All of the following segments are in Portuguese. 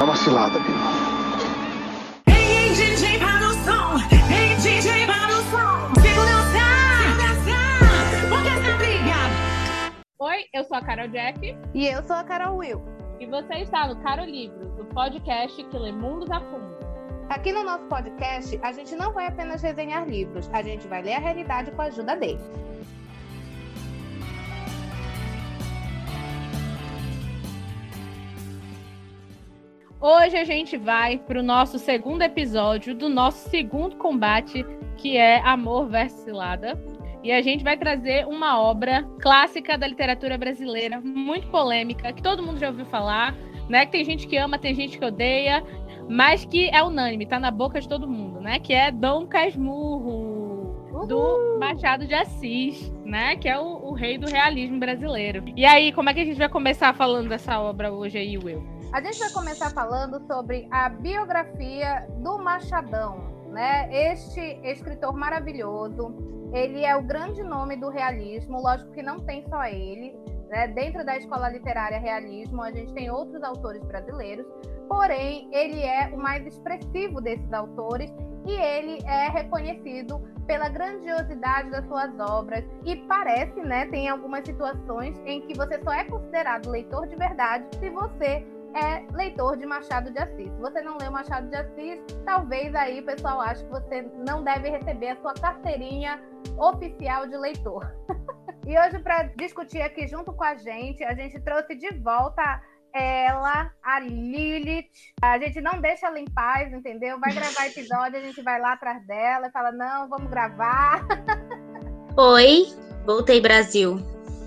É uma cilada, viu? Ei, DJ, para o som. Ei, DJ, para o som. Segurança, segurança. Por que essa briga? Oi, eu sou a Carol Jack E eu sou a Carol Will. e você está no Caro Livros, o podcast que lê mundos a fundo. Aqui no nosso podcast, a gente não vai apenas resenhar livros, a gente vai ler a realidade com a ajuda deles. Hoje a gente vai para o nosso segundo episódio do nosso segundo combate, que é Amor versus Cilada. E a gente vai trazer uma obra clássica da literatura brasileira, muito polêmica, que todo mundo já ouviu falar, né? Que tem gente que ama, tem gente que odeia, mas que é unânime, tá na boca de todo mundo, né? Que é Dom Casmurro, do Machado de Assis, né? Que é o, o rei do realismo brasileiro. E aí, como é que a gente vai começar falando dessa obra hoje aí, Will? A gente vai começar falando sobre a biografia do Machadão, né? Este escritor maravilhoso. Ele é o grande nome do realismo, lógico que não tem só ele. Né? Dentro da escola literária realismo, a gente tem outros autores brasileiros, porém, ele é o mais expressivo desses autores e ele é reconhecido pela grandiosidade das suas obras. E parece, né, tem algumas situações em que você só é considerado leitor de verdade se você é leitor de Machado de Assis. Se você não leu Machado de Assis, talvez aí o pessoal ache que você não deve receber a sua carteirinha oficial de leitor. e hoje, para discutir aqui junto com a gente, a gente trouxe de volta ela, a Lilith. A gente não deixa ela em paz, entendeu? Vai gravar episódio, a gente vai lá atrás dela e fala: não, vamos gravar. Oi, voltei Brasil.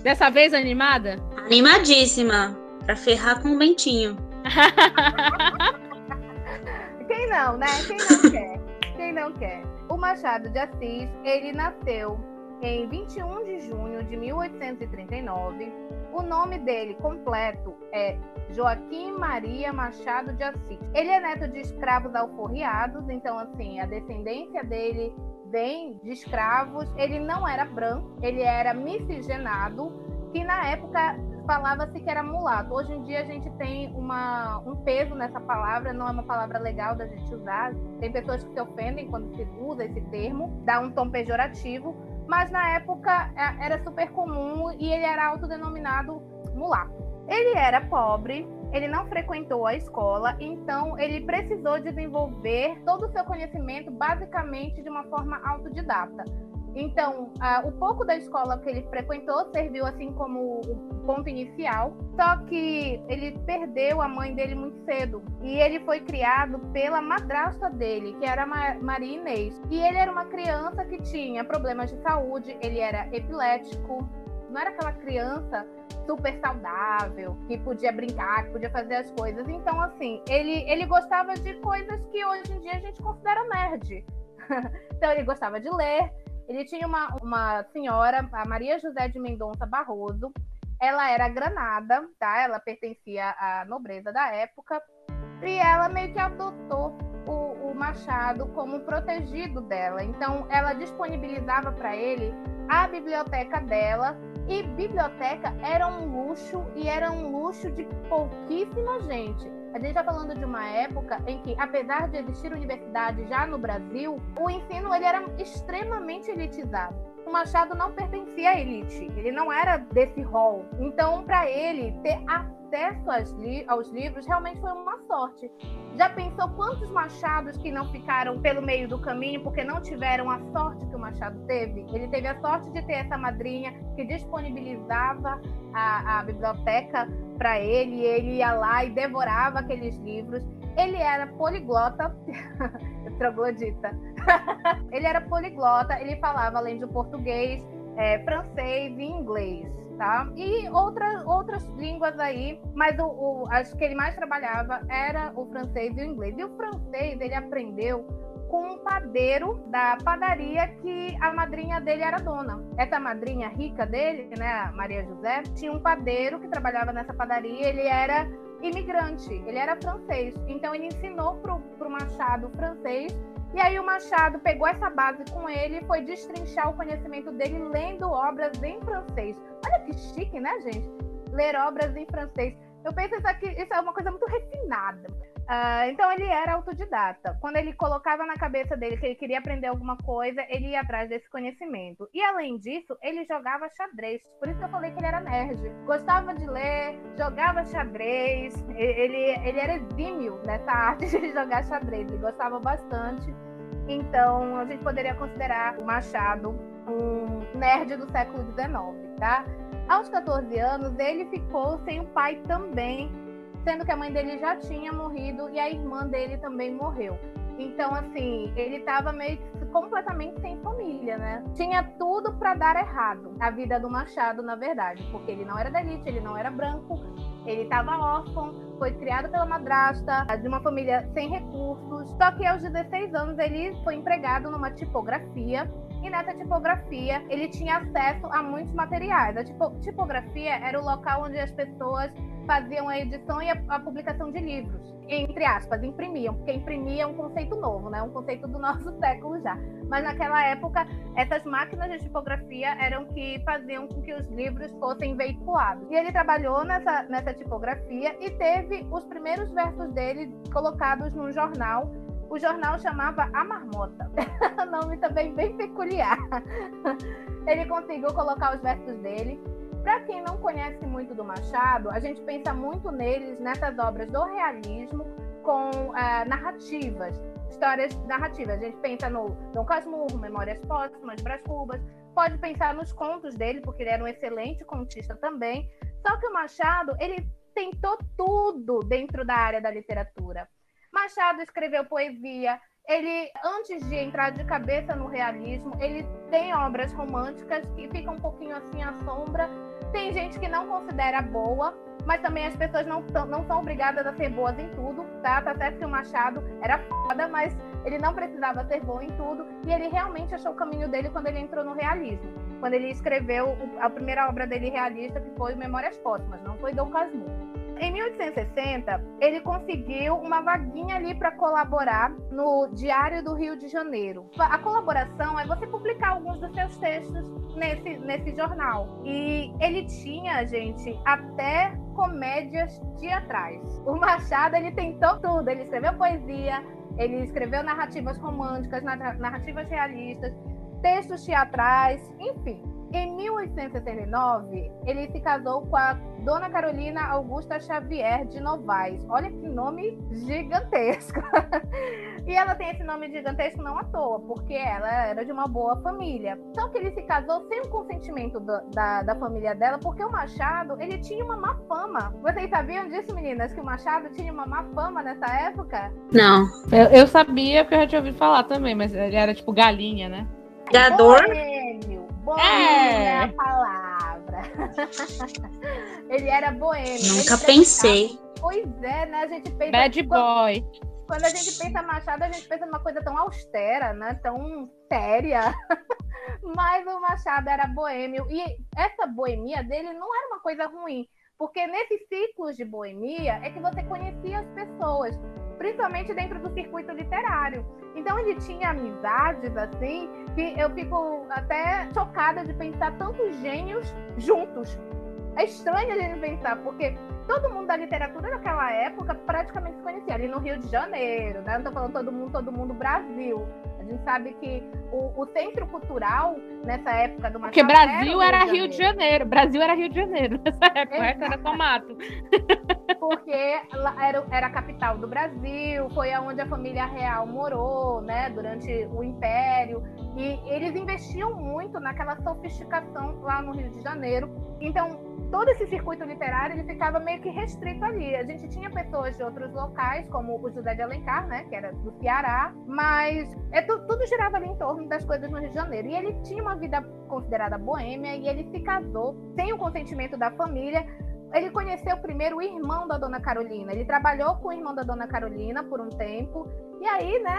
Dessa vez animada? Animadíssima, pra ferrar com o Bentinho. Quem não, né? Quem não quer? Quem não quer? O Machado de Assis, ele nasceu em 21 de junho de 1839. O nome dele completo é Joaquim Maria Machado de Assis. Ele é neto de escravos alforriados, então assim, a descendência dele vem de escravos. Ele não era branco, ele era miscigenado, que na época falava-se que era mulato. Hoje em dia a gente tem uma, um peso nessa palavra, não é uma palavra legal da gente usar. Tem pessoas que se ofendem quando se usa esse termo, dá um tom pejorativo, mas na época é, era super comum e ele era autodenominado mulato. Ele era pobre, ele não frequentou a escola, então ele precisou desenvolver todo o seu conhecimento basicamente de uma forma autodidata. Então, ah, o pouco da escola que ele frequentou serviu assim como o ponto inicial, só que ele perdeu a mãe dele muito cedo e ele foi criado pela madrasta dele, que era Ma Maria Inês. E ele era uma criança que tinha problemas de saúde, ele era epilético, não era aquela criança super saudável, que podia brincar, que podia fazer as coisas. Então, assim, ele, ele gostava de coisas que hoje em dia a gente considera nerd. então, ele gostava de ler, ele tinha uma, uma senhora, a Maria José de Mendonça Barroso. Ela era granada, tá? Ela pertencia à nobreza da época. E ela meio que adotou o, o Machado como protegido dela. Então, ela disponibilizava para ele a biblioteca dela. E biblioteca era um luxo, e era um luxo de pouquíssima gente. A gente está falando de uma época em que, apesar de existir universidade já no Brasil, o ensino ele era extremamente elitizado. O Machado não pertencia à elite, ele não era desse rol. Então, para ele ter acesso li aos livros realmente foi uma sorte. Já pensou quantos Machados que não ficaram pelo meio do caminho porque não tiveram a sorte que o Machado teve? Ele teve a sorte de ter essa madrinha que disponibilizava a, a biblioteca para ele, ele ia lá e devorava aqueles livros. Ele era poliglota, troglodita. ele era poliglota, ele falava além de português, é, francês e inglês, tá? E outra, outras línguas aí, mas o, o, acho que ele mais trabalhava era o francês e o inglês. E o francês ele aprendeu com um padeiro da padaria que a madrinha dele era dona. Essa madrinha rica dele, né, Maria José, tinha um padeiro que trabalhava nessa padaria, ele era imigrante, ele era francês. Então ele ensinou pro, pro Machado francês e aí o Machado pegou essa base com ele e foi destrinchar o conhecimento dele lendo obras em francês. Olha que chique, né, gente? Ler obras em francês. Eu penso isso aqui, isso é uma coisa muito refinada. Ah, então ele era autodidata. Quando ele colocava na cabeça dele que ele queria aprender alguma coisa, ele ia atrás desse conhecimento. E além disso, ele jogava xadrez. Por isso que eu falei que ele era nerd. Gostava de ler, jogava xadrez. Ele, ele era exímio nessa arte de jogar xadrez. Ele gostava bastante. Então, a gente poderia considerar o Machado um nerd do século XIX, tá? Aos 14 anos, ele ficou sem o pai também, sendo que a mãe dele já tinha morrido e a irmã dele também morreu. Então, assim, ele estava meio que completamente sem família, né? Tinha tudo para dar errado a vida do Machado, na verdade, porque ele não era da elite, ele não era branco, ele estava órfão, foi criado pela madrasta, de uma família sem recursos. Só que aos 16 anos ele foi empregado numa tipografia e nessa tipografia ele tinha acesso a muitos materiais. A tipo- tipografia era o local onde as pessoas faziam a edição e a, a publicação de livros. Entre aspas, imprimiam, porque imprimir é um conceito novo, né? Um conceito do nosso século já. Mas naquela época, essas máquinas de tipografia eram que faziam com que os livros fossem veiculados. E ele trabalhou nessa, nessa tipografia e teve os primeiros versos dele colocados num jornal. O jornal chamava A Marmota. nome também bem peculiar. Ele conseguiu colocar os versos dele. Para quem não conhece muito do Machado, a gente pensa muito neles nessas obras do realismo com ah, narrativas, histórias narrativas. A gente pensa no Dom Casmurro, Memórias Póstumas, Brás Cubas. Pode pensar nos contos dele, porque ele era um excelente contista também. Só que o Machado, ele tentou tudo dentro da área da literatura. Machado escreveu poesia. Ele, antes de entrar de cabeça no realismo, ele tem obras românticas que ficam um pouquinho assim à sombra. Tem gente que não considera boa, mas também as pessoas não, não são obrigadas a ser boas em tudo, tá? Tá certo que o Machado era foda, mas ele não precisava ser bom em tudo. E ele realmente achou o caminho dele quando ele entrou no realismo. Quando ele escreveu a primeira obra dele realista, que foi Memórias Póstumas, não foi Dom Casmurro. Em 1860, ele conseguiu uma vaguinha ali para colaborar no Diário do Rio de Janeiro. A colaboração é você publicar alguns dos seus textos nesse, nesse jornal. E ele tinha, gente, até comédias teatrais. O Machado, ele tentou tudo. Ele escreveu poesia, ele escreveu narrativas românticas, narra- narrativas realistas, textos teatrais, enfim. Em 1869, ele se casou com a Dona Carolina Augusta Xavier de Novaes. Olha que nome gigantesco. e ela tem esse nome gigantesco não à toa, porque ela era de uma boa família. Só que ele se casou sem o consentimento do- da, da família dela, porque o Machado, ele tinha uma má fama. Vocês sabiam disso, meninas? Que o Machado tinha uma má fama nessa época? Não. Eu, eu sabia porque eu já tinha ouvido falar também, mas ele era tipo galinha, né? Jogador? Boêmio. Boêmio É. é a palavra. ele era boêmio. Nunca Ele pensei. Pois é, né? A gente pensa. Bad quando, boy. quando a gente pensa Machado, a gente pensa numa coisa tão austera, né? Tão séria. Mas o Machado era boêmio. E essa boemia dele não era uma coisa ruim. Porque nesses ciclos de boemia é que você conhecia as pessoas, principalmente dentro do circuito literário. Então ele tinha amizades assim que eu fico até chocada de pensar tantos gênios juntos. É estranho gente pensar, porque todo mundo da literatura naquela época praticamente se conhecia ali no Rio de Janeiro, né? Não tô falando todo mundo, todo mundo Brasil. A gente sabe que o, o centro cultural nessa época do Porque Machado Brasil o era Rio de Janeiro. Brasil era Rio de Janeiro nessa época. O resto era Exato. tomato. porque era, era a capital do Brasil, foi aonde a família real morou, né, durante o Império, e eles investiam muito naquela sofisticação lá no Rio de Janeiro. Então, todo esse circuito literário ele ficava meio que restrito ali. A gente tinha pessoas de outros locais, como o José de Alencar, né, que era do Ceará, mas é, tu- tudo girava ali em torno das coisas no Rio de Janeiro. E ele tinha uma vida considerada boêmia e ele se casou sem o consentimento da família ele conheceu primeiro o irmão da Dona Carolina. Ele trabalhou com o irmão da Dona Carolina por um tempo. E aí, né,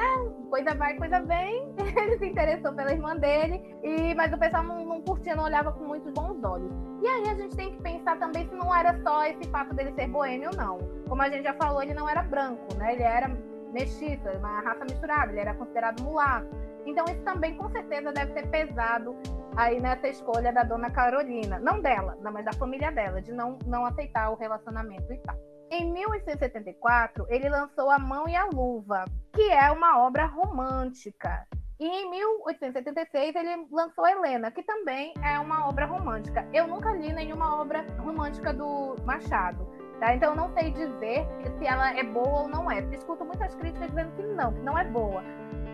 coisa vai, coisa vem. Ele se interessou pela irmã dele, e mas o pessoal não, não curtia, não olhava com muitos bons olhos. E aí a gente tem que pensar também se não era só esse fato dele ser boêmio, não. Como a gente já falou, ele não era branco, né? Ele era mestiço, uma raça misturada, ele era considerado mulato. Então isso também com certeza deve ter pesado aí nessa escolha da dona Carolina. Não dela, não, mas da família dela, de não, não aceitar o relacionamento e tal. Em 1874, ele lançou A Mão e a Luva, que é uma obra romântica. E em 1876 ele lançou Helena, que também é uma obra romântica. Eu nunca li nenhuma obra romântica do Machado. Tá? Então eu não sei dizer se ela é boa ou não é. Escuto muitas críticas dizendo que não, que não é boa.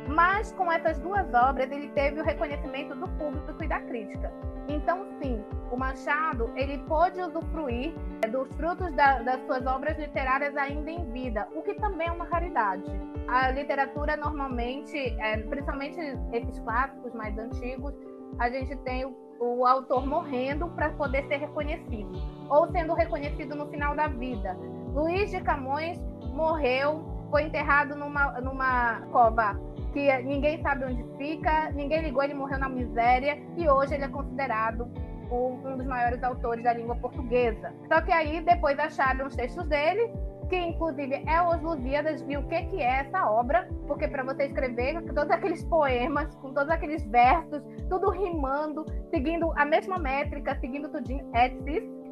Mas com essas duas obras ele teve o reconhecimento do público e da crítica. Então sim, o Machado ele pôde usufruir é, dos frutos da, das suas obras literárias ainda em vida, o que também é uma raridade. A literatura normalmente, é, principalmente esses clássicos mais antigos, a gente tem o, o autor morrendo para poder ser reconhecido, ou sendo reconhecido no final da vida. Luiz de Camões morreu, foi enterrado numa, numa cova que ninguém sabe onde fica, ninguém ligou, ele morreu na miséria e hoje ele é considerado um dos maiores autores da língua portuguesa. Só que aí depois acharam os textos dele, que inclusive é Os Lusíadas, e o que, que é essa obra, porque para você escrever todos aqueles poemas, com todos aqueles versos, tudo rimando, seguindo a mesma métrica, seguindo tudinho, é.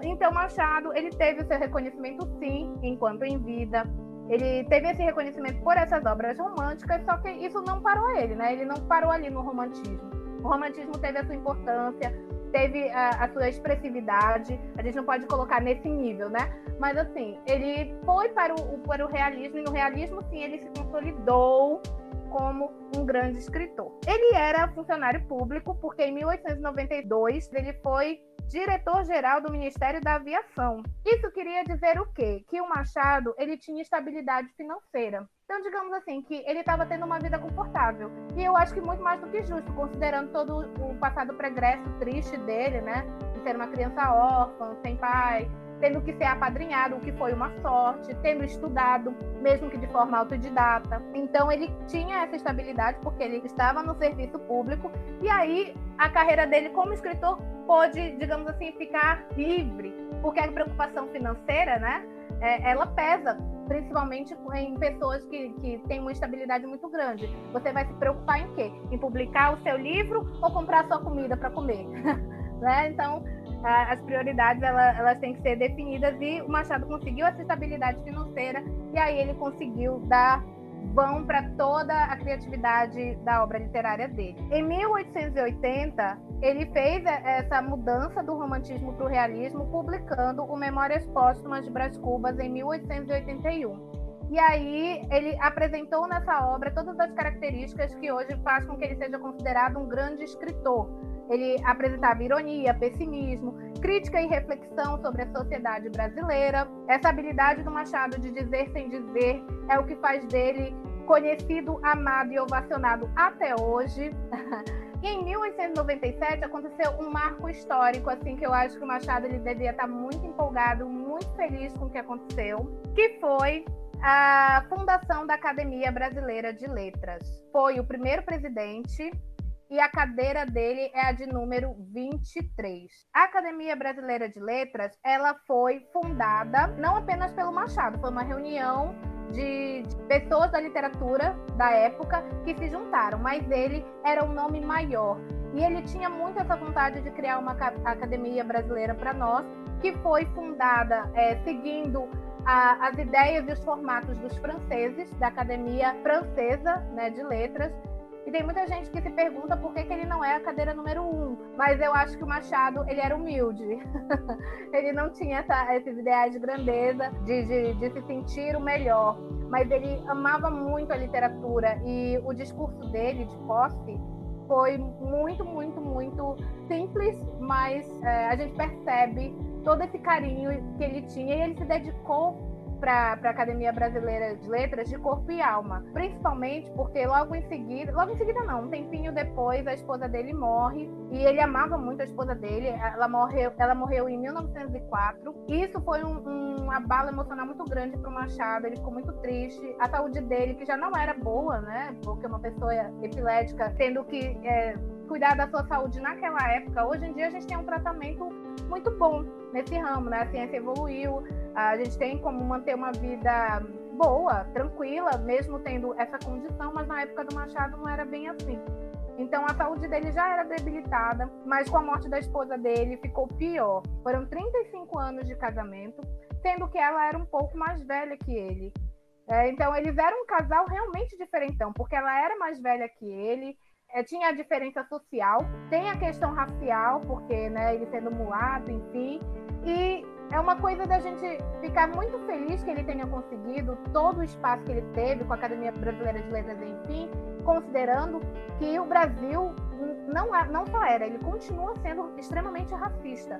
Então Machado, ele teve o seu reconhecimento sim, enquanto em vida, ele teve esse reconhecimento por essas obras românticas, só que isso não parou ele, né? Ele não parou ali no romantismo. O romantismo teve a sua importância, teve a, a, sua expressividade. A gente não pode colocar nesse nível, né? Mas assim, ele foi para o, para o realismo e no realismo sim ele se consolidou como um grande escritor. Ele era funcionário público porque em 1892 ele foi diretor-geral do Ministério da Aviação. Isso queria dizer o quê? Que o Machado ele tinha estabilidade financeira. Então, digamos assim, que ele estava tendo uma vida confortável. E eu acho que muito mais do que justo, considerando todo o passado pregresso triste dele, né? De ser uma criança órfã, sem pai, tendo que ser apadrinhado, o que foi uma sorte, tendo estudado, mesmo que de forma autodidata. Então ele tinha essa estabilidade porque ele estava no serviço público e aí a carreira dele como escritor pôde, digamos assim, ficar livre, porque a preocupação financeira, né, é, ela pesa, principalmente em pessoas que, que têm uma estabilidade muito grande. Você vai se preocupar em quê? Em publicar o seu livro ou comprar sua comida para comer? né? Então, as prioridades elas, elas têm que ser definidas e o Machado conseguiu essa estabilidade financeira e aí ele conseguiu dar vão para toda a criatividade da obra literária dele. Em 1880, ele fez essa mudança do romantismo para o realismo, publicando o Memórias Póstumas de Brás Cubas em 1881. E aí ele apresentou nessa obra todas as características que hoje faz com que ele seja considerado um grande escritor. Ele apresentava ironia, pessimismo, crítica e reflexão sobre a sociedade brasileira. Essa habilidade do Machado de dizer sem dizer é o que faz dele conhecido, amado e ovacionado até hoje. E em 1897 aconteceu um marco histórico, assim, que eu acho que o Machado ele devia estar muito empolgado, muito feliz com o que aconteceu, que foi a fundação da Academia Brasileira de Letras. Foi o primeiro presidente e a cadeira dele é a de número 23. A Academia Brasileira de Letras, ela foi fundada não apenas pelo Machado, foi uma reunião de, pessoas da literatura da época que se juntaram, mas ele era um nome maior. E ele tinha muito essa vontade de criar uma academia brasileira para nós, que foi fundada é, seguindo as ideias e os formatos dos franceses, da Academia Francesa né, de Letras, e tem muita gente que se pergunta por que, que ele não é a cadeira número um. Mas eu acho que o Machado, ele era humilde. ele não tinha essa, esses ideais de grandeza, de, de, de se sentir o melhor. Mas ele amava muito a literatura. E o discurso dele, de posse, foi muito, muito, muito simples, mas é, a gente percebe todo esse carinho que ele tinha e ele se dedicou para a Academia Brasileira de Letras de corpo e alma, principalmente porque logo em seguida, logo em seguida não, um tempinho depois a esposa dele morre e ele amava muito a esposa dele. Ela morreu, ela morreu em 1904. E isso foi um, um abalo emocional muito grande para o Machado. Ele ficou muito triste. A saúde dele que já não era boa, né? Porque uma pessoa epilética tendo que é, cuidar da sua saúde naquela época. Hoje em dia a gente tem um tratamento muito bom nesse ramo, né? A ciência evoluiu, a gente tem como manter uma vida boa, tranquila, mesmo tendo essa condição, mas na época do Machado não era bem assim. Então a saúde dele já era debilitada, mas com a morte da esposa dele ficou pior. Foram 35 anos de casamento sendo que ela era um pouco mais velha que ele. É, então, eles eram um casal realmente diferentão, porque ela era mais velha que ele, é, tinha a diferença social, tem a questão racial, porque né, ele sendo mulato, enfim, e é uma coisa da gente ficar muito feliz que ele tenha conseguido todo o espaço que ele teve com a Academia Brasileira de Letras, enfim, considerando que o Brasil não, não só era, ele continua sendo extremamente racista.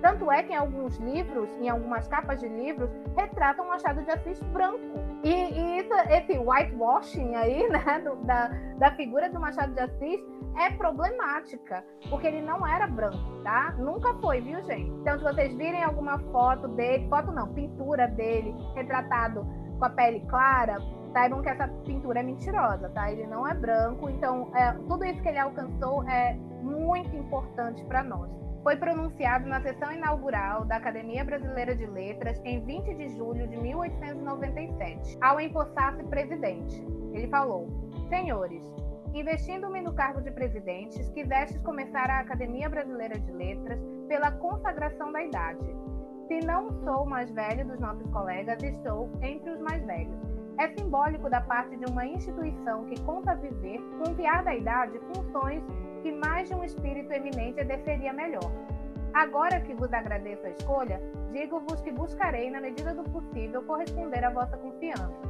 Tanto é que em alguns livros, em algumas capas de livros, retratam Machado de Assis branco. E, e isso, esse whitewashing aí, né, do, da, da figura do Machado de Assis é problemática, porque ele não era branco, tá? Nunca foi, viu, gente? Então, se vocês virem alguma foto dele, foto não, pintura dele, retratado com a pele clara, saibam que essa pintura é mentirosa, tá? Ele não é branco, então é, tudo isso que ele alcançou é muito importante para nós. Foi pronunciado na sessão inaugural da Academia Brasileira de Letras em 20 de julho de 1897, ao empossar-se presidente. Ele falou: Senhores, investindo-me no cargo de presidente, quisestes começar a Academia Brasileira de Letras pela consagração da idade. Se não sou mais velho dos nossos colegas, estou entre os mais velhos. É simbólico da parte de uma instituição que conta viver, confiar da idade, funções que mais de um espírito eminente exerceria melhor. Agora que vos agradeço a escolha, digo-vos que buscarei, na medida do possível, corresponder à vossa confiança.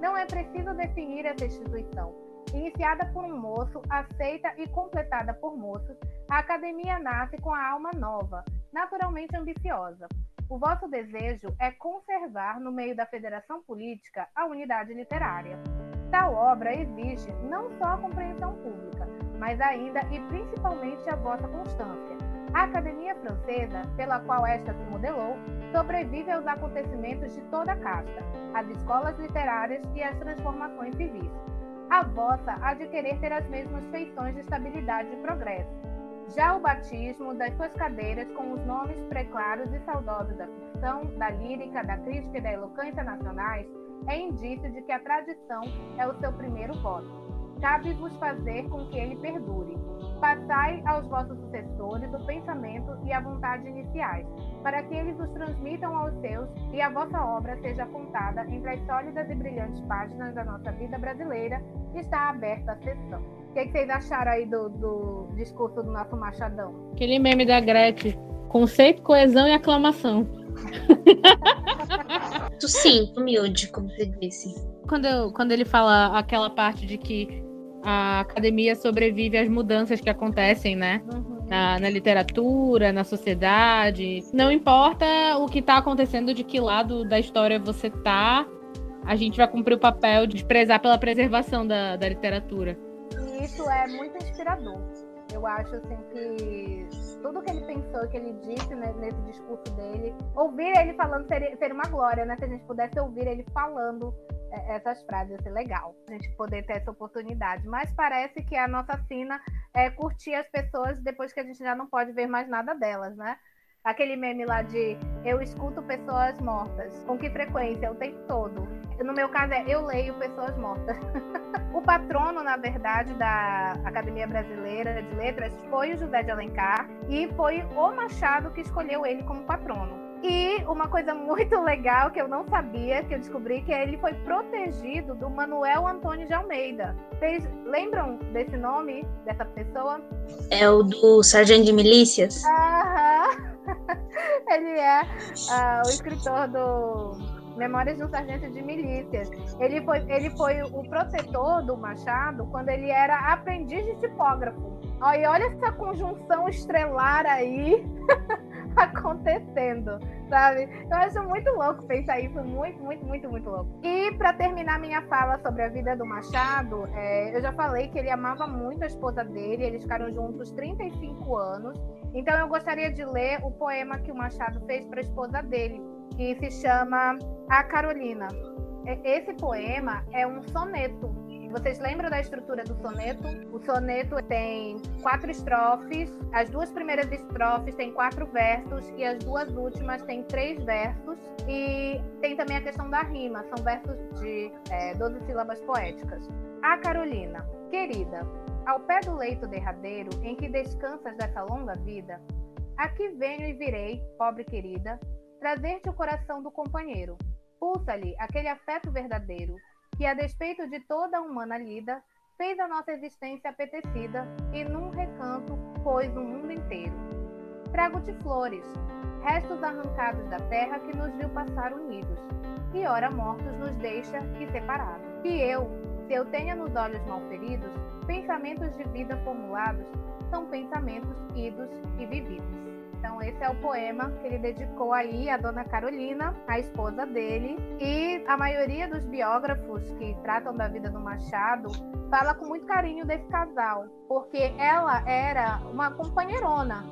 Não é preciso definir essa instituição. Iniciada por um moço, aceita e completada por moços, a academia nasce com a alma nova, naturalmente ambiciosa. O vosso desejo é conservar, no meio da federação política, a unidade literária. Tal obra exige não só a compreensão pública, mas ainda e principalmente a vossa constância. A Academia Francesa, pela qual esta se modelou, sobrevive aos acontecimentos de toda a casta, às escolas literárias e às transformações civis. A vossa há de querer ter as mesmas feições de estabilidade e progresso. Já o batismo das suas cadeiras com os nomes preclaros e saudosos da ficção, da lírica, da crítica e da eloquência nacionais é indício de que a tradição é o seu primeiro voto cabe-vos fazer com que ele perdure. Passai aos vossos sucessores o pensamento e a vontade iniciais, para que eles os transmitam aos seus e a vossa obra seja contada entre as sólidas e brilhantes páginas da nossa vida brasileira, está aberta a sessão. O que, é que vocês acharam aí do, do discurso do nosso Machadão? Aquele meme da Gretchen. Conceito, coesão e aclamação. Sucinto, humilde, como você disse. Quando, eu, quando ele fala aquela parte de que a academia sobrevive às mudanças que acontecem, né? Uhum. Na, na, literatura, na sociedade. Não importa o que está acontecendo, de que lado da história você tá, a gente vai cumprir o papel de prezar pela preservação da, da literatura. E isso é muito inspirador. Eu acho assim que tudo que ele pensou, que ele disse né, nesse discurso dele, ouvir ele falando seria, seria uma glória, né? Se a gente pudesse ouvir ele falando é, essas frases, ia ser legal a gente poder ter essa oportunidade. Mas parece que a nossa sina é curtir as pessoas depois que a gente já não pode ver mais nada delas, né? Aquele meme lá de eu escuto pessoas mortas. Com que frequência? O tempo todo. No meu caso é eu leio pessoas mortas. o patrono, na verdade, da Academia Brasileira de Letras foi o José de Alencar e foi o Machado que escolheu ele como patrono. E uma coisa muito legal que eu não sabia, que eu descobri, que ele foi protegido do Manuel Antônio de Almeida. Vocês lembram desse nome, dessa pessoa? É o do Sargento de Milícias? Aham. ele é uh, o escritor do Memórias de um Sargento de Milícias. Ele foi, ele foi o protetor do Machado quando ele era aprendiz de tipógrafo. E olha essa conjunção estrelar aí acontecendo, sabe? Eu acho muito louco pensar isso, muito, muito, muito, muito louco. E para terminar minha fala sobre a vida do Machado, é, eu já falei que ele amava muito a esposa dele, eles ficaram juntos 35 anos. Então eu gostaria de ler o poema que o Machado fez para a esposa dele, que se chama A Carolina. Esse poema é um soneto. Vocês lembram da estrutura do soneto? O soneto tem quatro estrofes, as duas primeiras estrofes têm quatro versos e as duas últimas têm três versos. E tem também a questão da rima, são versos de é, 12 sílabas poéticas. A Carolina, querida, ao pé do leito derradeiro em que descansas dessa longa vida, aqui venho e virei, pobre querida, trazer-te o coração do companheiro. Pulsa-lhe aquele afeto verdadeiro, que, a despeito de toda a humana lida, fez a nossa existência apetecida e num recanto pôs o mundo inteiro. Trago-te flores, restos arrancados da terra que nos viu passar unidos, e ora mortos nos deixa que separados. E eu, se eu tenha nos olhos mal feridos, pensamentos de vida formulados são pensamentos idos e vividos. Então, esse é o poema que ele dedicou aí à dona Carolina, a esposa dele. E a maioria dos biógrafos que tratam da vida do Machado fala com muito carinho desse casal, porque ela era uma companheirona.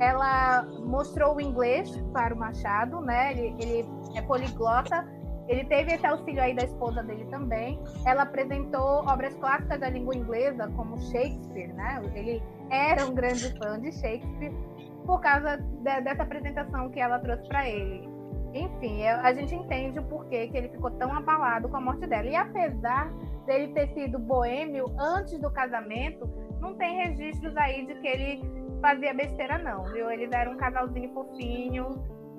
Ela mostrou o inglês para o Machado, né? Ele, ele é poliglota. Ele teve esse auxílio aí da esposa dele também. Ela apresentou obras clássicas da língua inglesa, como Shakespeare, né? Ele era um grande fã de Shakespeare por causa de, dessa apresentação que ela trouxe para ele. Enfim, a gente entende o porquê que ele ficou tão abalado com a morte dela. E apesar dele ter sido boêmio antes do casamento, não tem registros aí de que ele fazia besteira, não, viu? Eles eram um casalzinho fofinho,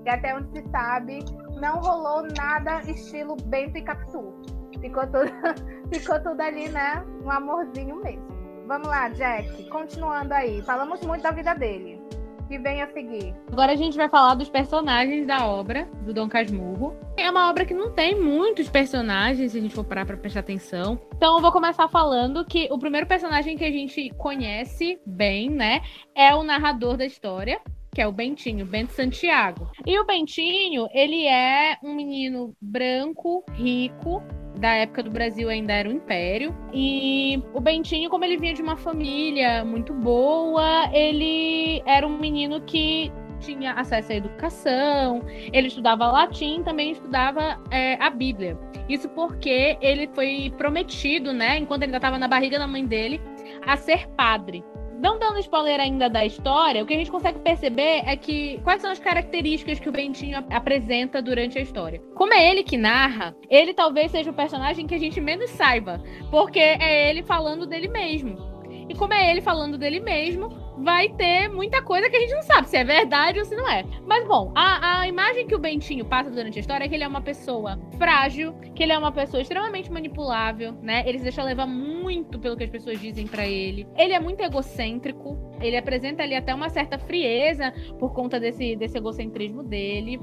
e até onde se sabe, não rolou nada estilo Bento e Capitu. Ficou tudo, ficou tudo ali, né? Um amorzinho mesmo. Vamos lá, Jack. Continuando aí. Falamos muito da vida dele que vem a seguir? Agora a gente vai falar dos personagens da obra do Dom Casmurro. É uma obra que não tem muitos personagens, se a gente for parar pra prestar atenção. Então eu vou começar falando que o primeiro personagem que a gente conhece bem, né, é o narrador da história, que é o Bentinho, Bento Santiago. E o Bentinho, ele é um menino branco, rico, da época do Brasil ainda era um império. E o Bentinho, como ele vinha de uma família muito boa, ele era um menino que tinha acesso à educação, ele estudava latim, também estudava é, a Bíblia. Isso porque ele foi prometido, né, enquanto ele ainda estava na barriga da mãe dele, a ser padre não dando spoiler ainda da história, o que a gente consegue perceber é que quais são as características que o Bentinho apresenta durante a história. Como é ele que narra, ele talvez seja o personagem que a gente menos saiba, porque é ele falando dele mesmo. E como é ele falando dele mesmo, vai ter muita coisa que a gente não sabe se é verdade ou se não é. Mas bom, a, a imagem que o Bentinho passa durante a história é que ele é uma pessoa frágil, que ele é uma pessoa extremamente manipulável, né? Ele se deixa levar muito pelo que as pessoas dizem para ele. Ele é muito egocêntrico, ele apresenta ali até uma certa frieza por conta desse, desse egocentrismo dele.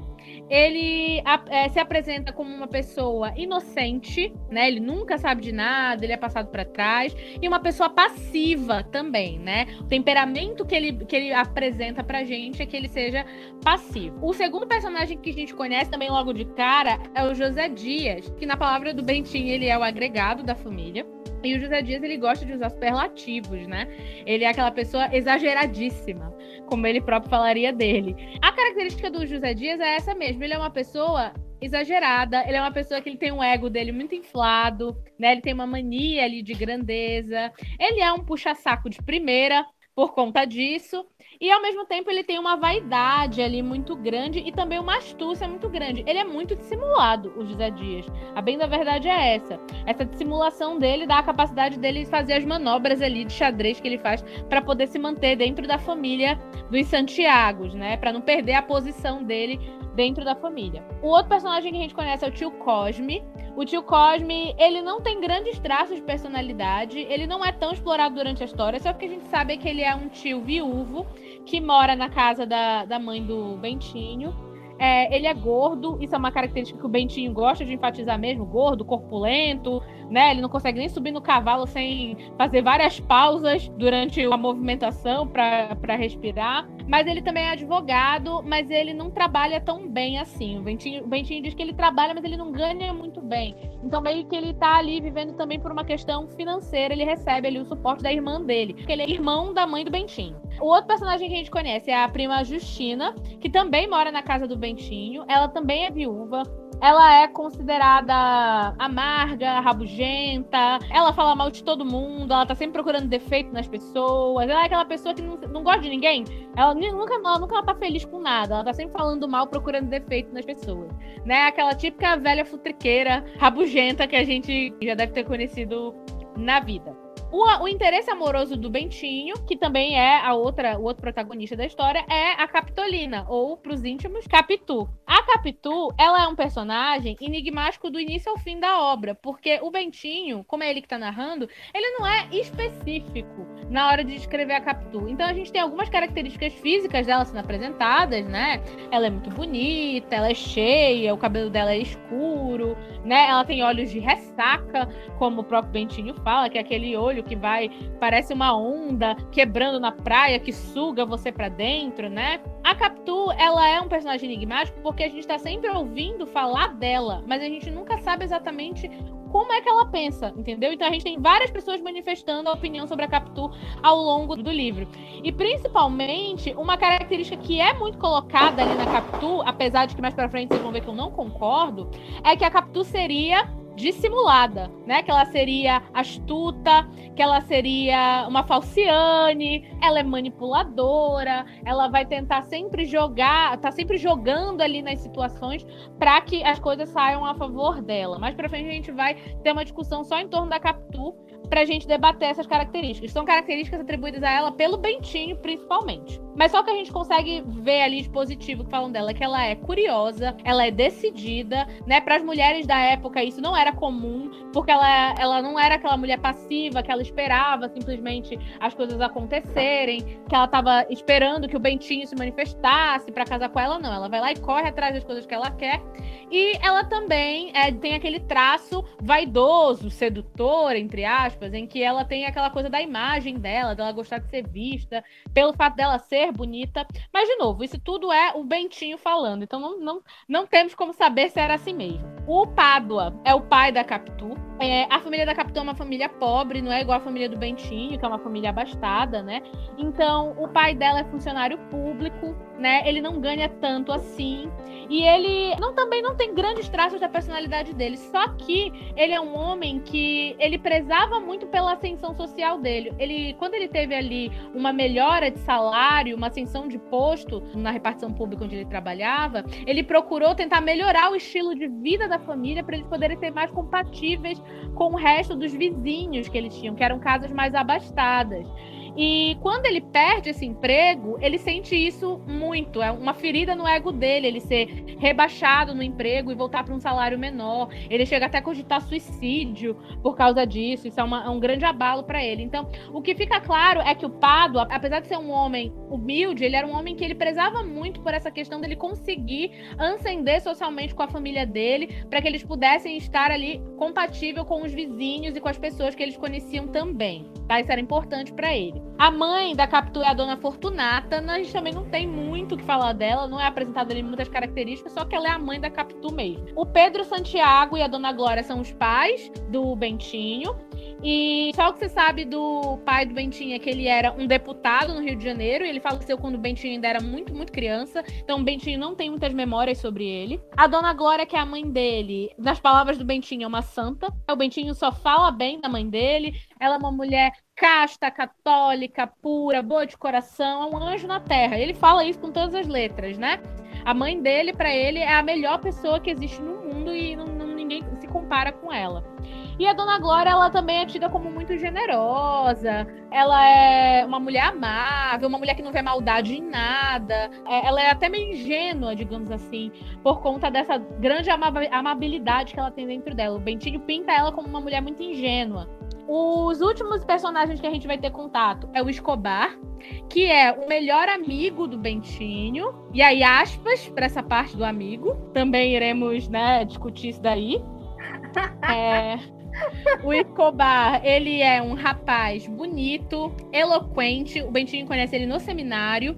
Ele é, se apresenta como uma pessoa inocente, né? Ele nunca sabe de nada, ele é passado para trás. E uma pessoa passiva também, né? O temperamento que ele, que ele apresenta pra gente é que ele seja passivo. O segundo personagem que a gente conhece também logo de cara é o José Dias, que na palavra do Bentinho ele é o agregado da família. E o José Dias, ele gosta de usar superlativos, né? Ele é aquela pessoa exageradíssima, como ele próprio falaria dele. A característica do José Dias é essa mesmo. Ele é uma pessoa exagerada, ele é uma pessoa que ele tem um ego dele muito inflado, né? Ele tem uma mania ali de grandeza. Ele é um puxa-saco de primeira por conta disso. E ao mesmo tempo ele tem uma vaidade ali muito grande e também uma astúcia muito grande. Ele é muito dissimulado, o José Dias. A bem da verdade é essa. Essa dissimulação dele dá a capacidade dele de fazer as manobras ali de xadrez que ele faz para poder se manter dentro da família dos Santiagos, né? Para não perder a posição dele dentro da família. O outro personagem que a gente conhece é o tio Cosme. O tio Cosme, ele não tem grandes traços de personalidade, ele não é tão explorado durante a história, só que a gente sabe que ele é um tio viúvo que mora na casa da, da mãe do Bentinho. É, ele é gordo, isso é uma característica que o Bentinho gosta de enfatizar mesmo, gordo, corpulento, né? Ele não consegue nem subir no cavalo sem fazer várias pausas durante a movimentação para respirar. Mas ele também é advogado, mas ele não trabalha tão bem assim. O Bentinho, o Bentinho diz que ele trabalha, mas ele não ganha muito bem. Então, meio que ele tá ali vivendo também por uma questão financeira. Ele recebe ali o suporte da irmã dele, porque ele é irmão da mãe do Bentinho. O outro personagem que a gente conhece é a prima Justina, que também mora na casa do Bentinho. Ela também é viúva. Ela é considerada amarga, rabugenta. Ela fala mal de todo mundo. Ela tá sempre procurando defeito nas pessoas. Ela é aquela pessoa que não, não gosta de ninguém. Ela nunca, ela nunca tá feliz com nada. Ela tá sempre falando mal, procurando defeito nas pessoas. Né? Aquela típica velha futriqueira, rabugenta que a gente já deve ter conhecido na vida. O, o interesse amoroso do Bentinho, que também é a outra, o outro protagonista da história, é a Capitolina, ou pros íntimos, Capitu. A Capitu, ela é um personagem enigmático do início ao fim da obra, porque o Bentinho, como é ele que tá narrando, ele não é específico na hora de descrever a Capitu. Então a gente tem algumas características físicas dela sendo apresentadas, né? Ela é muito bonita, ela é cheia, o cabelo dela é escuro, né? Ela tem olhos de ressaca, como o próprio Bentinho fala, que é aquele olho que vai, parece uma onda quebrando na praia, que suga você para dentro, né? A Capitu, ela é um personagem enigmático porque a gente tá sempre ouvindo falar dela, mas a gente nunca sabe exatamente como é que ela pensa, entendeu? Então a gente tem várias pessoas manifestando a opinião sobre a Capitu ao longo do livro. E principalmente, uma característica que é muito colocada ali na Capitu, apesar de que mais pra frente vocês vão ver que eu não concordo, é que a Capitu seria dissimulada, né? Que ela seria astuta, que ela seria uma falciane, ela é manipuladora, ela vai tentar sempre jogar, tá sempre jogando ali nas situações para que as coisas saiam a favor dela. Mais para frente a gente vai ter uma discussão só em torno da Capitu para a gente debater essas características. São características atribuídas a ela pelo Bentinho, principalmente. Mas só que a gente consegue ver ali de positivo que falam dela que ela é curiosa, ela é decidida, né? Para as mulheres da época isso não era comum, porque ela, ela não era aquela mulher passiva que ela esperava simplesmente as coisas acontecerem, que ela estava esperando que o Bentinho se manifestasse para casar com ela, não. Ela vai lá e corre atrás das coisas que ela quer. E ela também é, tem aquele traço vaidoso, sedutor, entre aspas, em que ela tem aquela coisa da imagem dela, dela gostar de ser vista, pelo fato dela ser bonita. Mas, de novo, isso tudo é o Bentinho falando, então não, não, não temos como saber se era assim mesmo. O Pádua é o pai da Capitu. É, a família da Capitu é uma família pobre, não é igual a família do Bentinho, que é uma família abastada, né? Então, o pai dela é funcionário público, né? Ele não ganha tanto assim. E ele não também não tem grandes traços da personalidade dele. Só que ele é um homem que ele prezava muito pela ascensão social dele. Ele, quando ele teve ali uma melhora de salário, uma ascensão de posto na repartição pública onde ele trabalhava, ele procurou tentar melhorar o estilo de vida da família para eles poderem ser mais compatíveis com o resto dos vizinhos que eles tinham, que eram casas mais abastadas. E quando ele perde esse emprego, ele sente isso muito. É uma ferida no ego dele, ele ser rebaixado no emprego e voltar para um salário menor. Ele chega até a cogitar suicídio por causa disso. Isso é, uma, é um grande abalo para ele. Então, o que fica claro é que o Pado, apesar de ser um homem humilde, ele era um homem que ele prezava muito por essa questão dele conseguir ascender socialmente com a família dele, para que eles pudessem estar ali compatível com os vizinhos e com as pessoas que eles conheciam também. Tá? Isso era importante para ele. A mãe da Capitu é a dona Fortunata. A gente também não tem muito o que falar dela, não é apresentada ali muitas características, só que ela é a mãe da Capitu mesmo. O Pedro Santiago e a dona Glória são os pais do Bentinho. E só o que você sabe do pai do Bentinho é que ele era um deputado no Rio de Janeiro e ele faleceu quando o Bentinho ainda era muito, muito criança. Então o Bentinho não tem muitas memórias sobre ele. A dona Glória, que é a mãe dele, nas palavras do Bentinho, é uma santa. O Bentinho só fala bem da mãe dele. Ela é uma mulher casta, católica, pura, boa de coração, é um anjo na terra. Ele fala isso com todas as letras, né? A mãe dele, para ele, é a melhor pessoa que existe no mundo e não, não, ninguém se compara com ela. E a Dona Glória, ela também é tida como muito generosa. Ela é uma mulher amável, uma mulher que não vê maldade em nada. É, ela é até meio ingênua, digamos assim, por conta dessa grande amabilidade que ela tem dentro dela. O Bentinho pinta ela como uma mulher muito ingênua. Os últimos personagens que a gente vai ter contato é o Escobar, que é o melhor amigo do Bentinho. E aí, aspas, para essa parte do amigo. Também iremos né, discutir isso daí. É, o Escobar, ele é um rapaz bonito, eloquente. O Bentinho conhece ele no seminário.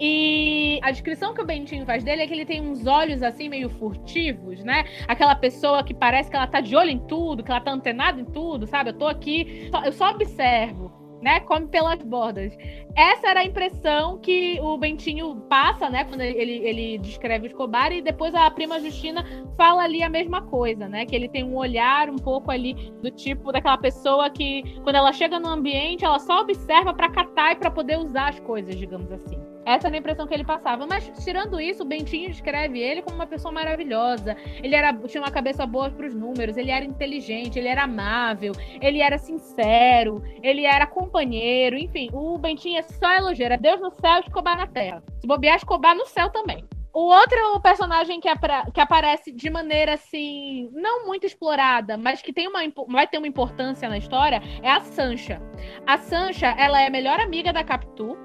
E a descrição que o Bentinho faz dele é que ele tem uns olhos assim meio furtivos, né? Aquela pessoa que parece que ela tá de olho em tudo, que ela tá antenada em tudo, sabe? Eu tô aqui, eu só observo, né? Come pelas bordas. Essa era a impressão que o Bentinho passa, né? Quando ele, ele descreve o Escobar, e depois a prima Justina fala ali a mesma coisa, né? Que ele tem um olhar um pouco ali do tipo daquela pessoa que, quando ela chega no ambiente, ela só observa para catar e para poder usar as coisas, digamos assim. Essa era a impressão que ele passava. Mas, tirando isso, o Bentinho descreve ele como uma pessoa maravilhosa. Ele era, tinha uma cabeça boa para os números, ele era inteligente, ele era amável, ele era sincero, ele era companheiro. Enfim, o Bentinho é só elogio. Era Deus no céu Escobar na terra. Se bobear, Escobar no céu também. O outro personagem que, apra- que aparece de maneira assim, não muito explorada, mas que tem uma, vai ter uma importância na história, é a Sancha. A Sancha, ela é a melhor amiga da Capitu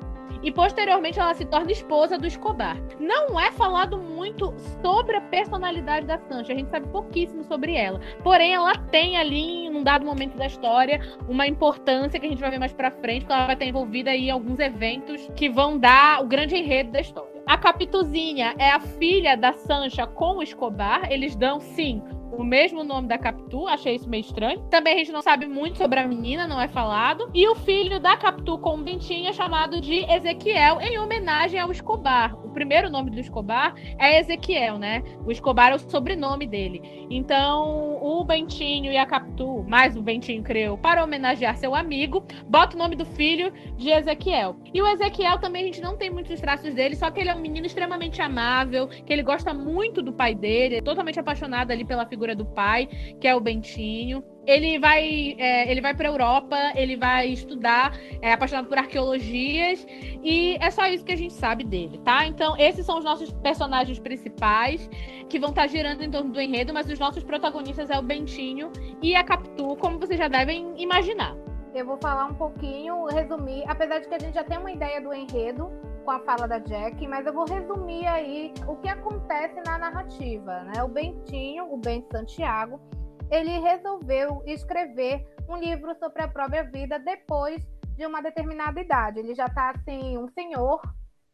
e posteriormente ela se torna esposa do Escobar. Não é falado muito sobre a personalidade da Sancha, a gente sabe pouquíssimo sobre ela. Porém, ela tem ali, em um dado momento da história, uma importância que a gente vai ver mais pra frente, porque ela vai estar envolvida aí em alguns eventos que vão dar o grande enredo da história. A Capituzinha é a filha da Sancha com o Escobar. Eles dão, sim, o mesmo nome da Capitu. Achei isso meio estranho. Também a gente não sabe muito sobre a menina, não é falado. E o filho da Capitu com o Bentinho é chamado de Ezequiel, em homenagem ao Escobar. O primeiro nome do Escobar é Ezequiel, né? O Escobar é o sobrenome dele. Então, o Bentinho e a Capitu, mais o Bentinho criou, para homenagear seu amigo, bota o nome do filho de Ezequiel. E o Ezequiel também a gente não tem muitos traços dele, só que ele é um menino extremamente amável, que ele gosta muito do pai dele, é totalmente apaixonado ali pela figura do pai, que é o Bentinho. Ele vai, é, ele vai para Europa, ele vai estudar, é apaixonado por arqueologias e é só isso que a gente sabe dele, tá? Então esses são os nossos personagens principais que vão estar girando em torno do enredo, mas os nossos protagonistas é o Bentinho e a Capitu, como vocês já devem imaginar. Eu vou falar um pouquinho, resumir, apesar de que a gente já tem uma ideia do enredo com a fala da Jack, mas eu vou resumir aí o que acontece na narrativa, né? O Bentinho, o Bento Santiago, ele resolveu escrever um livro sobre a própria vida depois de uma determinada idade. Ele já está assim, um senhor,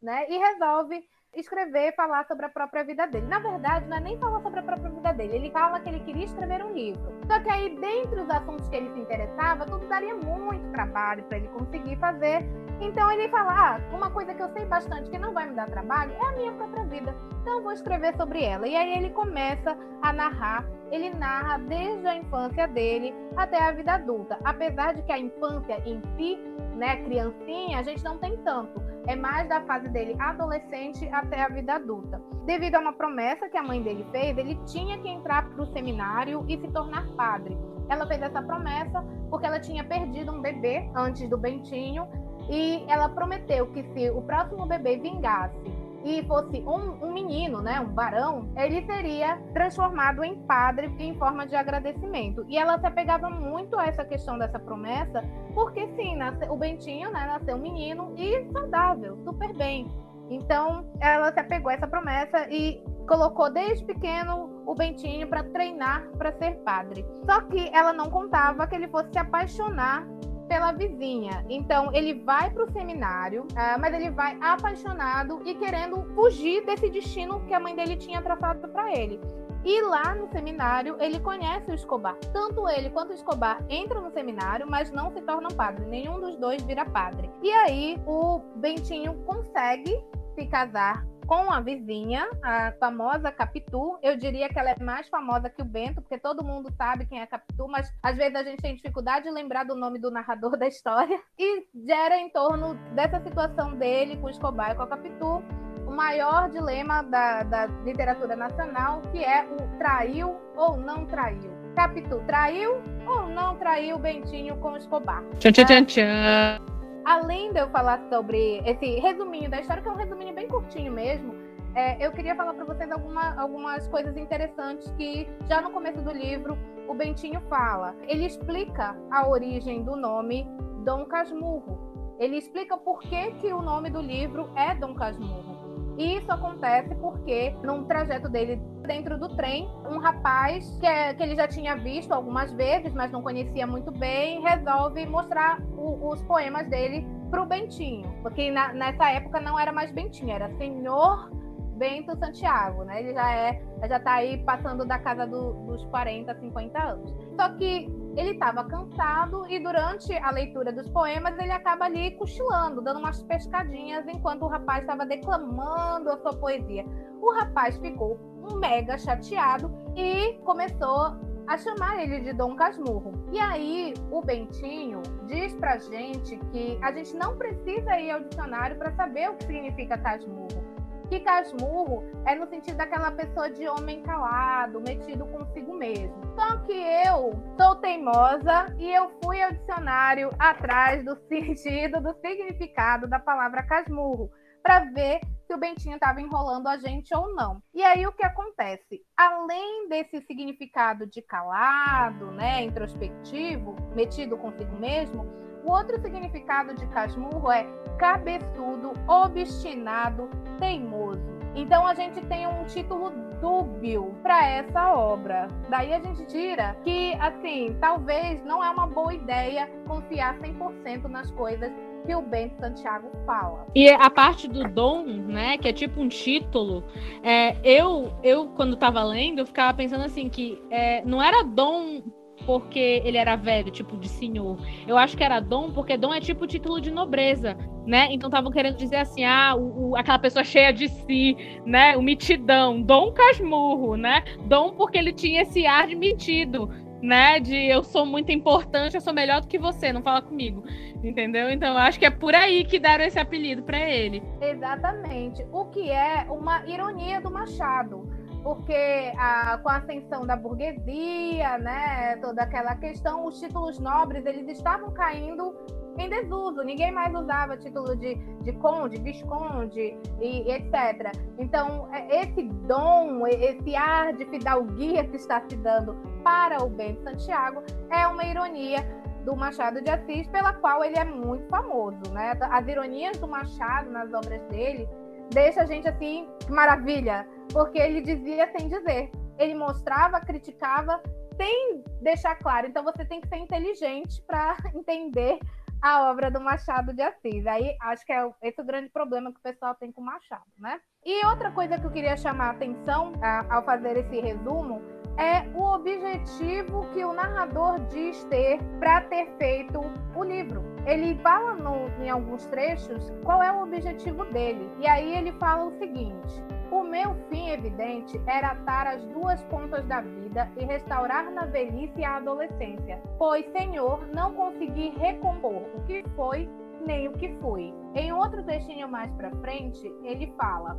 né? E resolve escrever, falar sobre a própria vida dele. Na verdade, não é nem falar sobre a própria vida dele. Ele fala que ele queria escrever um livro. Só que aí, dentre os assuntos que ele se interessava, tudo daria muito trabalho para ele conseguir fazer. Então ele fala: ah, uma coisa que eu sei bastante que não vai me dar trabalho é a minha própria vida. Então eu vou escrever sobre ela. E aí ele começa a narrar. Ele narra desde a infância dele até a vida adulta. Apesar de que a infância em si, né, criancinha, a gente não tem tanto é mais da fase dele adolescente até a vida adulta. Devido a uma promessa que a mãe dele fez, ele tinha que entrar para o seminário e se tornar padre. Ela fez essa promessa porque ela tinha perdido um bebê antes do Bentinho e ela prometeu que se o próximo bebê vingasse e fosse um, um, menino, né, um varão, ele seria transformado em padre em forma de agradecimento. E ela se apegava muito a essa questão dessa promessa, porque sim, nasce, o Bentinho né, nasceu um menino e saudável, super bem. Então, ela se apegou a essa promessa e colocou desde pequeno o Bentinho para treinar para ser padre. Só que ela não contava que ele fosse se apaixonar pela vizinha. Então ele vai para o seminário, uh, mas ele vai apaixonado e querendo fugir desse destino que a mãe dele tinha traçado para ele. E lá no seminário ele conhece o Escobar. Tanto ele quanto o Escobar entram no seminário, mas não se tornam padre. Nenhum dos dois vira padre. E aí o Bentinho consegue se casar com a vizinha, a famosa Capitu. Eu diria que ela é mais famosa que o Bento, porque todo mundo sabe quem é Capitu, mas às vezes a gente tem dificuldade de lembrar do nome do narrador da história. E gera em torno dessa situação dele com o Escobar e com a Capitu o maior dilema da, da literatura nacional, que é o traiu ou não traiu. Capitu traiu ou não traiu Bentinho com o Escobar? Tchan, tchan, tchan, tchan além de eu falar sobre esse resuminho da história, que é um resuminho bem curtinho mesmo, é, eu queria falar para vocês alguma, algumas coisas interessantes que já no começo do livro o Bentinho fala. Ele explica a origem do nome Dom Casmurro. Ele explica por que, que o nome do livro é Dom Casmurro. E isso acontece porque, num trajeto dele dentro do trem, um rapaz que, é, que ele já tinha visto algumas vezes, mas não conhecia muito bem, resolve mostrar o, os poemas dele para o Bentinho. Porque na, nessa época não era mais Bentinho, era Senhor Bento Santiago, né? Ele já é, já tá aí passando da casa do, dos 40, 50 anos. Só que ele estava cansado e durante a leitura dos poemas ele acaba ali cochilando, dando umas pescadinhas enquanto o rapaz estava declamando a sua poesia. O rapaz ficou mega chateado e começou a chamar ele de Dom Casmurro. E aí o Bentinho diz pra gente que a gente não precisa ir ao dicionário para saber o que significa casmurro. Que casmurro é no sentido daquela pessoa de homem calado, metido consigo mesmo. Só que eu sou teimosa e eu fui ao dicionário atrás do sentido, do significado da palavra casmurro, para ver se o Bentinho estava enrolando a gente ou não. E aí o que acontece? Além desse significado de calado, né, introspectivo, metido consigo mesmo, o outro significado de casmurro é cabeçudo, obstinado, teimoso. Então a gente tem um título dúbio para essa obra. Daí a gente tira que, assim, talvez não é uma boa ideia confiar 100% nas coisas que o Bento Santiago fala. E a parte do dom, né, que é tipo um título, é, eu, eu quando tava lendo, eu ficava pensando assim que é, não era dom porque ele era velho, tipo de senhor. Eu acho que era dom, porque dom é tipo título de nobreza, né? Então estavam querendo dizer assim, ah, o, o, aquela pessoa cheia de si, né? O mitidão, dom casmurro, né? Dom porque ele tinha esse ar de metido, né? De eu sou muito importante, eu sou melhor do que você, não fala comigo. Entendeu? Então acho que é por aí que deram esse apelido para ele. Exatamente. O que é uma ironia do Machado porque a, com a ascensão da burguesia, né, toda aquela questão, os títulos nobres eles estavam caindo em desuso. Ninguém mais usava título de, de conde, visconde e, e etc. Então, é, esse dom, esse ar de fidalguia que está se dando para o Bento Santiago é uma ironia do Machado de Assis, pela qual ele é muito famoso, né? As ironias do Machado nas obras dele deixa a gente assim, maravilha, porque ele dizia sem dizer. Ele mostrava, criticava, sem deixar claro. Então você tem que ser inteligente para entender a obra do Machado de Assis. Aí acho que é esse o grande problema que o pessoal tem com o Machado, né? E outra coisa que eu queria chamar a atenção a, ao fazer esse resumo é o objetivo que o narrador diz ter para ter feito o livro. Ele fala no, em alguns trechos qual é o objetivo dele. E aí ele fala o seguinte: o meu fim evidente era atar as duas pontas da vida e restaurar na velhice a adolescência, pois, Senhor, não consegui recompor o que foi nem o que fui. Em outro textinho mais para frente, ele fala: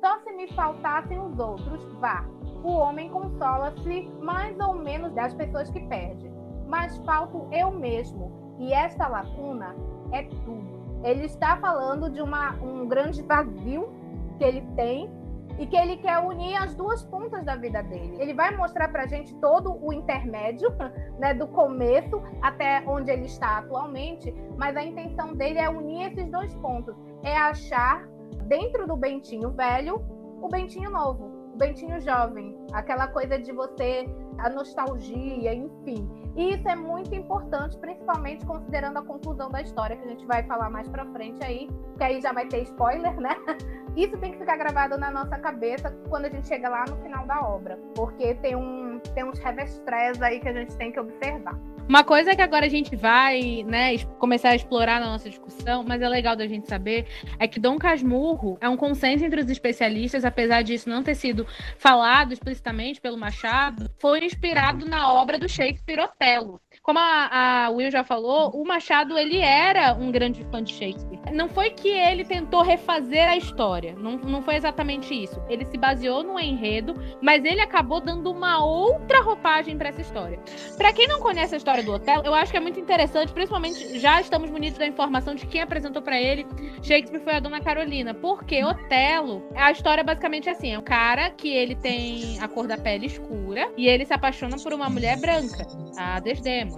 só se me faltassem os outros, vá. O homem consola-se mais ou menos das pessoas que perde, mas falto eu mesmo, e esta lacuna é tudo. Ele está falando de uma, um grande vazio que ele tem e que ele quer unir as duas pontas da vida dele. Ele vai mostrar para a gente todo o intermédio, né, do começo até onde ele está atualmente, mas a intenção dele é unir esses dois pontos, é achar dentro do Bentinho velho, o Bentinho novo, Bentinho jovem, aquela coisa de você, a nostalgia, enfim. E isso é muito importante, principalmente considerando a conclusão da história, que a gente vai falar mais pra frente aí, que aí já vai ter spoiler, né? Isso tem que ficar gravado na nossa cabeça quando a gente chega lá no final da obra, porque tem, um, tem uns revestres aí que a gente tem que observar. Uma coisa que agora a gente vai, né, começar a explorar na nossa discussão, mas é legal da gente saber, é que Dom Casmurro é um consenso entre os especialistas, apesar disso não ter sido falado explicitamente pelo Machado, foi inspirado na obra do Shakespeare Otelo. Como a, a Will já falou, o Machado ele era um grande fã de Shakespeare. Não foi que ele tentou refazer a história, não, não foi exatamente isso. Ele se baseou no enredo, mas ele acabou dando uma outra roupagem para essa história. Para quem não conhece a história do Otelo, eu acho que é muito interessante, principalmente já estamos munidos da informação de quem apresentou para ele Shakespeare foi a Dona Carolina, porque Otelo, a história basicamente é assim, é um cara que ele tem a cor da pele escura e ele se apaixona por uma mulher branca, a Desdemona.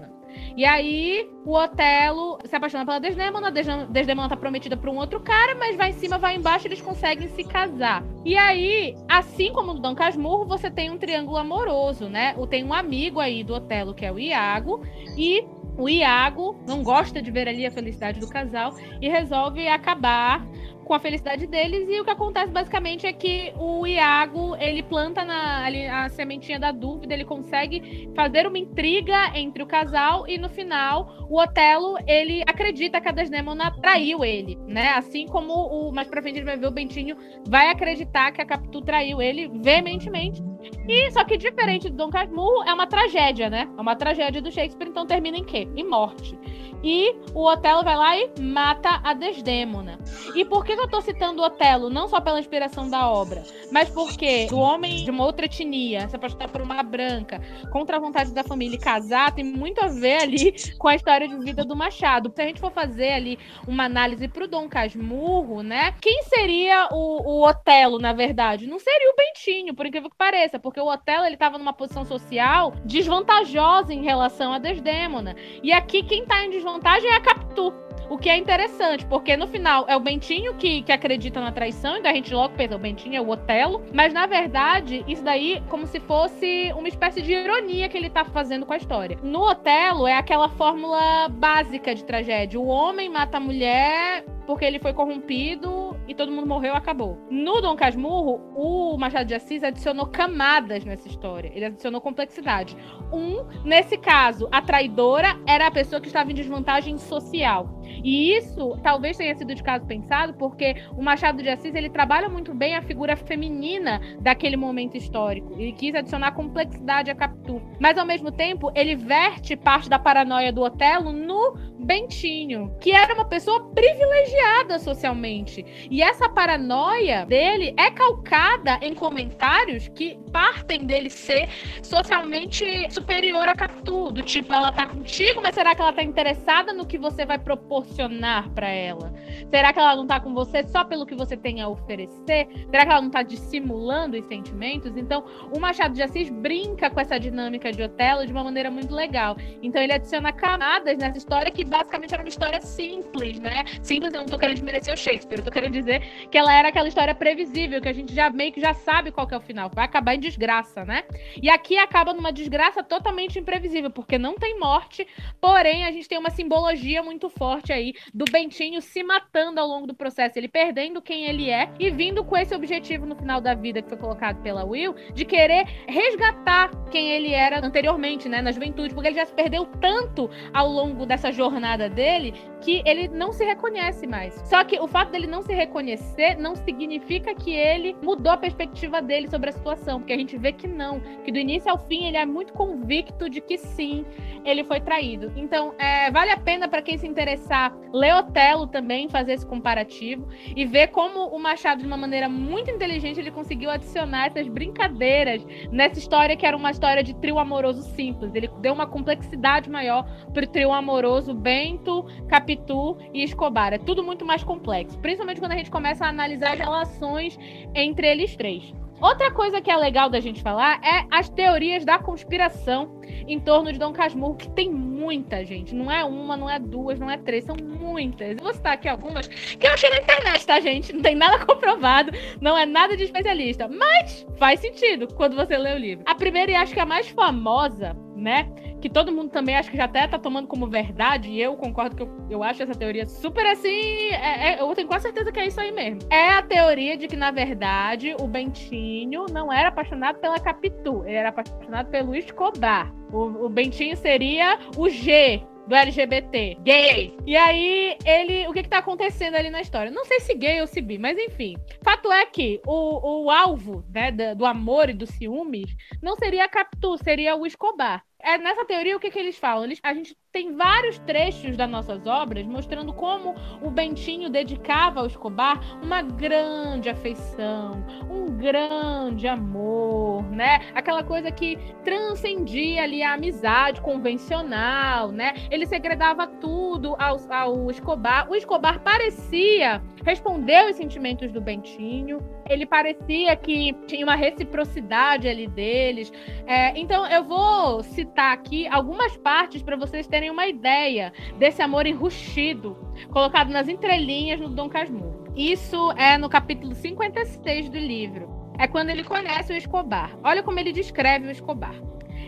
E aí, o Otelo se apaixona pela Desdemona, Desdemona tá prometida pra um outro cara, mas vai em cima, vai embaixo, eles conseguem se casar. E aí, assim como no Dom Casmurro, você tem um triângulo amoroso, né? Tem um amigo aí do Otelo, que é o Iago, e o Iago não gosta de ver ali a felicidade do casal e resolve acabar com a felicidade deles. E o que acontece basicamente é que o Iago ele planta na, ali, a sementinha da dúvida, ele consegue fazer uma intriga entre o casal e no final o Otelo ele acredita que a Desdemona traiu ele, né? Assim como o mais pra frente ele vai ver o Bentinho vai acreditar que a Capitu traiu ele veementemente. E só que diferente do Dom Casmurro, é uma tragédia, né? É uma tragédia do Shakespeare, então termina em quê? Em morte. E o Otelo vai lá e mata a Desdêmona. E por que eu tô citando Otelo? Não só pela inspiração da obra, mas porque o homem de uma outra etnia se apaixonar por uma branca, contra a vontade da família e casar, tem muito a ver ali com a história de vida do Machado. Se a gente for fazer ali uma análise pro Dom Casmurro, né? Quem seria o, o Otelo, na verdade? Não seria o Bentinho, por incrível que pareça, porque o Otelo ele tava numa posição social desvantajosa em relação a Desdêmona. E aqui quem tá em desvantagem é a Capitu. O que é interessante, porque no final é o Bentinho que, que acredita na traição, então a gente logo pensa, o Bentinho é o Otelo. Mas na verdade, isso daí como se fosse uma espécie de ironia que ele tá fazendo com a história. No Otelo é aquela fórmula básica de tragédia: o homem mata a mulher porque ele foi corrompido e todo mundo morreu, acabou. No Dom Casmurro, o Machado de Assis adicionou camadas nessa história. Ele adicionou complexidade. Um, nesse caso, a traidora era a pessoa que estava em desvantagem social. E isso talvez tenha sido de caso pensado, porque o Machado de Assis ele trabalha muito bem a figura feminina daquele momento histórico. Ele quis adicionar complexidade a Capitu. Mas ao mesmo tempo, ele verte parte da paranoia do Otelo no Bentinho, que era uma pessoa privilegiada socialmente. E essa paranoia dele é calcada em comentários que partem dele ser socialmente superior a Capitu. Do tipo, ela tá contigo, mas será que ela tá interessada no que você vai proporcionar para ela? Será que ela não tá com você só pelo que você tem a oferecer? Será que ela não tá dissimulando os sentimentos? Então, o Machado de Assis brinca com essa dinâmica de Otelo de uma maneira muito legal. Então, ele adiciona camadas nessa história que basicamente era uma história simples, né? Simples, eu não tô querendo desmerecer o Shakespeare, eu tô querendo dizer que ela era aquela história previsível, que a gente já meio que já sabe qual que é o final. Vai acabar em desgraça, né? E aqui acaba numa desgraça totalmente imprevisível, porque não tem morte, porém a gente tem uma simbologia muito forte aí do Bentinho se matando ao longo do processo, ele perdendo quem ele é e vindo com esse objetivo no final da vida que foi colocado pela Will, de querer resgatar quem ele era anteriormente, né, na juventude, porque ele já se perdeu tanto ao longo dessa jornada dele que ele não se reconhece mais. Só que o fato dele não se reconhecer não significa que ele mudou a perspectiva dele sobre a situação, porque a gente vê que não, que do início ao fim ele é muito convicto de que sim, ele foi traído. Então, é, vale a pena para quem se interessar ler Otelo também, fazer esse comparativo e ver como o Machado, de uma maneira muito inteligente, ele conseguiu adicionar essas brincadeiras nessa história que era uma história de trio amoroso simples. Ele deu uma complexidade maior pro trio amoroso Bento, Capitu e Escobar. É tudo muito mais complexo, principalmente quando a gente começa a analisar as relações entre eles três. Outra coisa que é legal da gente falar é as teorias da conspiração em torno de Dom Casmurro, que tem muita gente. Não é uma, não é duas, não é três, são muitas. Eu vou citar aqui algumas que eu achei na internet, tá, gente? Não tem nada comprovado, não é nada de especialista. Mas faz sentido quando você lê o livro. A primeira e acho que a mais famosa, né? Que todo mundo também acho que já até tá tomando como verdade, e eu concordo que eu, eu acho essa teoria super assim. é- é- eu tenho quase certeza que é isso aí mesmo. É a teoria de que, na verdade, o Bentinho não era apaixonado pela Capitu, ele era apaixonado pelo Escobar. O, o Bentinho seria o G do LGBT, gay. E aí, ele. O que, que tá acontecendo ali na história? Não sei se gay ou se bi, mas enfim. Fato é que o, o alvo né, da- do amor e dos ciúmes não seria a Capitu, seria o Escobar. É, nessa teoria, o que, que eles falam? Eles, a gente tem vários trechos das nossas obras mostrando como o Bentinho dedicava ao Escobar uma grande afeição, um grande amor, né? Aquela coisa que transcendia ali a amizade convencional, né? Ele segredava tudo ao, ao Escobar. O Escobar parecia responder os sentimentos do Bentinho. Ele parecia que tinha uma reciprocidade ali deles. É, então, eu vou citar aqui algumas partes para vocês terem uma ideia desse amor enrustido, colocado nas entrelinhas no Dom Casmurro. Isso é no capítulo 56 do livro. É quando ele conhece o Escobar. Olha como ele descreve o Escobar.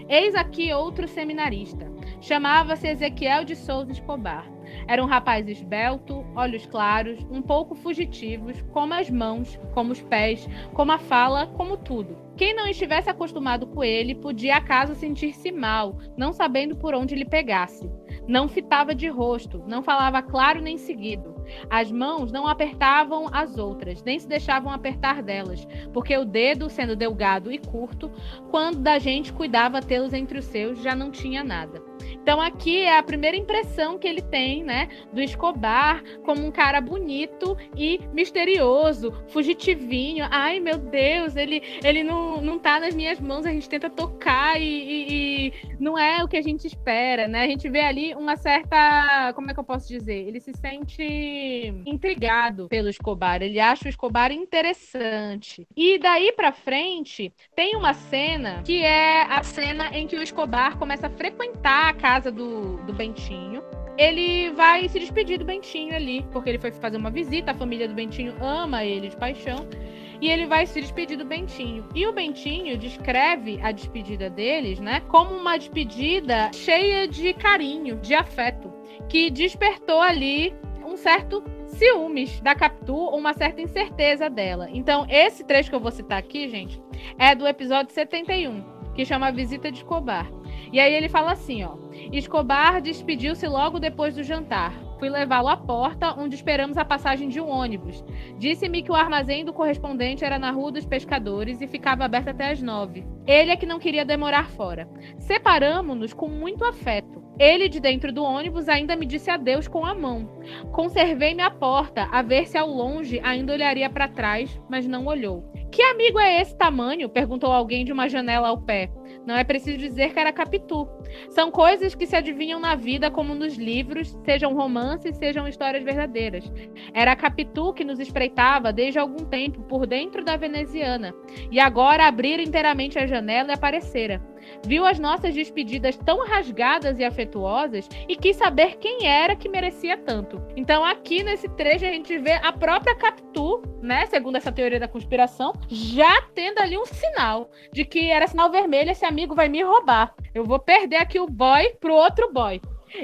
Eis aqui outro seminarista. Chamava-se Ezequiel de Souza Escobar. Era um rapaz esbelto, olhos claros, um pouco fugitivos, como as mãos, como os pés, como a fala, como tudo. Quem não estivesse acostumado com ele podia acaso sentir-se mal, não sabendo por onde lhe pegasse. Não fitava de rosto, não falava claro nem seguido. As mãos não apertavam as outras, nem se deixavam apertar delas, porque o dedo, sendo delgado e curto, quando da gente cuidava tê-los entre os seus, já não tinha nada. Então aqui é a primeira impressão que ele tem, né, do Escobar como um cara bonito e misterioso, fugitivinho. Ai, meu Deus, ele, ele não, não tá nas minhas mãos, a gente tenta tocar e, e, e não é o que a gente espera, né? A gente vê ali uma certa, como é que eu posso dizer? Ele se sente intrigado pelo Escobar, ele acha o Escobar interessante. E daí para frente, tem uma cena que é a cena em que o Escobar começa a frequentar a casa do, do Bentinho. Ele vai se despedir do Bentinho ali, porque ele foi fazer uma visita, a família do Bentinho ama ele de paixão. E ele vai se despedir do Bentinho. E o Bentinho descreve a despedida deles, né, como uma despedida cheia de carinho, de afeto, que despertou ali um certo ciúmes da Capitu, uma certa incerteza dela. Então, esse trecho que eu vou citar aqui, gente, é do episódio 71, que chama Visita de Escobar. E aí ele fala assim, ó: Escobar despediu-se logo depois do jantar. Fui levá-lo à porta, onde esperamos a passagem de um ônibus. Disse-me que o armazém do correspondente era na Rua dos Pescadores e ficava aberto até as nove. Ele é que não queria demorar fora. Separamos-nos com muito afeto. Ele, de dentro do ônibus, ainda me disse adeus com a mão. Conservei-me à porta, a ver se ao longe ainda olharia para trás, mas não olhou. Que amigo é esse tamanho? perguntou alguém de uma janela ao pé. Não é preciso dizer que era Capitu. São coisas que se adivinham na vida como nos livros, sejam romances, sejam histórias verdadeiras. Era Capitu que nos espreitava desde algum tempo por dentro da veneziana, e agora abrira inteiramente a janela e aparecera. Viu as nossas despedidas tão rasgadas e afetuosas e quis saber quem era que merecia tanto. Então, aqui nesse trecho, a gente vê a própria Capitu, né, segundo essa teoria da conspiração, já tendo ali um sinal de que era sinal vermelho, esse amigo vai me roubar. Eu vou perder aqui o boy pro outro boy.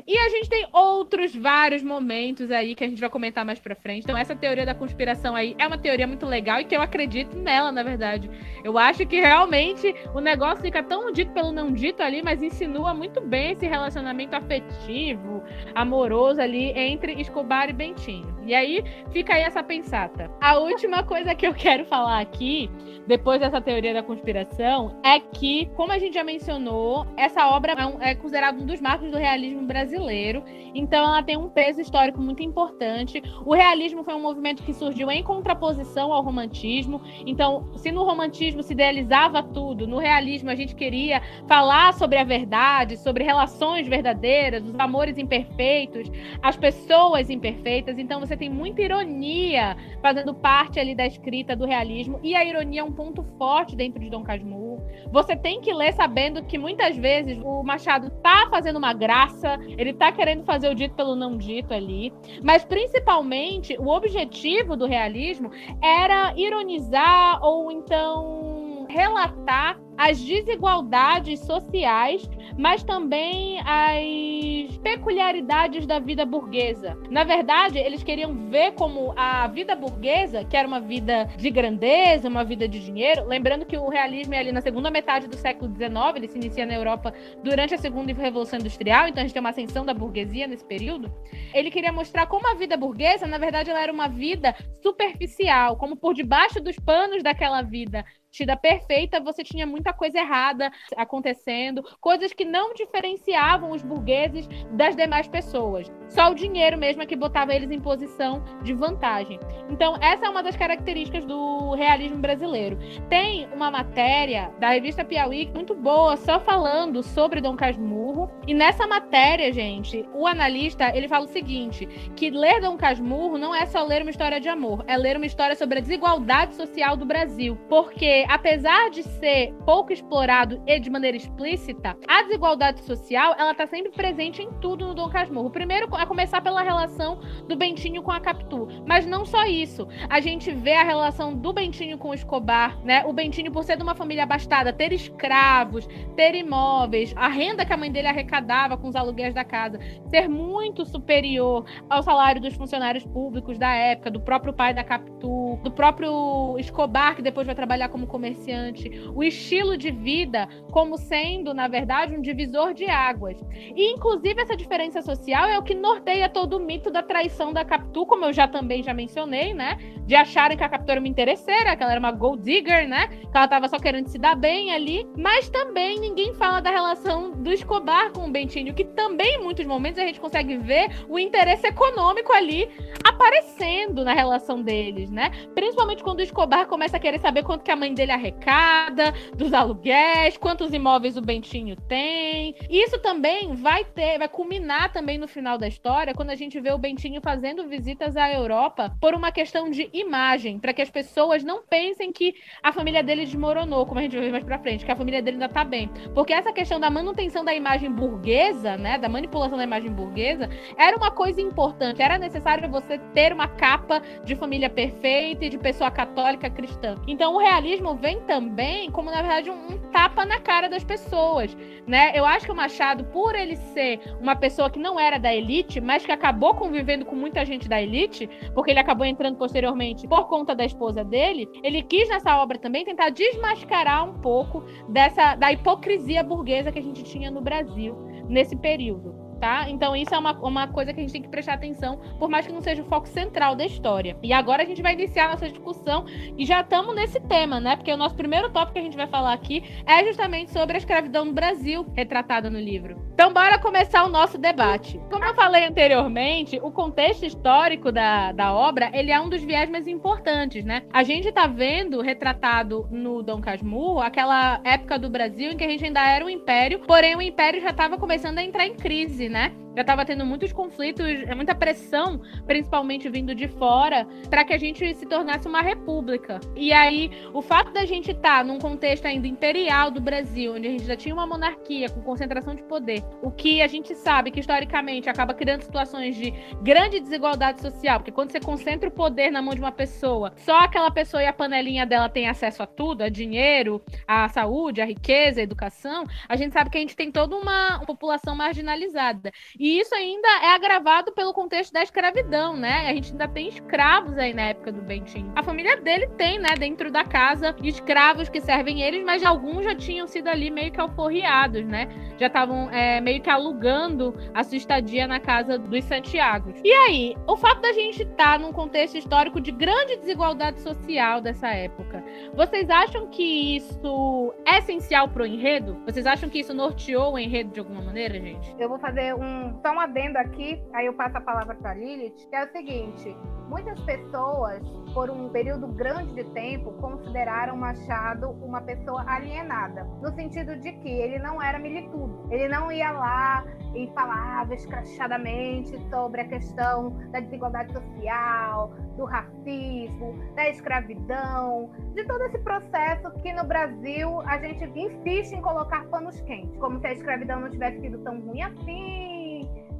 E a gente tem outros vários momentos aí que a gente vai comentar mais pra frente. Então, essa teoria da conspiração aí é uma teoria muito legal e que eu acredito nela, na verdade. Eu acho que realmente o negócio fica tão dito pelo não dito ali, mas insinua muito bem esse relacionamento afetivo, amoroso ali entre Escobar e Bentinho. E aí fica aí essa pensata. A última coisa que eu quero falar aqui, depois dessa teoria da conspiração, é que, como a gente já mencionou, essa obra é, um, é considerada um dos marcos do realismo brasileiro então ela tem um peso histórico muito importante. O realismo foi um movimento que surgiu em contraposição ao romantismo. Então, se no romantismo se idealizava tudo, no realismo a gente queria falar sobre a verdade, sobre relações verdadeiras, os amores imperfeitos, as pessoas imperfeitas. Então, você tem muita ironia fazendo parte ali da escrita do realismo, e a ironia é um ponto forte dentro de Dom Casmurro. Você tem que ler sabendo que muitas vezes o Machado tá fazendo uma graça, ele tá querendo fazer o dito pelo não dito ali, mas principalmente o objetivo do realismo era ironizar ou então relatar as desigualdades sociais, mas também as peculiaridades da vida burguesa. Na verdade, eles queriam ver como a vida burguesa, que era uma vida de grandeza, uma vida de dinheiro, lembrando que o realismo é ali na segunda metade do século XIX, ele se inicia na Europa durante a segunda revolução industrial, então a gente tem uma ascensão da burguesia nesse período. Ele queria mostrar como a vida burguesa, na verdade, ela era uma vida superficial, como por debaixo dos panos daquela vida tida perfeita, você tinha muita coisa errada acontecendo, coisas que não diferenciavam os burgueses das demais pessoas. Só o dinheiro mesmo é que botava eles em posição de vantagem. Então, essa é uma das características do realismo brasileiro. Tem uma matéria da revista Piauí muito boa, só falando sobre Dom Casmurro. E nessa matéria, gente, o analista ele fala o seguinte: que ler Dom Casmurro não é só ler uma história de amor, é ler uma história sobre a desigualdade social do Brasil. Porque apesar de ser pouco explorado e de maneira explícita, a desigualdade social, ela tá sempre presente em tudo no Dom Casmurro. Primeiro, a começar pela relação do Bentinho com a Capitu. Mas não só isso. A gente vê a relação do Bentinho com o Escobar, né? O Bentinho, por ser de uma família abastada, ter escravos, ter imóveis, a renda que a mãe dele arrecadava com os aluguéis da casa, ser muito superior ao salário dos funcionários públicos da época, do próprio pai da Capitu, do próprio Escobar, que depois vai trabalhar como comerciante, o estilo de vida como sendo, na verdade, um divisor de águas. E, inclusive, essa diferença social é o que norteia todo o mito da traição da Capitu, como eu já também já mencionei, né? De acharem que a Capitu era uma interesseira, que ela era uma gold digger, né? Que ela tava só querendo se dar bem ali. Mas também ninguém fala da relação do Escobar com o Bentinho, que também em muitos momentos a gente consegue ver o interesse econômico ali aparecendo na relação deles, né? Principalmente quando o Escobar começa a querer saber quanto que a mãe dele arrecada, dos aluguéis, quantos imóveis o Bentinho tem. Isso também vai ter, vai culminar também no final da história, quando a gente vê o Bentinho fazendo visitas à Europa por uma questão de imagem, para que as pessoas não pensem que a família dele desmoronou, como a gente vai ver mais pra frente, que a família dele ainda tá bem. Porque essa questão da manutenção da imagem burguesa, né, da manipulação da imagem burguesa, era uma coisa importante, era necessário você ter uma capa de família perfeita e de pessoa católica cristã. Então o realismo vem também como, na verdade, um, um tapa na cara das pessoas, né? Eu acho que o Machado, por ele ser uma pessoa que não era da elite, mas que acabou convivendo com muita gente da elite, porque ele acabou entrando posteriormente por conta da esposa dele, ele quis nessa obra também tentar desmascarar um pouco dessa da hipocrisia burguesa que a gente tinha no Brasil nesse período tá? Então isso é uma, uma coisa que a gente tem que prestar atenção, por mais que não seja o foco central da história. E agora a gente vai iniciar nossa discussão e já estamos nesse tema, né? Porque o nosso primeiro tópico que a gente vai falar aqui é justamente sobre a escravidão no Brasil, retratada no livro. Então bora começar o nosso debate. Como eu falei anteriormente, o contexto histórico da, da obra, ele é um dos viés mais importantes, né? A gente tá vendo retratado no Dom Casmurro aquela época do Brasil em que a gente ainda era um império, porém o império já estava começando a entrar em crise, né? Já estava tendo muitos conflitos, é muita pressão, principalmente vindo de fora, para que a gente se tornasse uma república. E aí, o fato da gente estar tá num contexto ainda imperial do Brasil, onde a gente já tinha uma monarquia com concentração de poder, o que a gente sabe que historicamente acaba criando situações de grande desigualdade social, porque quando você concentra o poder na mão de uma pessoa, só aquela pessoa e a panelinha dela tem acesso a tudo, a dinheiro, a saúde, a riqueza, a educação, a gente sabe que a gente tem toda uma população marginalizada. E isso ainda é agravado pelo contexto da escravidão, né? A gente ainda tem escravos aí na época do Bentinho. A família dele tem, né, dentro da casa, escravos que servem eles, mas alguns já tinham sido ali meio que alforriados, né? Já estavam é, meio que alugando a sua estadia na casa dos Santiagos. E aí, o fato da gente estar tá num contexto histórico de grande desigualdade social dessa época, vocês acham que isso é essencial pro enredo? Vocês acham que isso norteou o enredo de alguma maneira, gente? Eu vou fazer um, só um adendo aqui, aí eu passo a palavra para Lilith, que é o seguinte: muitas pessoas, por um período grande de tempo, consideraram Machado uma pessoa alienada, no sentido de que ele não era militudo, ele não ia lá e falava escrachadamente sobre a questão da desigualdade social, do racismo, da escravidão, de todo esse processo que no Brasil a gente insiste em colocar panos quentes, como se a escravidão não tivesse sido tão ruim assim,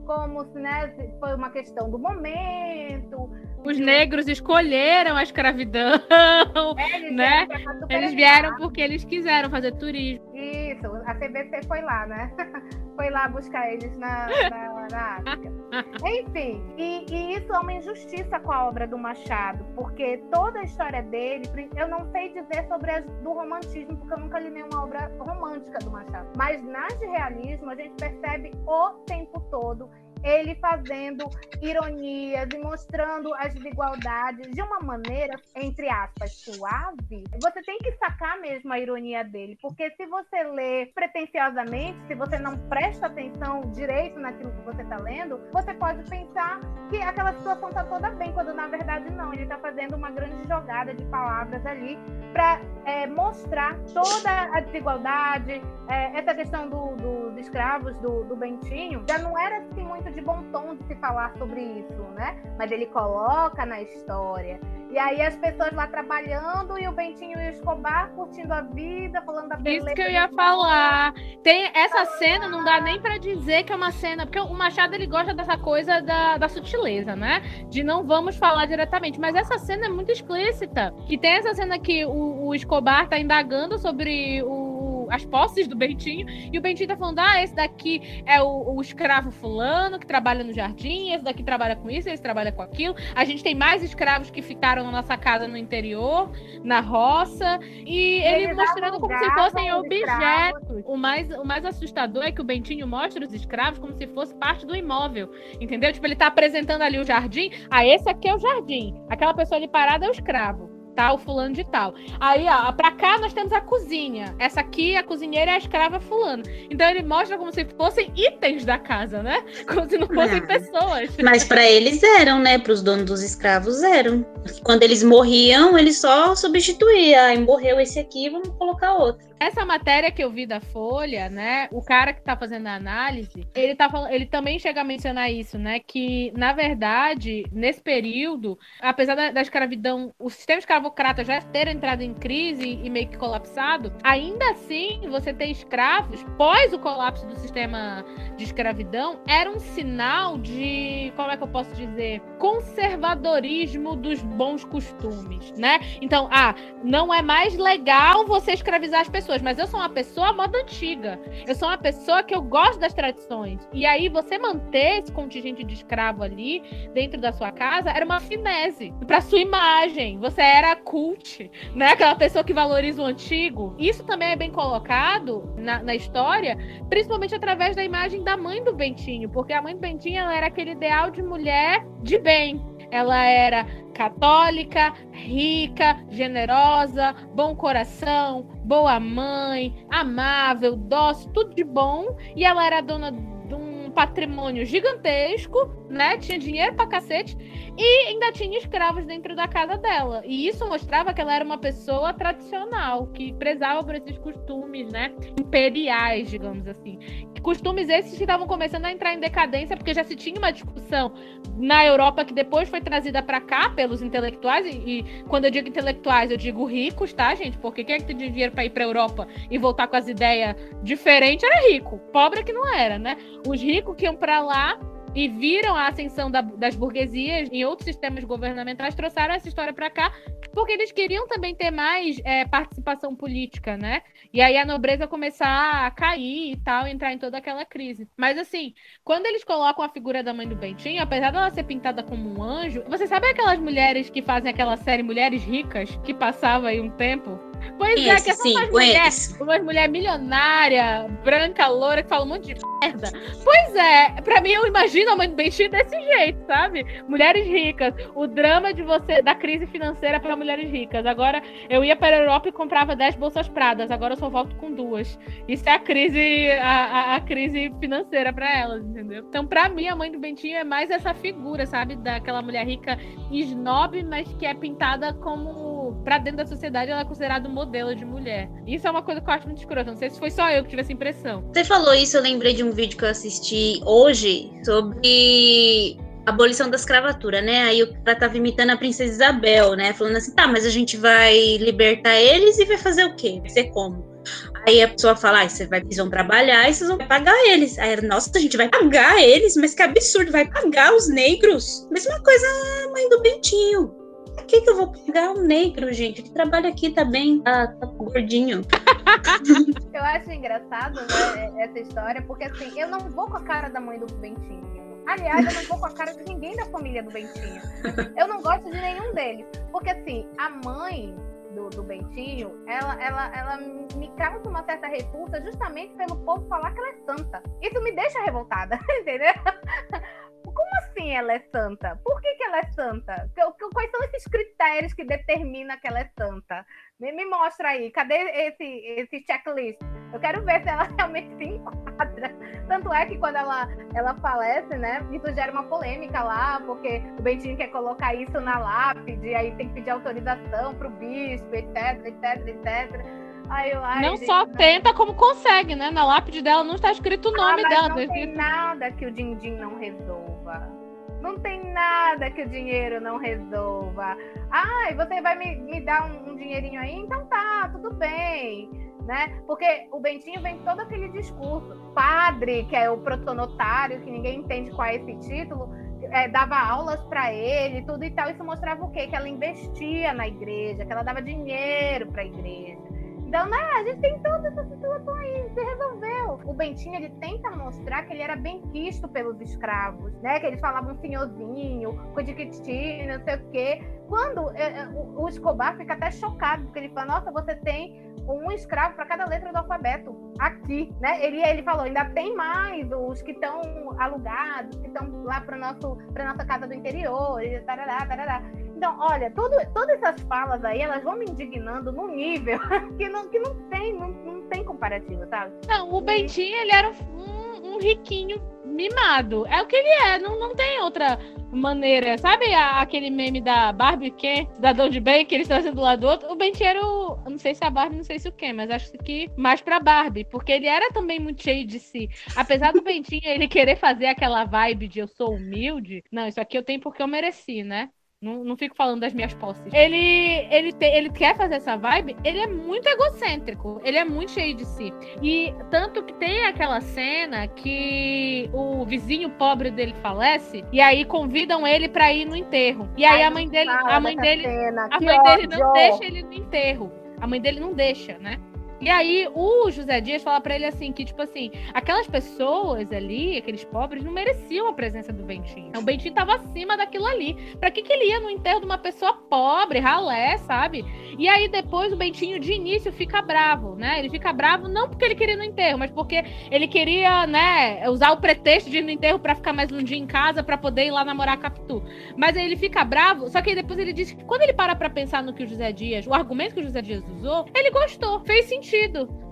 como se né, foi uma questão do momento. Os negros escolheram a escravidão, é, né? Vieram eles vieram porque eles quiseram fazer turismo. Isso, a CBC foi lá, né? foi lá buscar eles na, na, na África. Enfim, e, e, isso é uma injustiça com a obra do Machado, porque toda a história dele, eu não sei dizer sobre as do romantismo, porque eu nunca li nenhuma obra romântica do Machado, mas nas de realismo a gente percebe o tempo todo ele fazendo ironias e mostrando as desigualdades de uma maneira, entre aspas, suave, você tem que sacar mesmo a ironia dele, porque se você lê pretensiosamente, se você não presta atenção direito naquilo que você está lendo, você pode pensar que aquela situação está toda bem, quando na verdade não, ele está fazendo uma grande jogada de palavras ali para é, mostrar toda a desigualdade, é, essa questão do, do, dos escravos do, do Bentinho, já não era assim muito muito de bom tom de se falar sobre isso, né? Mas ele coloca na história. E aí as pessoas lá trabalhando e o Bentinho e o Escobar curtindo a vida, falando da beleza. Isso que eu ia falar. Tem essa cena, não dá nem para dizer que é uma cena, porque o Machado ele gosta dessa coisa da, da sutileza, né? De não vamos falar diretamente, mas essa cena é muito explícita. Que tem essa cena que o, o Escobar tá indagando sobre o as posses do Bentinho, e o Bentinho tá falando: ah, esse daqui é o, o escravo fulano que trabalha no jardim, esse daqui trabalha com isso, esse trabalha com aquilo. A gente tem mais escravos que ficaram na nossa casa no interior, na roça, e ele Eles mostrando como se fossem os objetos. O mais, o mais assustador é que o Bentinho mostra os escravos como se fosse parte do imóvel. Entendeu? Tipo, ele tá apresentando ali o jardim. Ah, esse aqui é o jardim. Aquela pessoa ali parada é o escravo. O fulano de tal. Aí, ó, pra cá nós temos a cozinha. Essa aqui, a cozinheira, é a escrava fulano. Então ele mostra como se fossem itens da casa, né? Como se não fossem Ah. pessoas. Mas para eles eram, né? Para os donos dos escravos eram. Quando eles morriam, eles só substituíam. Aí morreu esse aqui, vamos colocar outro. Essa matéria que eu vi da Folha, né? O cara que tá fazendo a análise, ele, tá falando, ele também chega a mencionar isso, né? Que, na verdade, nesse período, apesar da, da escravidão, o sistema escravocrata já ter entrado em crise e meio que colapsado, ainda assim, você ter escravos, pós o colapso do sistema de escravidão, era um sinal de, como é que eu posso dizer, conservadorismo dos bons costumes, né? Então, ah, não é mais legal você escravizar as pessoas, mas eu sou uma pessoa moda antiga. Eu sou uma pessoa que eu gosto das tradições. E aí você manter esse contingente de escravo ali dentro da sua casa era uma finese para sua imagem. Você era cult, né? Aquela pessoa que valoriza o antigo. Isso também é bem colocado na, na história, principalmente através da imagem da mãe do Bentinho, porque a mãe do Bentinho ela era aquele ideal de mulher de bem. Ela era católica, rica, generosa, bom coração, boa mãe, amável, dócil, tudo de bom. E ela era dona de um patrimônio gigantesco, né? Tinha dinheiro pra cacete e ainda tinha escravos dentro da casa dela. E isso mostrava que ela era uma pessoa tradicional, que prezava por esses costumes, né? Imperiais, digamos assim. Costumes esses que estavam começando a entrar em decadência, porque já se tinha uma discussão na Europa que depois foi trazida para cá pelos intelectuais. E, e quando eu digo intelectuais, eu digo ricos, tá, gente? Porque quem é que tem dinheiro para ir para Europa e voltar com as ideias diferentes era rico. Pobre que não era, né? Os ricos que iam para lá e viram a ascensão da- das burguesias em outros sistemas governamentais, trouxeram essa história para cá, porque eles queriam também ter mais é, participação política, né? E aí a nobreza começar a cair e tal, entrar em toda aquela crise. Mas assim, quando eles colocam a figura da mãe do Bentinho, apesar dela ser pintada como um anjo, você sabe aquelas mulheres que fazem aquela série Mulheres Ricas, que passava aí um tempo? Pois é, que sim, umas mulheres, umas mulher milionária, branca, loura, que falam um monte de merda. Pois é, pra mim eu imagino a mãe do Bentinho desse jeito, sabe? Mulheres ricas, o drama de você da crise financeira para mulheres ricas. Agora eu ia para a Europa e comprava 10 bolsas pradas, agora eu só volto com duas. Isso é a crise a, a- a crise financeira para elas, entendeu? Então pra mim a mãe do Bentinho é mais essa figura, sabe, daquela mulher rica snob, mas que é pintada como pra dentro da sociedade ela é considerada um modelo de mulher. Isso é uma coisa que eu acho muito escrota. Não sei se foi só eu que tive essa impressão. Você falou isso, eu lembrei de um vídeo que eu assisti hoje sobre abolição da escravatura, né? Aí o cara tava imitando a princesa Isabel, né? Falando assim, tá, mas a gente vai libertar eles e vai fazer o quê? Vai ser como? Aí a pessoa fala, ah, vai, vão trabalhar e vocês vão pagar eles. Aí, nossa, a gente vai pagar eles? Mas que absurdo, vai pagar os negros? Mesma coisa a mãe do Bentinho. Por que, que eu vou pagar um negro, gente? Que trabalha aqui também, tá, tá gordinho. Eu acho engraçado, né, essa história, porque assim, eu não vou com a cara da mãe do Bentinho. Aliás, eu não vou com a cara de ninguém da família do Bentinho. Eu não gosto de nenhum deles. Porque assim, a mãe do, do Bentinho, ela, ela, ela me causa uma certa repulsa justamente pelo povo falar que ela é santa. Isso me deixa revoltada, entendeu? Como assim ela é santa? Por que, que ela é santa? Quais são esses critérios que determinam que ela é santa? Me, me mostra aí, cadê esse, esse checklist? Eu quero ver se ela realmente se enquadra. Tanto é que quando ela, ela falece, né? Isso gera uma polêmica lá, porque o Bentinho quer colocar isso na lápide, aí tem que pedir autorização pro bispo, etc, etc, etc. Eu, ai, não gente, só tenta, como consegue, né? Na lápide dela não está escrito o nome ah, dela. Não tá tem escrito- nada que o din-din não resolva. Não tem nada que o dinheiro não resolva. Ah, e você vai me, me dar um, um dinheirinho aí? Então tá, tudo bem. Né? Porque o Bentinho vem todo aquele discurso. Padre, que é o protonotário, que ninguém entende qual é esse título, é, dava aulas para ele, tudo e tal. Isso mostrava o quê? Que ela investia na igreja, que ela dava dinheiro para a igreja. Então, né, a gente tem todas essas situações, se resolveu. O Bentinho, ele tenta mostrar que ele era bem quisto pelos escravos, né? Que eles falavam senhorzinho, coitiquiti, não sei o quê. Quando é, é, o, o Escobar fica até chocado, porque ele fala, nossa, você tem um escravo para cada letra do alfabeto aqui, né? Ele, ele falou, ainda tem mais os que estão alugados, que estão lá para nosso para nossa casa do interior, e tarará, tarará. Então, olha, tudo, todas essas falas aí, elas vão me indignando num nível que não, que não tem, não, não tem comparativo, sabe? Não, o Bentinho, ele era um, um riquinho mimado. É o que ele é, não, não tem outra maneira. Sabe a- aquele meme da Barbie que cidadão de bem, que eles estão do lado do outro? O Bentinho era. Não sei se é a Barbie, não sei se o quê, mas acho que mais pra Barbie, porque ele era também muito cheio de si. Apesar do Bentinho ele querer fazer aquela vibe de eu sou humilde, não, isso aqui eu tenho porque eu mereci, né? Não, não fico falando das minhas posses. Ele, ele, te- ele quer fazer essa vibe, ele é muito egocêntrico, ele é muito cheio de si. E tanto que tem aquela cena que o vizinho pobre dele falece, e aí convidam ele pra ir no enterro. E aí Ai, a mãe dele, a mãe dele, cena, a mãe dele não deixa ele no enterro. A mãe dele não deixa, né? E aí o José Dias fala pra ele assim que tipo assim, aquelas pessoas ali, aqueles pobres não mereciam a presença do Bentinho. O Bentinho tava acima daquilo ali. Pra que que ele ia no enterro de uma pessoa pobre, ralé, sabe? E aí depois o Bentinho de início fica bravo, né? Ele fica bravo não porque ele queria ir no enterro, mas porque ele queria, né, usar o pretexto de ir no enterro pra ficar mais um dia em casa pra poder ir lá namorar a Capitu. Mas aí ele fica bravo, só que depois ele diz que quando ele para pra pensar no que o José Dias, o argumento que o José Dias usou, ele gostou, fez sentido.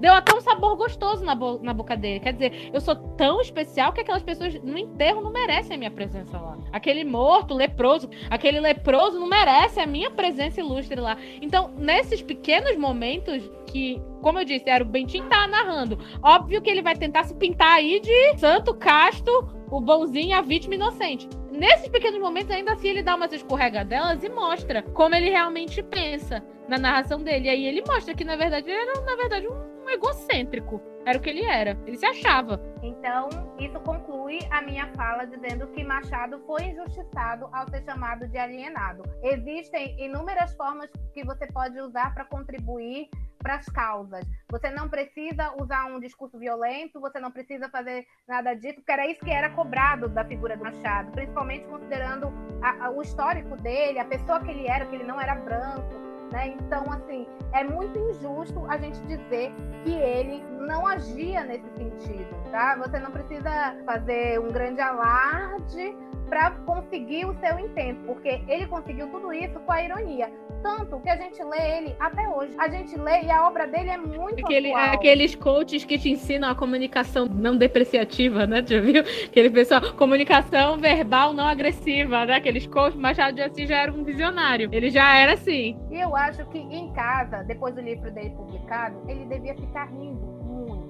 Deu até um sabor gostoso na, bo- na boca dele. Quer dizer, eu sou tão especial que aquelas pessoas no enterro não merecem a minha presença lá. Aquele morto, leproso, aquele leproso não merece a minha presença ilustre lá. Então, nesses pequenos momentos que, como eu disse, era o Bentinho tava narrando. Óbvio que ele vai tentar se pintar aí de santo, casto, o bonzinho, a vítima inocente. Nesses pequenos momentos, ainda assim, ele dá umas escorregadelas e mostra como ele realmente pensa na narração dele. E aí ele mostra que, na verdade, ele era, na verdade, um egocêntrico. Era o que ele era. Ele se achava. Então, isso conclui a minha fala dizendo que Machado foi injustiçado ao ser chamado de alienado. Existem inúmeras formas que você pode usar para contribuir para as causas. Você não precisa usar um discurso violento, você não precisa fazer nada disso, porque era isso que era cobrado da figura do Machado, principalmente considerando a- a- o histórico dele, a pessoa que ele era, que ele não era branco. Né? Então, assim, é muito injusto a gente dizer que ele não agia nesse sentido, tá? Você não precisa fazer um grande alarde para conseguir o seu intento, porque ele conseguiu tudo isso com a ironia. Tanto que a gente lê ele até hoje. A gente lê e a obra dele é muito Aquele, atual. aqueles coaches que te ensinam a comunicação não depreciativa, né? Já viu? Aquele pessoal, comunicação verbal não agressiva, né? Aqueles coaches, Machado de Assis já era um visionário. Ele já era assim. E eu acho que em casa, depois do livro dele publicado, ele devia ficar rindo.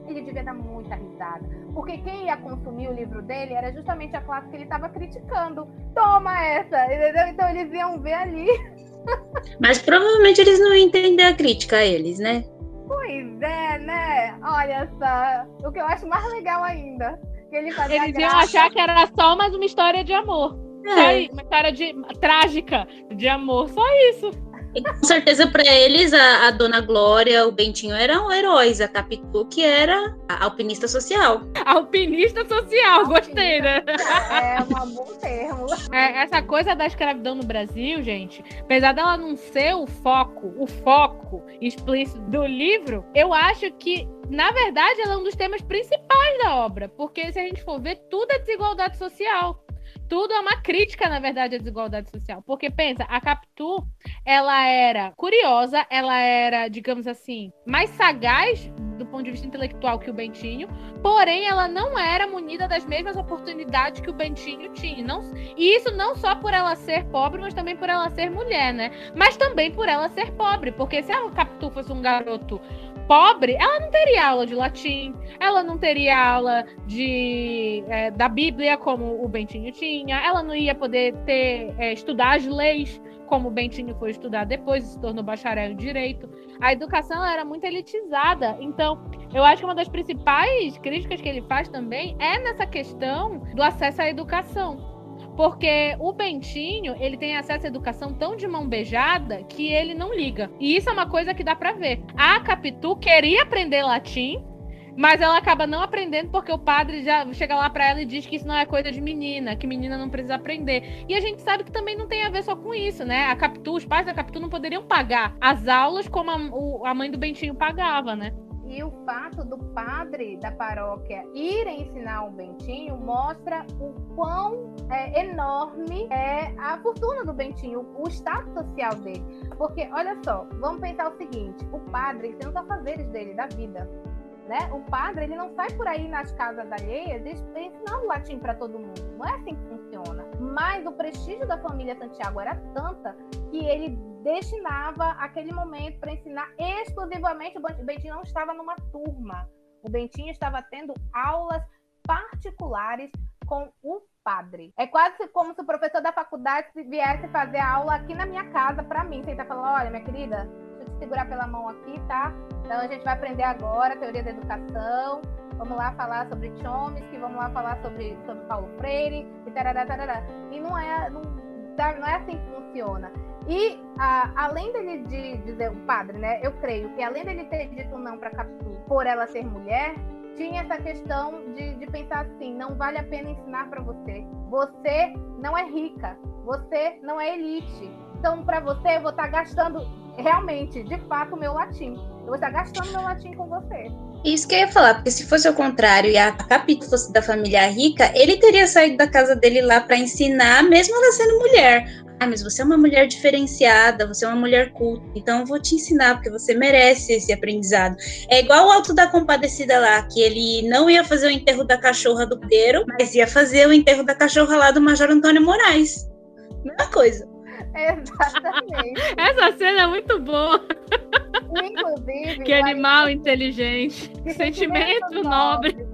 Ele devia dar muita risada. Porque quem ia consumir o livro dele era justamente a classe que ele estava criticando. Toma essa! Entendeu? Então eles iam ver ali. Mas provavelmente eles não entendem a crítica a eles, né? Pois é, né? Olha só. O que eu acho mais legal ainda. Que ele fazia Eles iam graça. achar que era só mais uma história de amor. Só É, isso, uma história de, trágica de amor. Só isso. E com certeza para eles a, a Dona Glória, o Bentinho eram heróis, a Capitu que era a alpinista social. Alpinista social, gostei, né? É um bom termo. É, essa coisa da escravidão no Brasil, gente, apesar dela não ser o foco, o foco explícito do livro, eu acho que, na verdade, ela é um dos temas principais da obra. Porque se a gente for ver, tudo é desigualdade social. Tudo é uma crítica, na verdade, à desigualdade social. Porque, pensa, a Capitu, ela era curiosa, ela era, digamos assim, mais sagaz do ponto de vista intelectual que o Bentinho, porém ela não era munida das mesmas oportunidades que o Bentinho tinha. Não, e isso não só por ela ser pobre, mas também por ela ser mulher, né? Mas também por ela ser pobre, porque se a Capitu fosse um garoto pobre, ela não teria aula de latim, ela não teria aula de é, da Bíblia como o Bentinho tinha, ela não ia poder ter é, estudar as leis como o Bentinho foi estudar depois, se tornou bacharel em direito. A educação era muito elitizada, então eu acho que uma das principais críticas que ele faz também é nessa questão do acesso à educação. Porque o Bentinho, ele tem acesso à educação tão de mão beijada que ele não liga. E isso é uma coisa que dá pra ver. A Capitu queria aprender latim, mas ela acaba não aprendendo porque o padre já chega lá pra ela e diz que isso não é coisa de menina, que menina não precisa aprender. E a gente sabe que também não tem a ver só com isso, né? A Capitu, os pais da Capitu não poderiam pagar as aulas como a, o- a mãe do Bentinho pagava, né? E o fato do padre da paróquia ir ensinar o Bentinho mostra o quão é, enorme é a fortuna do Bentinho, o status social dele. Porque, olha só, vamos pensar o seguinte: o padre tem os afazeres dele, da vida. Né? O padre ele não sai por aí nas casas alheias ensinando latim para todo mundo. Não é assim que funciona. Mas o prestígio da família Santiago era tanta que ele destinava aquele momento para ensinar exclusivamente. O Bentinho não estava numa turma. O Bentinho estava tendo aulas particulares com o padre. É quase como se o professor da faculdade viesse fazer aula aqui na minha casa para mim. Você tá falando, olha, minha querida, te segurar pela mão aqui, tá? Então a gente vai aprender agora a teoria da educação. Vamos lá falar sobre Chomsky, vamos lá falar sobre, sobre Paulo Freire, e tarará, tarará. E não é, não, não é assim que funciona. E a, além dele de dizer, o padre, né? Eu creio que além dele ter dito não para Capitu por ela ser mulher, tinha essa questão de, de pensar assim: não vale a pena ensinar para você. Você não é rica, você não é elite. Então, para você, eu vou estar gastando realmente, de fato, meu latim. Eu vou estar gastando meu latim com você. Isso que eu ia falar, porque se fosse o contrário e a Capitu fosse da família rica, ele teria saído da casa dele lá para ensinar, mesmo ela sendo mulher. Ah, mas você é uma mulher diferenciada, você é uma mulher culta, então eu vou te ensinar, porque você merece esse aprendizado. É igual o Alto da Compadecida lá, que ele não ia fazer o enterro da cachorra do Pedro, mas ia fazer o enterro da cachorra lá do Major Antônio Moraes. Mesma coisa. Exatamente. Essa cena é muito boa. Inclusive. Que animal inteligente. Que sentimento nobre.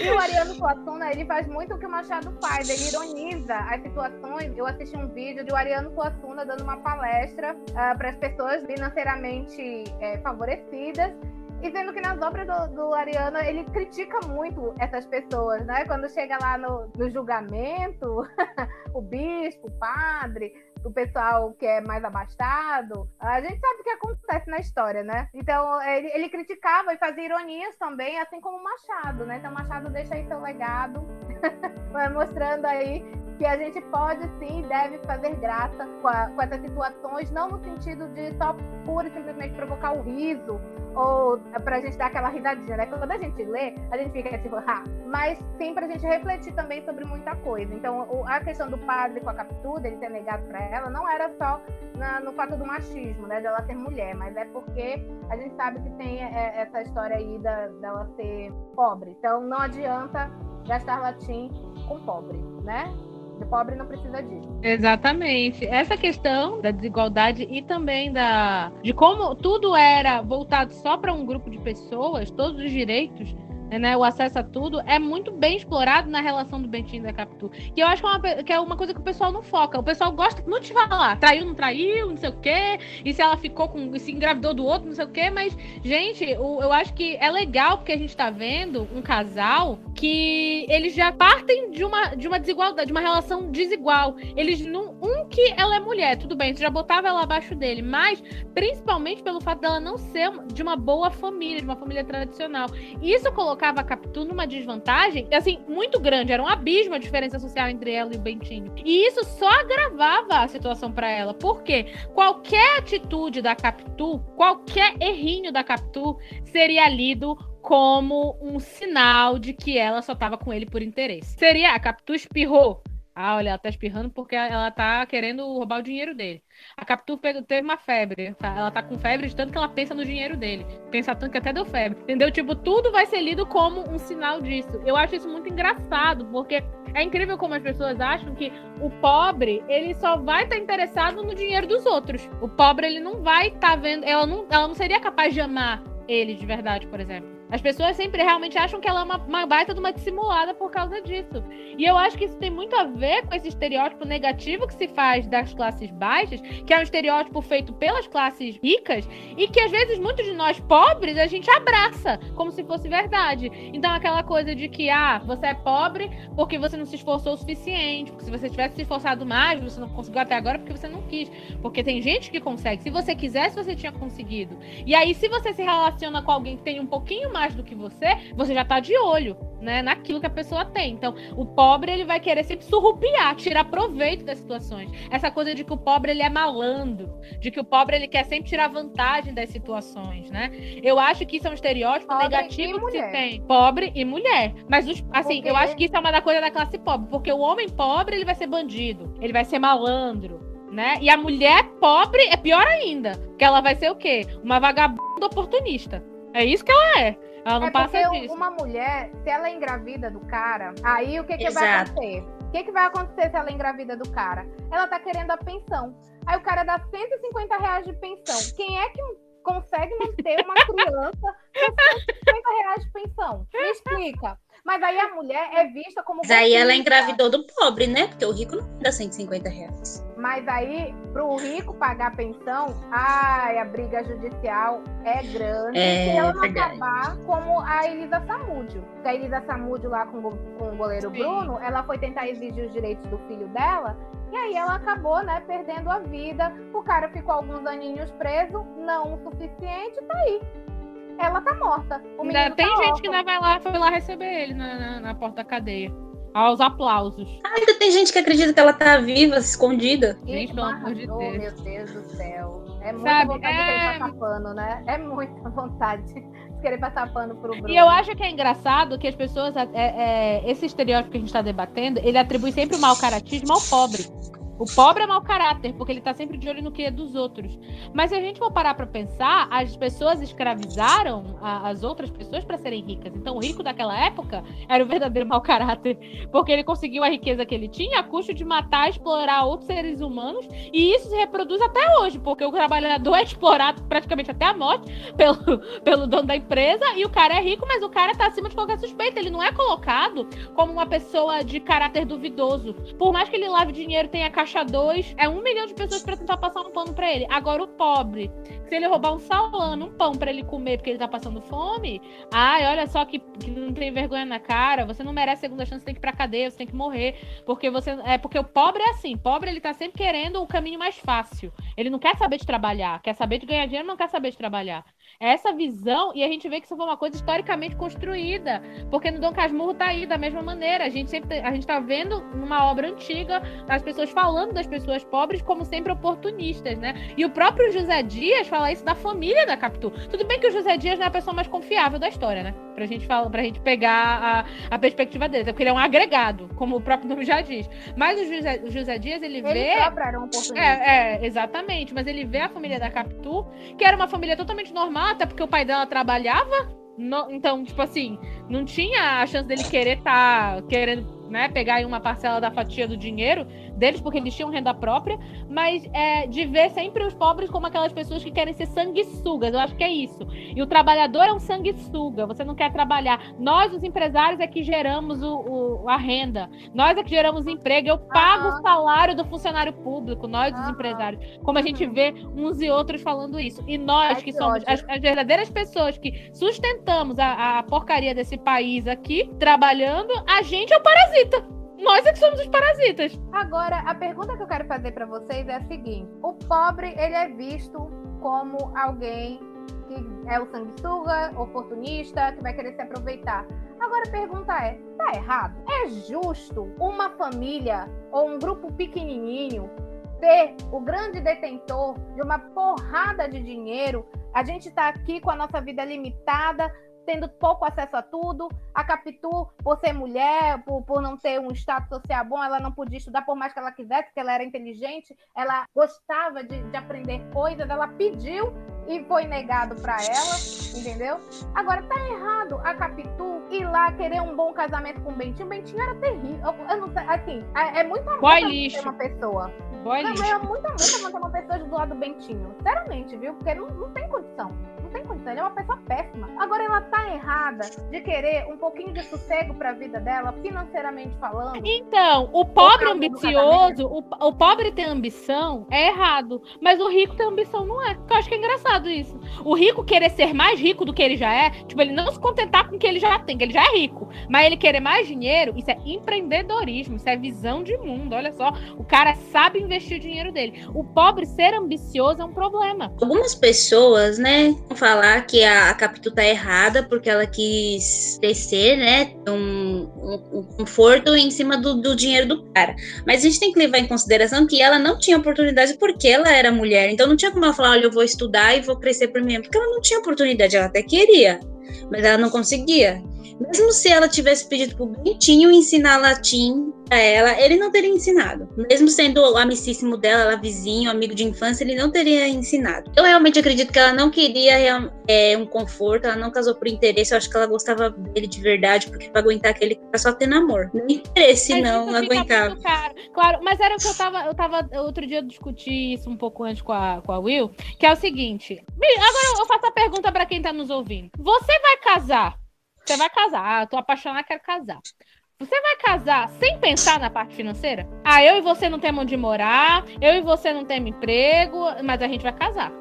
E o Ariano Suassuna, ele faz muito o que o Machado faz, ele ironiza as situações. Eu assisti um vídeo de o Ariano Suassuna dando uma palestra uh, para as pessoas financeiramente é, favorecidas. E vendo que nas obras do, do, Ariano ele critica muito essas pessoas, né? Quando chega lá no, no julgamento, o bispo, o padre, o pessoal que é mais abastado, a gente sabe o que acontece na história, né? Então, ele, ele criticava e fazia ironias também, assim como o Machado, né? Então, Machado deixa aí seu legado, mostrando aí que a gente pode sim e deve fazer graça com, a, com, essas situações, não no sentido de só pura e simplesmente provocar o riso ou pra gente dar aquela risadinha, né? Quando a gente lê, a gente fica tipo, ah, mas sim pra gente refletir também sobre muita coisa. Então, a questão do padre com a captura, ele ter negado pra ela, não era só na, no fato do machismo, né? Dela ser mulher, mas é porque a gente sabe que tem é, essa história aí da, dela ser pobre. Então, não adianta gastar latim com pobre, né? O pobre não precisa disso. Exatamente. Essa questão da desigualdade e também da de como tudo era voltado só para um grupo de pessoas, todos os direitos, né, o acesso a tudo, é muito bem explorado na relação do Bentinho e da Capitu. Que eu acho que é, uma, que é uma coisa que o pessoal não foca. O pessoal gosta muito de falar, traiu, não traiu, não sei o quê, e se ela ficou com. se engravidou do outro, não sei o quê, mas, gente, o, eu acho que é legal porque a gente tá vendo um casal que eles já partem de uma, de uma desigualdade, de uma relação desigual. Eles não. Um que ela é mulher, tudo bem, você já botava ela abaixo dele, mas principalmente pelo fato dela não ser de uma boa família, de uma família tradicional. Isso colocava a Capitu numa desvantagem, assim, muito grande. Era um abismo a diferença social entre ela e o Bentinho. E isso só agravava a situação para ela. Porque qualquer atitude da Capitu, qualquer errinho da Capitu seria lido como um sinal de que ela só tava com ele por interesse. Seria a Capitu espirrou. Ah, olha, ela tá espirrando porque ela tá querendo roubar o dinheiro dele. A Capitu teve uma febre. Tá? Ela tá com febre de tanto que ela pensa no dinheiro dele. Pensa tanto que até deu febre. Entendeu? Tipo, tudo vai ser lido como um sinal disso. Eu acho isso muito engraçado, porque é incrível como as pessoas acham que o pobre, ele só vai estar tá interessado no dinheiro dos outros. O pobre, ele não vai estar tá vendo. Ela não, ela não seria capaz de amar ele de verdade, por exemplo. As pessoas sempre realmente acham que ela é uma, uma baita de uma dissimulada por causa disso. E eu acho que isso tem muito a ver com esse estereótipo negativo que se faz das classes baixas, que é um estereótipo feito pelas classes ricas, e que às vezes muitos de nós pobres a gente abraça como se fosse verdade. Então, aquela coisa de que, ah, você é pobre porque você não se esforçou o suficiente, porque se você tivesse se esforçado mais, você não conseguiu até agora porque você não quis. Porque tem gente que consegue. Se você quisesse, você tinha conseguido. E aí, se você se relaciona com alguém que tem um pouquinho mais do que você, você já tá de olho, né, naquilo que a pessoa tem. Então, o pobre, ele vai querer sempre surrupiar, tirar proveito das situações. Essa coisa de que o pobre, ele é malandro, de que o pobre, ele quer sempre tirar vantagem das situações, né? Eu acho que isso é um estereótipo Pobre negativo que se tem. Pobre e mulher. Mas, os- assim, Porque- eu acho que isso é uma da coisa da classe pobre, porque o homem pobre, ele vai ser bandido, ele vai ser malandro, né? E a mulher pobre é pior ainda, porque ela vai ser o quê? Uma vagabunda oportunista. É isso que ela é. Ela não é passa porque disso. uma mulher, se ela é engravida do cara, aí o que, que vai acontecer? O que, que vai acontecer se ela é engravida do cara? Ela tá querendo a pensão. Aí o cara dá 150 reais de pensão. Quem é que consegue manter uma criança com 150 reais de pensão? Me explica. Mas aí a mulher é vista como. Mas aí ela engravidou do pobre, né? Porque o rico não dá 150 reais. Mas aí, pro rico pagar pensão, ai, a briga judicial é grande. É, se ela não verdade. acabar como a Elisa Samúdio. Porque a Elisa Samúdio lá com, o com o goleiro Sim. Bruno, ela foi tentar exigir os direitos do filho dela. E aí ela acabou, né, perdendo a vida. O cara ficou alguns aninhos preso, não o suficiente, tá aí. Ela tá morta. O Ainda tem tá gente órfão. que ainda vai lá, foi lá receber ele na, na, na porta da cadeia. Aos aplausos. Ainda tem gente que acredita que ela tá viva, escondida. Gente, pelo amor de Deus. meu Deus do céu. É muita Sabe, vontade de é- querer passar pano, né? É muita vontade de querer passar pano pro Bruno. E eu acho que é engraçado que as pessoas, é, é, esse estereótipo que a gente está debatendo, ele atribui sempre o mau caratismo ao pobre. O pobre é mau caráter, porque ele tá sempre de olho no que é dos outros. Mas se a gente for parar pra pensar, as pessoas escravizaram a- as outras pessoas para serem ricas. Então o rico daquela época era o verdadeiro mau caráter, porque ele conseguiu a riqueza que ele tinha a custo de matar, explorar outros seres humanos, e isso se reproduz até hoje, porque o trabalhador é explorado praticamente até a morte pelo, pelo dono da empresa, e o cara é rico, mas o cara tá acima de qualquer suspeita. Ele não é colocado como uma pessoa de caráter duvidoso. Por mais que ele lave dinheiro, tenha caixa 2, é um milhão de pessoas pra tentar passar um pano pra ele. Agora, o pobre, se ele roubar um salame, um pão pra ele comer porque ele tá passando fome, ai, olha só que, que não tem vergonha na cara, você não merece segunda chance, você tem que ir pra cadeia, você tem que morrer. Porque você. É porque o pobre é assim, pobre ele tá sempre querendo o caminho mais fácil. Ele não quer saber de trabalhar, quer saber de ganhar dinheiro, não quer saber de trabalhar. É essa visão, e a gente vê que isso foi uma coisa historicamente construída. Porque no Dom Casmurro tá aí da mesma maneira. A gente sempre a gente tá vendo numa obra antiga as pessoas falando das pessoas pobres como sempre oportunistas, né? E o próprio José Dias fala isso da família da Capitu. Tudo bem que o José Dias não é a pessoa mais confiável da história, né? Pra gente, falar, pra gente pegar a, a perspectiva dele. É porque ele é um agregado, como o próprio nome já diz. Mas o José, o José Dias, ele, Ele vê. próprio era um oportunista. É, é, exatamente. Mas ele vê a família da Capitu, que era uma família totalmente normal, até porque o pai dela trabalhava. no- então, tipo assim, não tinha a chance dele querer estar querendo né, pegar uma parcela da fatia do dinheiro deles, porque eles tinham renda própria, mas é, de ver sempre os pobres como aquelas pessoas que querem ser sanguessugas. Eu acho que é isso. E o trabalhador é um sanguessuga, você não quer trabalhar. Nós, os empresários, é que geramos o, o- a renda. Nós é que geramos emprego. Eu pago o salário do funcionário público, nós, os Aham. empresários. Como a gente vê uns e outros falando isso. E nós, que que somos as, as verdadeiras pessoas que sustentamos a, a porcaria desse país aqui, trabalhando, a gente é o parasita. Nós é que somos os parasitas. Agora, a pergunta que eu quero fazer para vocês é a seguinte: o pobre ele é visto como alguém que é o sanguessuga, oportunista, que vai querer se aproveitar. Agora a pergunta é: tá errado? É justo uma família ou um grupo pequenininho ser o grande detentor de uma porrada de dinheiro? A gente tá aqui com a nossa vida limitada, tendo pouco acesso a tudo. A Capitu, por ser mulher, por, por não ter um status social bom, ela não podia estudar por mais que ela quisesse, porque ela era inteligente, ela gostava de, de aprender coisas, ela pediu e foi negado para ela, entendeu? Agora tá errado a Capitu ir lá querer um bom casamento com o Bentinho. O Bentinho era terrível. Eu, eu não sei, assim, é, é muito amor manter uma pessoa. Boy Não, lixo. é muito amor manter uma pessoa do lado do Bentinho. Sinceramente, viu? Porque não, não tem condição. Não tem Ele é uma pessoa péssima. Agora ela tá errada de querer um pouquinho de sossego pra vida dela, financeiramente falando. Então, o pobre ambicioso, o, o pobre ter ambição é errado. Mas o rico ter ambição não é. Eu acho que é engraçado isso. O rico querer ser mais rico do que ele já é, tipo, ele não se contentar com o que ele já tem, que ele já é rico. Mas ele querer mais dinheiro, isso é empreendedorismo, isso é visão de mundo. Olha só, o cara sabe investir o dinheiro dele. O pobre ser ambicioso é um problema. Algumas pessoas, né, vão falar que a, a Capitu tá errada porque ela quis crescer, né, um, um- um conforto em cima do, do dinheiro do cara. Mas a gente tem que levar em consideração que ela não tinha oportunidade porque ela era mulher. Então não tinha como ela falar, olha, eu vou estudar e vou crescer por mim. Porque ela não tinha oportunidade, ela até queria, mas ela não conseguia. Mesmo se ela tivesse pedido pro Bentinho ensinar latim pra ela, ele não teria ensinado. Mesmo sendo o amicíssimo dela, ela vizinho, amigo de infância, ele não teria ensinado. Eu realmente acredito que ela não queria real- é, um conforto, ela não casou por interesse, eu acho que ela gostava dele de verdade, porque pra aguentar aquele cara só tendo amor. Nem interesse, Mas não, aguentava. Claro, mas era o que eu tava. Eu tava. Outro dia eu discuti isso um pouco antes com a, com a Will, que é o seguinte. Agora eu faço a pergunta pra quem tá nos ouvindo. Você vai casar? Você vai casar. Tô apaixonada, quero casar. Você vai casar sem pensar na parte financeira? Ah, eu e você não temos onde morar, eu e você não temos emprego, mas a gente vai casar.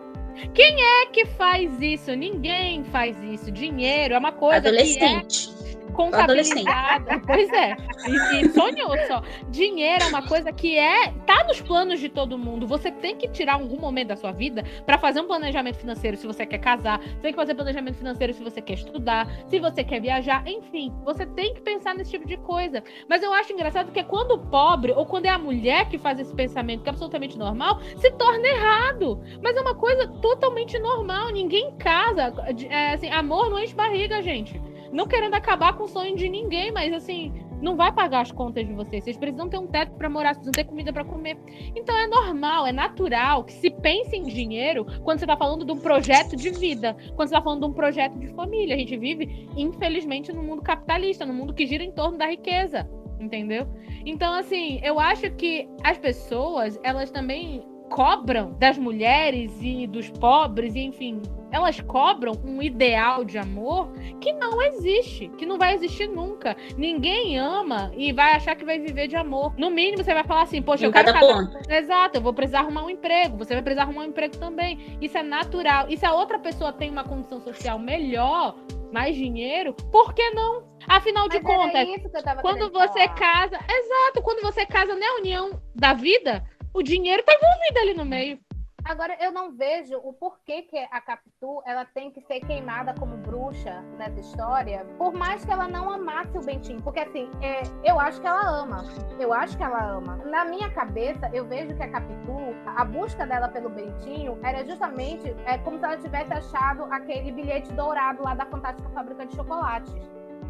Quem é que faz isso? Ninguém faz isso. Dinheiro é uma coisa é Adolescente. Contabilizada. Pois é. E, e sonhou só. Dinheiro é uma coisa que é tá nos planos de todo mundo. Você tem que tirar algum momento da sua vida para fazer um planejamento financeiro se você quer casar. Você tem que fazer planejamento financeiro se você quer estudar, se você quer viajar, enfim. Você tem que pensar nesse tipo de coisa. Mas eu acho engraçado que quando o pobre ou quando é a mulher que faz esse pensamento que é absolutamente normal, se torna errado. Mas é uma coisa totalmente normal. Ninguém casa. É, assim, amor não enche barriga, gente não querendo acabar com o sonho de ninguém, mas assim, não vai pagar as contas de vocês. Vocês precisam ter um teto para morar, precisam ter comida para comer. Então é normal, é natural que se pense em dinheiro quando você está falando de um projeto de vida, quando você está falando de um projeto de família. A gente vive, infelizmente, num mundo capitalista, num mundo que gira em torno da riqueza, entendeu? Então, assim, eu acho que as pessoas, elas também cobram das mulheres e dos pobres, e enfim, elas cobram um ideal de amor que não existe, que não vai existir nunca. Ninguém ama e vai achar que vai viver de amor. No mínimo, você vai falar assim, poxa, Em eu quero cada casar. ponto. Exato, eu vou precisar arrumar um emprego, você vai precisar arrumar um emprego também. Isso é natural. E se a outra pessoa tem uma condição social melhor, mais dinheiro, por que não? Afinal de Mas contas, quando você falar. casa, exato, quando você casa na união da vida, o dinheiro tá envolvido ali no meio. Agora, eu não vejo o porquê que a Capitu ela tem que ser queimada como bruxa nessa história, por mais que ela não amasse o Bentinho. Porque, assim, é, eu acho que ela ama. Eu acho que ela ama. Na minha cabeça, eu vejo que a Capitu, a busca dela pelo Bentinho era justamente é, como se ela tivesse achado aquele bilhete dourado lá da Fantástica Fábrica de Chocolates.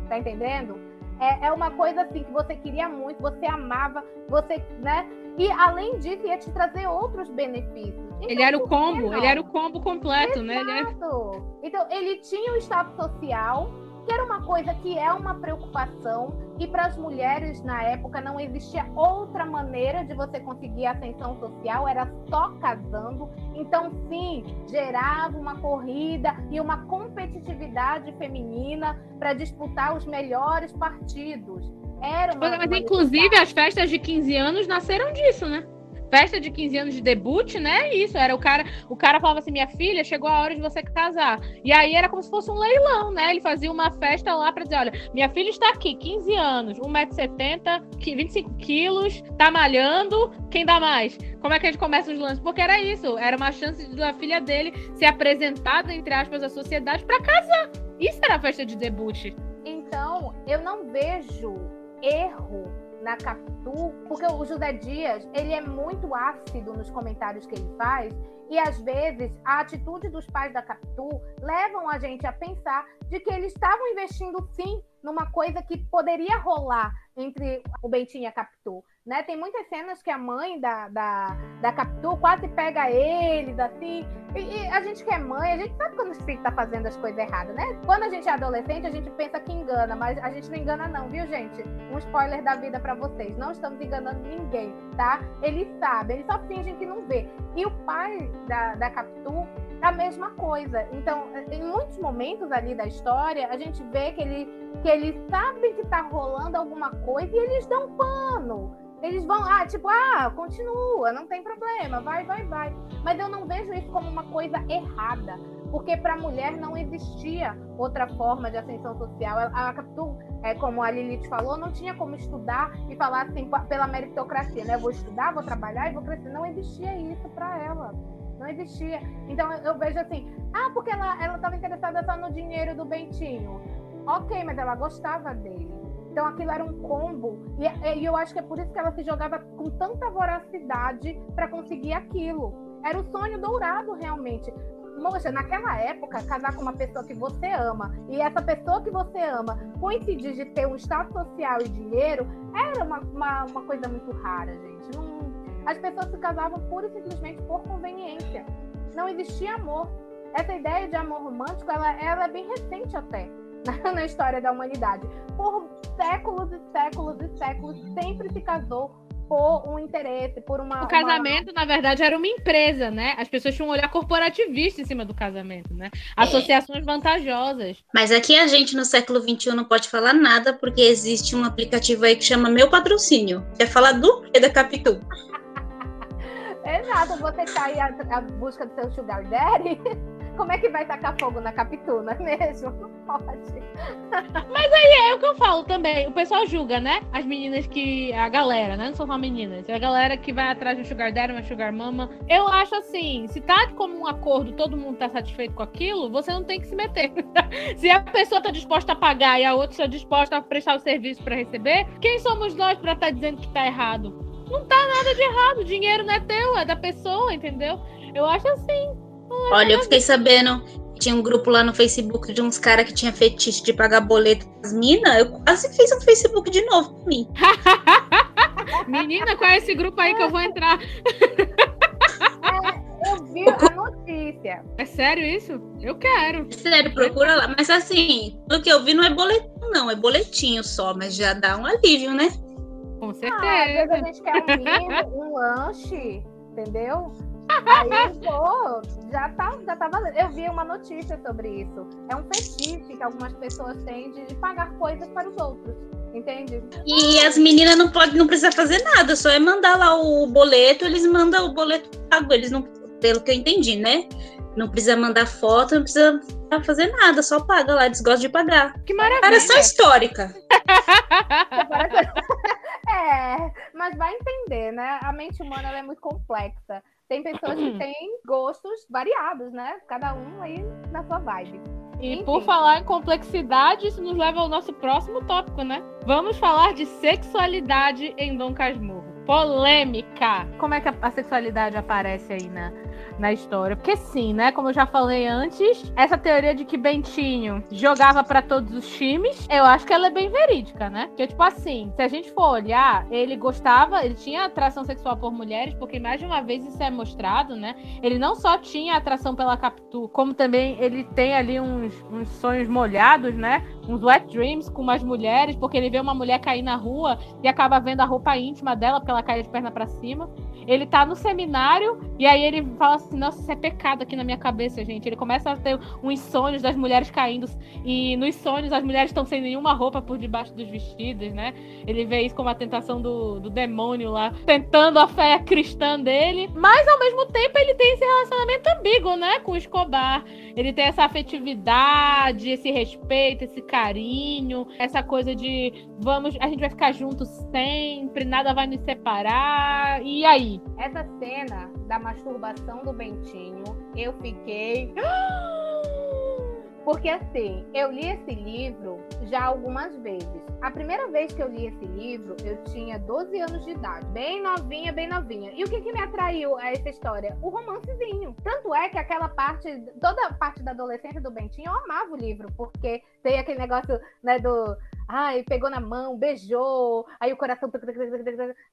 Tá entendendo? É, é uma coisa assim que você queria muito, você amava, você, né? E além disso, ia te trazer outros benefícios. Ele Então, era o combo, ele era o combo completo, né? Ele era- Exato. Então, ele tinha um status social, que era uma coisa que é uma preocupação, e para as mulheres na época não existia outra maneira de você conseguir ascensão social, era só casando. Então, sim, gerava uma corrida e uma competitividade feminina para disputar os melhores partidos. Era uma, Mas, uma inclusive, as festas de 15 anos nasceram disso, né? Festa de 15 anos de debut, né? Isso, era o cara, o cara falava assim: "Minha filha, chegou a hora de você casar". E aí era como se fosse um leilão, né? Ele fazia uma festa lá pra dizer: "Olha, minha filha está aqui, 15 anos, 1,70m, 25 quilos, tá malhando, quem dá mais?". Como é que a gente começa os lances? Porque era isso, era uma chance da filha dele ser apresentada entre aspas à sociedade pra casar. Isso era a festa de debut. Então, eu não vejo erro na Capitu, porque o José Dias, ele é muito ácido nos comentários que ele faz, e às vezes a atitude dos pais da Capitu levam a gente a pensar de que eles estavam investindo sim numa coisa que poderia rolar entre o Bentinho e a Capitu. Né? Tem muitas cenas que a mãe da, da, da Capitu quase pega eles, assim. E, e a gente que é mãe, a gente sabe quando o filho tá fazendo as coisas erradas, né? Quando a gente é adolescente, a gente pensa que engana, mas a gente não engana, não, viu, gente? Um spoiler da vida pra vocês. Não estamos enganando ninguém, tá? Eles sabem, eles só fingem que não vê. E o pai da, da Capitu a mesma coisa. Então, em muitos momentos ali da história, a gente vê que ele que eles sabem que tá rolando alguma coisa e eles dão pano. Eles vão, ah, tipo, ah, continua, não tem problema, vai, vai, vai. Mas eu não vejo isso como uma coisa errada, porque para a mulher não existia outra forma de ascensão social. A, Capitu, é, como a Lilith falou, não tinha como estudar e falar assim pela meritocracia, né? Eu vou estudar, vou trabalhar e vou crescer. Não existia isso para ela. Não existia. Então eu vejo assim, ah, porque ela estava interessada só no dinheiro do Bentinho. Ok, mas ela gostava dele. Então aquilo era um combo. E, e eu acho que é por isso que ela se jogava com tanta voracidade para conseguir aquilo. Era o sonho dourado, realmente. Moxa, naquela época, casar com uma pessoa que você ama e essa pessoa que você ama coincidir de ter um status social e dinheiro, era uma, uma, uma coisa muito rara, gente. Não, as pessoas se casavam pura e simplesmente por conveniência. Não existia amor. Essa ideia de amor romântico, ela, ela é bem recente até na história da humanidade. Por séculos e séculos e séculos, sempre se casou por um interesse, por uma. O casamento, uma... na verdade, era uma empresa, né? As pessoas tinham um olhar corporativista em cima do casamento, né? Associações é. vantajosas. Mas aqui a gente, no século XXI, não pode falar nada, porque existe um aplicativo aí que chama Meu Patrocínio. Quer falar do que da Capitu? Exato, você tá aí a, a busca do seu sugar daddy. como é que vai tacar fogo na Capitu, não é mesmo? Não pode. Mas aí é o que eu falo também. O pessoal julga, né? As meninas que. A galera, né? Não são só meninas. É a galera que vai atrás do Sugar Daddy, uma Sugar Mama. Eu acho assim: se tá como um acordo, todo mundo tá satisfeito com aquilo, você não tem que se meter. se a pessoa tá disposta a pagar e a outra está disposta a prestar o serviço para receber, quem somos nós para estar tá dizendo que tá errado? Não tá nada de errado. O dinheiro não é teu, é da pessoa, entendeu? Eu acho assim. Olha, eu fiquei sabendo tinha um grupo lá no Facebook de uns caras que tinha fetiche de pagar boleto das minas. Eu quase fiz um Facebook de novo pra mim. Menina, qual é esse grupo aí que eu vou entrar? É, eu vi a notícia. É sério isso? Eu quero. Sério, procura lá. Mas assim, pelo que eu vi, não é boletim, não. É boletinho só, mas já dá um alívio, né? Com certeza. Ah, às vezes a gente quer um vinho, um lanche, entendeu? Aí, pô, já tá, já tá valendo. Eu vi uma notícia sobre isso. É um fetiche que algumas pessoas têm de pagar coisas para os outros. Entende? E as meninas não podem, não precisam fazer nada, só é mandar lá o boleto, eles mandam o boleto pago, eles não, pelo que eu entendi, né? Não precisa mandar foto, não precisa fazer nada, só paga lá, desgosta de pagar. Que maravilha. Cara, só histórica. é, mas vai entender, né? A mente humana é muito complexa. Tem pessoas que têm gostos variados, né? Cada um aí na sua vibe. E Enfim. por falar em complexidade, isso nos leva ao nosso próximo tópico, né? Vamos falar de sexualidade em Dom Casmurro. Polêmica! Como é que a sexualidade aparece aí na, na história. Porque sim, né? Como eu já falei antes, essa teoria de que Bentinho jogava para todos os times, eu acho que ela é bem verídica, né? Porque, tipo assim, se a gente for olhar, ele gostava, ele tinha atração sexual por mulheres, porque mais de uma vez isso é mostrado, né? Ele não só tinha atração pela Capitu, como também ele tem ali uns, uns sonhos molhados, né? Uns wet dreams com umas mulheres, porque ele vê uma mulher cair na rua e acaba vendo a roupa íntima dela, porque ela cai de perna para cima. Ele tá no seminário e aí ele fala assim: nossa, isso é pecado aqui na minha cabeça, gente. Ele começa a ter uns sonhos das mulheres caindo e nos sonhos as mulheres estão sem nenhuma roupa por debaixo dos vestidos, né? Ele vê isso como a tentação do, do demônio lá, tentando a fé cristã dele, mas ao mesmo tempo ele tem esse relacionamento ambíguo, né, com o Escobar. Ele tem essa afetividade, esse respeito, esse carinho, essa coisa de vamos, a gente vai ficar juntos sempre, nada vai nos separar. E aí? Essa cena da masturbação do Bentinho, eu fiquei. Porque assim, eu li esse livro já algumas vezes. A primeira vez que eu li esse livro, eu tinha 12 anos de idade, bem novinha, bem novinha. E o que, que me atraiu a essa história? O romancezinho. Tanto é que aquela parte, toda a parte da adolescência do Bentinho, eu amava o livro, porque tem aquele negócio, né, do ai, pegou na mão, beijou, aí o coração,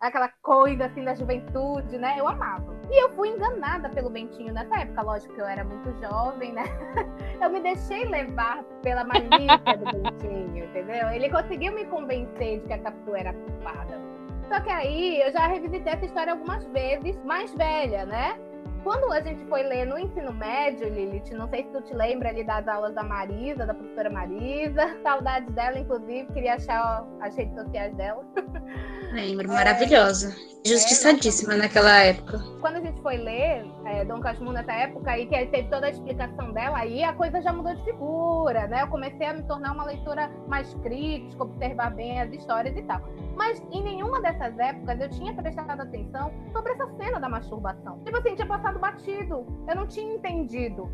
aquela coisa assim da juventude, né? Eu amava. E eu fui enganada pelo Bentinho nessa época, lógico que eu era muito jovem, né? Eu me deixei levar pela malícia do Bentinho, entendeu? Ele conseguiu me convencer de que a Capitu era culpada. Só que aí eu já revisitei essa história algumas vezes, mais velha, né? Quando a gente foi ler no ensino médio, Lilith, não sei se tu te lembra ali das aulas da Marisa, da professora Marisa, saudades dela, inclusive, queria achar as redes sociais dela. Lembro, maravilhosa. Justiçadíssima naquela época. Quando a gente foi ler é, Dom Casmurro nessa época e que teve toda a explicação dela, aí a coisa já mudou de figura, né? Eu comecei a me tornar uma leitora mais crítica, observar bem as histórias e tal. Mas em nenhuma dessas épocas eu tinha prestado atenção sobre essa cena da masturbação. Tipo assim, tinha passado batido. Eu não tinha entendido.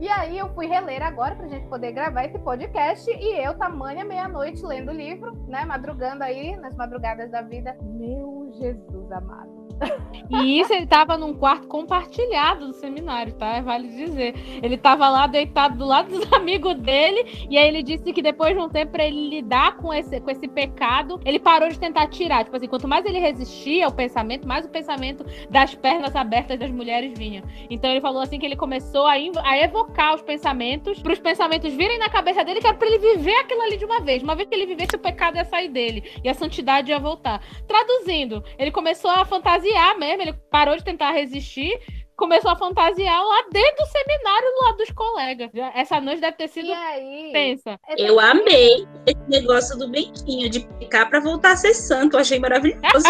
E aí eu fui reler agora pra gente poder gravar esse podcast e eu, tamanha meia-noite, lendo o livro, né? Madrugando aí, nas madrugadas da vida. Meu Jesus amado. E isso ele tava num quarto compartilhado do seminário, tá? Vale dizer. Ele tava lá deitado do lado dos amigos dele, e aí ele disse que depois de um tempo, pra ele lidar com esse, com esse pecado, ele parou de tentar tirar. Tipo assim, quanto mais ele resistia ao pensamento, mais o pensamento das pernas abertas das mulheres vinha. Então ele falou assim que ele começou a, a evocar os pensamentos, para os pensamentos virem na cabeça dele, que era pra ele viver aquilo ali de uma vez. Uma vez que ele vivesse, o pecado ia sair dele, e a santidade ia voltar. Traduzindo, ele começou a fantasiar mesmo, ele parou de tentar resistir, começou a fantasiar lá dentro do seminário, do lado dos colegas. Essa noite deve ter sido tensa. Eu amei esse negócio do Bentinho, de pecar pra voltar a ser santo. Eu achei maravilhoso.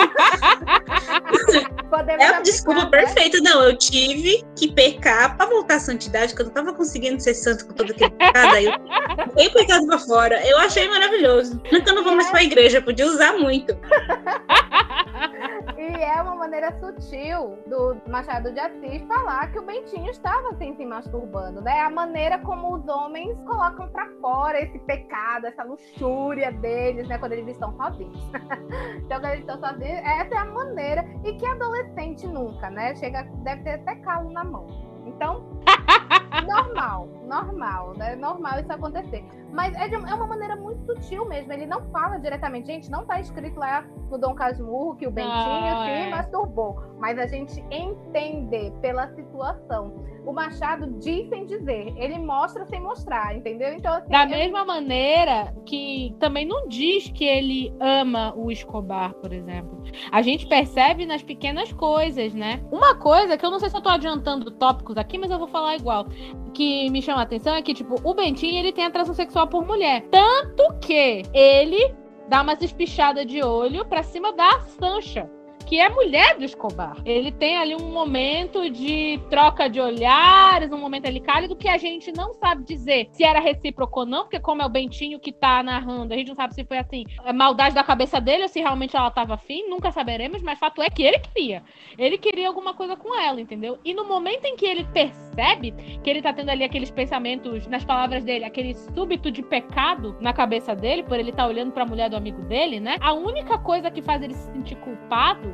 Podemos É a aplicar, desculpa né? perfeita. Não, eu tive que pecar pra voltar à santidade, porque eu não tava conseguindo ser santo com todo aquele pecado. Aí eu o pecado pra fora. Eu achei maravilhoso. Nunca eu não vou mais pra igreja, podia usar muito. E é uma maneira sutil do Machado de Assis falar que o Bentinho estava assim, se masturbando, né? A maneira como os homens colocam pra fora esse pecado, essa luxúria deles, né? Quando eles estão sozinhos. então, quando eles estão sozinhos, essa é a maneira. E que adolescente nunca, né? Chega, deve ter até calo na mão. Então, normal, normal, né? Normal isso acontecer. Mas é, de- é uma maneira muito sutil mesmo. Ele não fala diretamente, gente, não tá escrito lá no Dom Casmurro que o Bentinho Não, se é. masturbou. Mas a gente entender pela situação. O Machado diz sem dizer, ele mostra sem mostrar, entendeu? Então, assim, Da eu- mesma maneira que também não diz que ele ama o Escobar, por exemplo. A gente percebe nas pequenas coisas, né? Uma coisa que eu não sei se eu tô adiantando tópicos aqui, mas eu vou falar igual. Que me chama a atenção é que, tipo, o Bentinho, ele tem atração sexual por mulher. Tanto que ele dá umas espichadas de olho pra cima da Sancha. Que é mulher do Escobar. Ele tem ali um momento de troca de olhares, um momento ali cálido, que a gente não sabe dizer se era recíproco ou não, porque como é o Bentinho que tá narrando, a gente não sabe se foi assim, a maldade da cabeça dele ou se realmente ela tava afim, nunca saberemos, mas fato é que ele queria. Ele queria alguma coisa com ela, entendeu? E no momento em que ele percebe que ele tá tendo ali aqueles pensamentos, nas palavras dele, aquele súbito de pecado na cabeça dele, por ele estar olhando pra mulher do amigo dele, né? A única coisa que faz ele se sentir culpado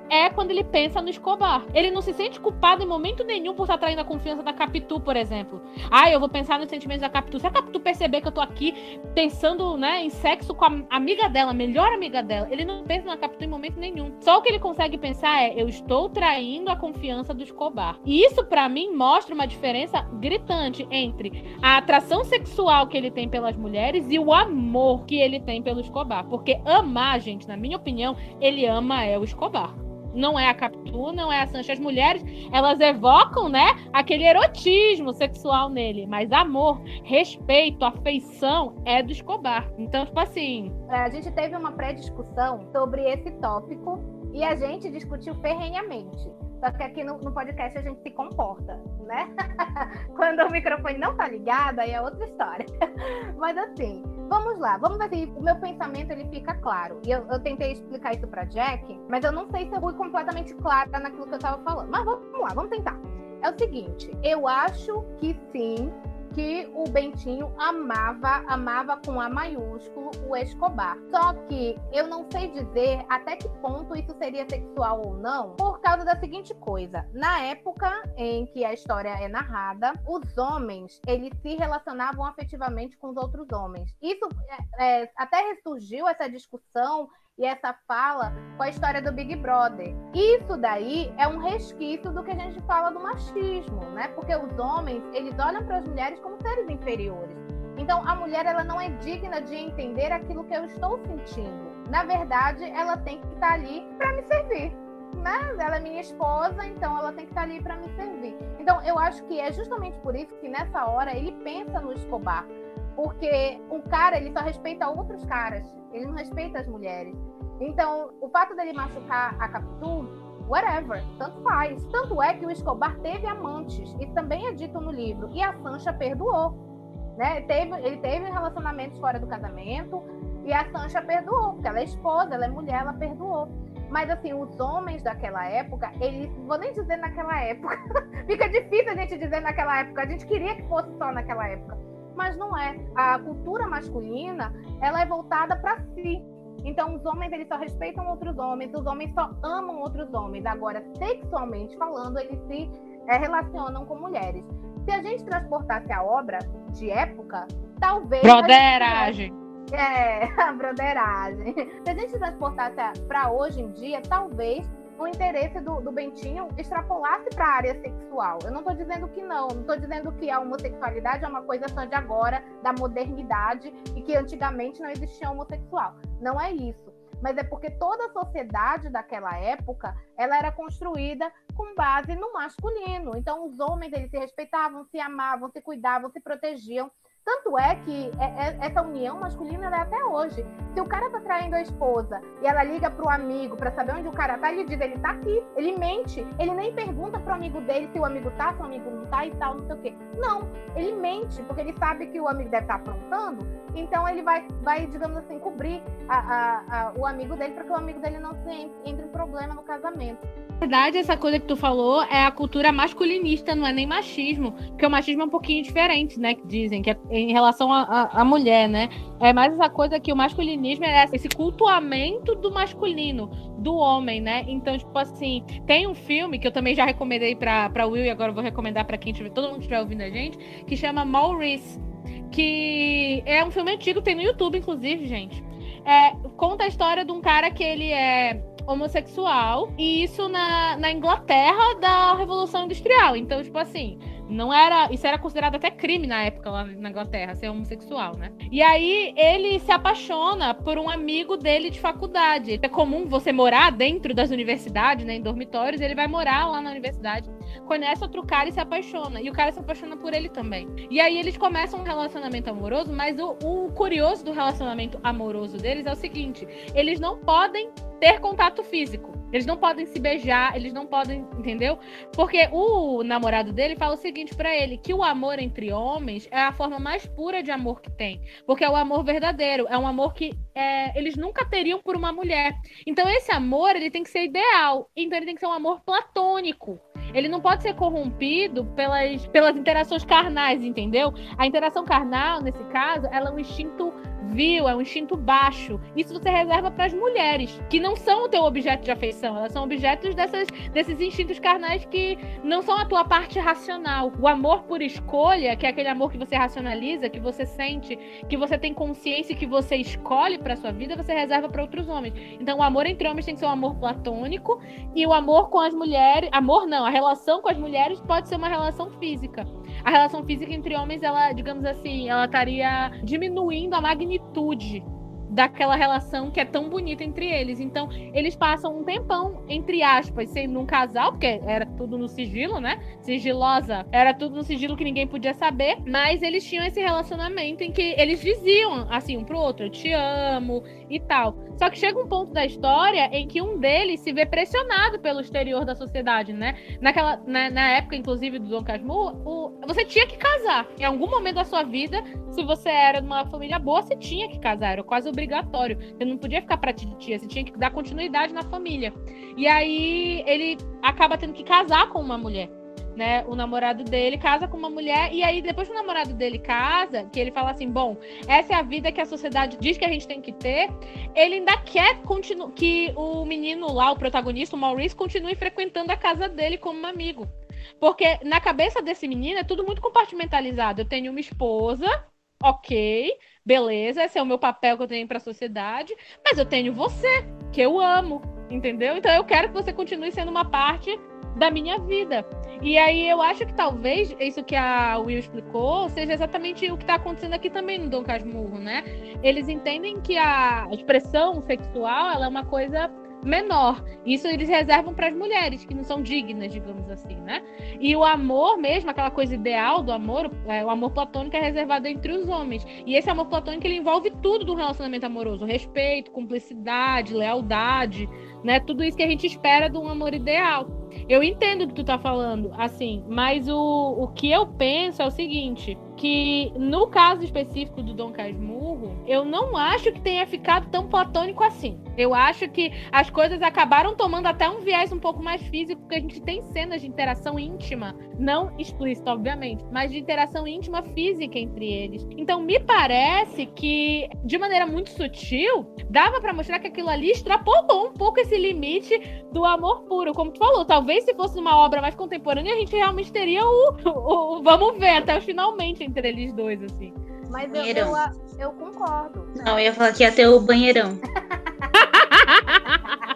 é quando ele pensa no Escobar. Ele não se sente culpado em momento nenhum por estar traindo a confiança da Capitu, por exemplo. Ah, eu vou pensar nos sentimentos da Capitu. Se a Capitu perceber que eu tô aqui pensando, né, em sexo com a amiga dela, a melhor amiga dela, ele não pensa na Capitu em momento nenhum. Só o que ele consegue pensar é: eu estou traindo a confiança do Escobar. E isso, pra mim, mostra uma diferença gritante entre a atração sexual que ele tem pelas mulheres e o amor que ele tem pelo Escobar. Porque amar, gente, na minha opinião, ele ama é o Escobar. Não é a Capitu, não é a Sancha. As mulheres, elas evocam, né, aquele erotismo sexual nele. Mas amor, respeito, afeição é do Escobar. Então, tipo assim, É, a gente teve uma pré-discussão sobre esse tópico e a gente discutiu ferrenhamente. Só que aqui no, no podcast a gente se comporta, né? Quando o microfone não tá ligado, aí é outra história. Mas assim, vamos lá, vamos ver se o meu pensamento ele fica claro. E eu, eu tentei explicar isso pra Jack, mas eu não sei se eu fui completamente clara naquilo que eu tava falando. Mas vamos lá, vamos tentar. É o seguinte, eu acho que sim, que o Bentinho amava, amava com A maiúsculo o Escobar. Só que eu não sei dizer até que ponto isso seria sexual ou não, por causa da seguinte coisa. Na época em que a história é narrada, os homens, eles se relacionavam afetivamente com os outros homens. Isso é, é, até ressurgiu essa discussão e essa fala com a história do Big Brother. Isso daí é um resquício do que a gente fala do machismo, né? Porque os homens, eles olham para as mulheres como seres inferiores. Então, a mulher ela não é digna de entender aquilo que eu estou sentindo. Na verdade, ela tem que estar ali para me servir. né, ela é minha esposa, então ela tem que estar ali para me servir. Então, eu acho que é justamente por isso que nessa hora ele pensa no Escobar. Porque o cara, ele só respeita outros caras, ele não respeita as mulheres. Então, o fato dele machucar a Capitu, whatever, tanto faz. Tanto é que o Escobar teve amantes, isso também é dito no livro, e a Sancha perdoou. Né? Teve, ele teve relacionamentos fora do casamento, e a Sancha perdoou, porque ela é esposa, ela é mulher, ela perdoou. Mas assim, os homens daquela época, eles, vou nem dizer naquela época, fica difícil a gente dizer naquela época, a gente queria que fosse só naquela época, mas não é. A cultura masculina, ela é voltada para si. Então, os homens eles só respeitam outros homens, os homens só amam outros homens. Agora, sexualmente falando, eles se é, relacionam com mulheres. Se a gente transportasse a obra de época, talvez. Broderagem. É, a broderagem. Se a gente transportasse para hoje em dia, talvez o interesse do, do Bentinho extrapolasse para a área sexual. Eu não estou dizendo que não, não estou dizendo que a homossexualidade é uma coisa só de agora, da modernidade, e que antigamente não existia homossexual. Não é isso. Mas é porque toda a sociedade daquela época ela era construída com base no masculino. Então, os homens eles se respeitavam, se amavam, se cuidavam, se protegiam. Tanto é que é, é, essa união masculina é até hoje. Se o cara tá traindo a esposa e ela liga pro amigo para saber onde o cara tá, ele diz, ele tá aqui. Ele mente. Ele nem pergunta pro amigo dele se o amigo tá, se o amigo não tá e tal, não sei o quê. Não, ele mente, porque ele sabe que o amigo deve estar tá aprontando, então ele vai, vai digamos assim, cobrir a, a, a, o amigo dele para que o amigo dele não se entre em problema no casamento verdade, essa coisa que tu falou é a cultura masculinista, não é nem machismo, porque o machismo é um pouquinho diferente, né? Que dizem que é em relação à mulher, né? É mais essa coisa que o masculinismo é esse cultuamento do masculino, do homem, né? Então, tipo assim, tem um filme que eu também já recomendei pra, pra Will e agora vou recomendar para quem tiver, todo mundo estiver ouvindo a gente, que chama Maurice, que é um filme antigo, tem no YouTube, inclusive, gente. É, conta a história de um cara que ele é homossexual, e isso na, na Inglaterra da Revolução Industrial. Então, tipo assim, não era. Isso era considerado até crime na época lá na Inglaterra, ser homossexual, né? E aí ele se apaixona por um amigo dele de faculdade. É comum você morar dentro das universidades, né? Em dormitórios, ele vai morar lá na universidade, conhece outro cara e se apaixona. E o cara se apaixona por ele também. E aí eles começam um relacionamento amoroso, mas o, o curioso do relacionamento amoroso deles é o seguinte: eles não podem ter contato físico. Eles não podem se beijar, eles não podem, entendeu? Porque o namorado dele fala o seguinte para ele, que o amor entre homens é a forma mais pura de amor que tem, porque é o amor verdadeiro, é um amor que é, eles nunca teriam por uma mulher. Então esse amor, ele tem que ser ideal, então ele tem que ser um amor platônico. Ele não pode ser corrompido pelas, pelas interações carnais, entendeu? A interação carnal, nesse caso, ela é um instinto vil, é um instinto baixo. Isso você reserva para as mulheres, que não são o teu objeto de afeição, elas são objetos dessas, desses instintos carnais que não são a tua parte racional. O amor por escolha, que é aquele amor que você racionaliza, que você sente, que você tem consciência que você escolhe para sua vida, você reserva para outros homens. Então, o amor entre homens tem que ser um amor platônico e o amor com as mulheres, amor não, a relação com as mulheres pode ser uma relação física a relação física entre homens, ela, digamos assim, ela estaria diminuindo a magnitude daquela relação que é tão bonita entre eles. Então, eles passam um tempão, entre aspas, sendo um casal, porque era tudo no sigilo, né? Sigilosa, era tudo no sigilo que ninguém podia saber, mas eles tinham esse relacionamento em que eles diziam assim um pro outro, eu te amo e tal. Só que chega um ponto da história em que um deles se vê pressionado pelo exterior da sociedade, né? Naquela, na, na época, inclusive, do Dom Casmurro, o, você tinha que casar. Em algum momento da sua vida, se você era de uma família boa, você tinha que casar. Era quase obrigatório. Você não podia ficar pra titia, você tinha que dar continuidade na família. E aí ele acaba tendo que casar com uma mulher né? O namorado dele casa com uma mulher e aí depois que o namorado dele casa, que ele fala assim, bom, essa é a vida que a sociedade diz que a gente tem que ter, ele ainda quer que o menino lá, o protagonista, o Maurice, continue frequentando a casa dele como um amigo. Porque na cabeça desse menino é tudo muito compartimentalizado. Eu tenho uma esposa, ok, beleza, esse é o meu papel que eu tenho para a sociedade, mas eu tenho você, que eu amo, entendeu? Então eu quero que você continue sendo uma parte da minha vida. E aí eu acho que talvez isso que a Will explicou seja exatamente o que está acontecendo aqui também no Dom Casmurro, né? Eles entendem que a expressão sexual ela é uma coisa menor. Isso eles reservam para as mulheres que não são dignas, digamos assim, né? E o amor mesmo, aquela coisa ideal do amor, é, o amor platônico é reservado entre os homens. E esse amor platônico ele envolve tudo do relacionamento amoroso: respeito, cumplicidade, lealdade, né? Tudo isso que a gente espera de um amor ideal. Eu entendo o que tu tá falando, assim, mas o, o que eu penso é o seguinte: que no caso específico do Dom Casmurro, eu não acho que tenha ficado tão platônico assim. Eu acho que as coisas acabaram tomando até um viés um pouco mais físico, porque a gente tem cenas de interação íntima, não explícita, obviamente, mas de interação íntima física entre eles. Então, me parece que, de maneira muito sutil, dava para mostrar que aquilo ali extrapolou um pouco esse limite do amor puro. Como tu falou, talvez se fosse uma obra mais contemporânea, a gente realmente teria o, o, o vamos ver até o finalmente entre eles dois, assim. Mas eu, eu, eu concordo. Não, eu ia falar que ia ter o banheirão.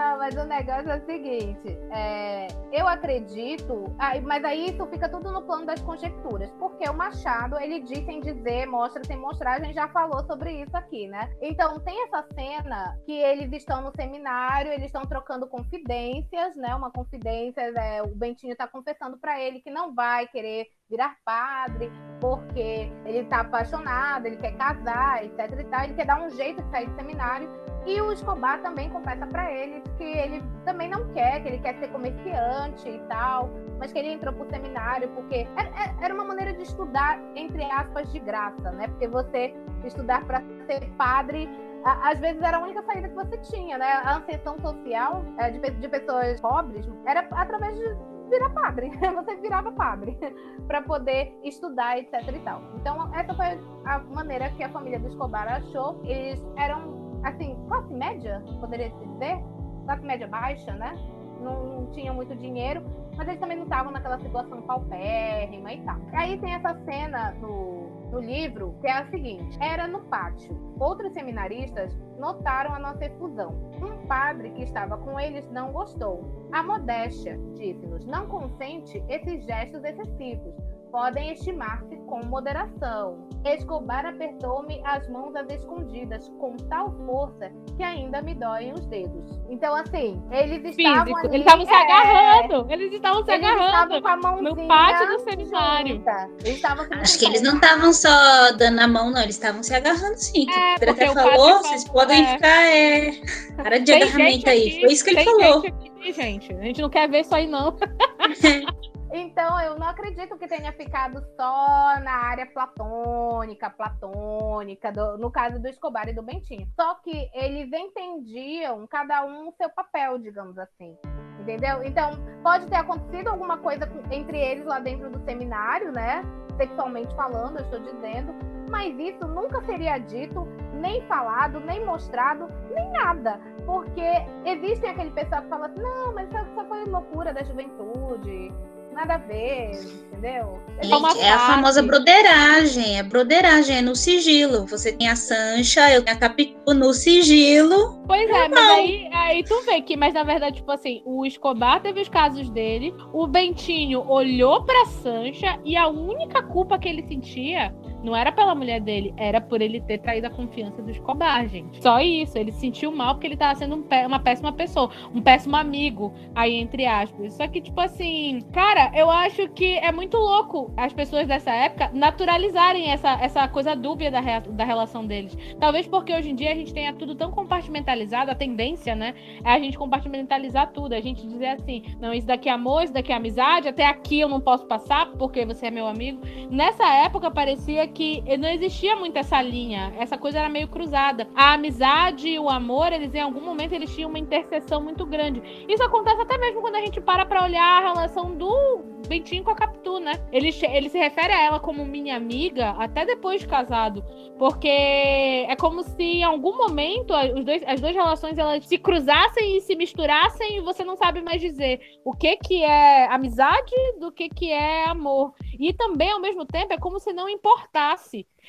Não, mas o negócio é o seguinte: é, eu acredito, mas aí isso fica tudo no plano das conjecturas, porque o Machado, ele diz sem dizer, mostra sem mostrar, a gente já falou sobre isso aqui, né? Então tem essa cena que eles estão no seminário, eles estão trocando confidências, né? Uma confidência, é, o Bentinho tá confessando pra ele que não vai querer virar padre, porque ele tá apaixonado, ele quer casar, etc e tal, ele quer dar um jeito de sair do seminário. E o Escobar também confessa pra ele que ele também não quer, que ele quer ser comerciante e tal, mas que ele entrou pro seminário porque era, era- era uma maneira de estudar, entre aspas, de graça, né? Porque você estudar para ser padre, às vezes era a única saída que você tinha, né? A ascensão social eh, de, de pessoas pobres era através de virar padre. Você virava padre para poder estudar, etc e tal. Então, essa foi a maneira que a família do Escobar achou. Eles eram assim, classe média, poderia dizer, classe média baixa, né? Não tinham muito dinheiro, mas eles também não estavam naquela situação paupérrima e tal. Aí tem essa cena no, no livro que é a seguinte: era no pátio. Outros seminaristas notaram a nossa efusão. Um padre que estava com eles não gostou. A modéstia, disse-nos, não consente esses gestos excessivos. Podem estimar-se com moderação. Escobar apertou-me as mãos às escondidas com tal força que ainda me doem os dedos. Então, assim, eles estavam Físico. ali, Eles estavam se é, agarrando. Eles estavam se Eles agarrando. estavam com a mãozinha no pátio do seminário. junta. Eles estavam com Acho que eles não estavam só dando a mão, não. Eles estavam se agarrando sim. que É, o Pedro porque até o padre falou, vocês podem é. ficar. É... Para de Tem agarramento aí. aqui- Foi isso que ele falou. gente aqui, gente. A gente não quer ver isso aí, não. Então, eu não acredito que tenha ficado só na área platônica, platônica, do- no caso do Escobar e do Bentinho. Só que eles entendiam cada um o seu papel, digamos assim. Entendeu? Então, pode ter acontecido alguma coisa entre eles lá dentro do seminário, né? Sexualmente falando, eu estou dizendo. Mas isso nunca seria dito, nem falado, nem mostrado, nem nada. Porque existem aquele pessoal que fala assim, não, mas isso só foi loucura da juventude. Nada a ver, entendeu? É uma é a famosa broderagem. É broderagem, é no sigilo. Você tem a Sancha, eu tenho a Capitu no sigilo. Pois é, mas aí, aí tu vê que, mas na verdade, tipo assim, o Escobar teve os casos dele, o Bentinho olhou pra Sancha e a única culpa que ele sentia não era pela mulher dele, era por ele ter traído a confiança do Escobar, gente. Só isso, ele se sentiu mal porque ele tava sendo um uma péssima pessoa, um péssimo amigo, aí entre aspas. Só que, tipo assim, cara, eu acho que é muito louco as pessoas dessa época naturalizarem essa, essa coisa dúbia da, rea- da relação deles. Talvez porque hoje em dia a gente tenha tudo tão compartimentalizado, a tendência, né? É a gente compartimentalizar tudo. A gente dizer assim, não, isso daqui é amor, isso daqui é amizade, até aqui eu não posso passar porque você é meu amigo. Nessa época parecia que não existia muito essa linha, essa coisa era meio cruzada. A amizade e o amor, eles em algum momento eles tinham uma interseção muito grande. Isso acontece até mesmo quando a gente para pra olhar a relação do Bentinho com a Capitu, né? Ele, ele se refere a ela como minha amiga até depois de casado. Porque é como se em algum momento os dois, as duas relações elas se cruzassem e se misturassem e você não sabe mais dizer o que que é amizade do que que é amor. E também, ao mesmo tempo, é como se não importasse.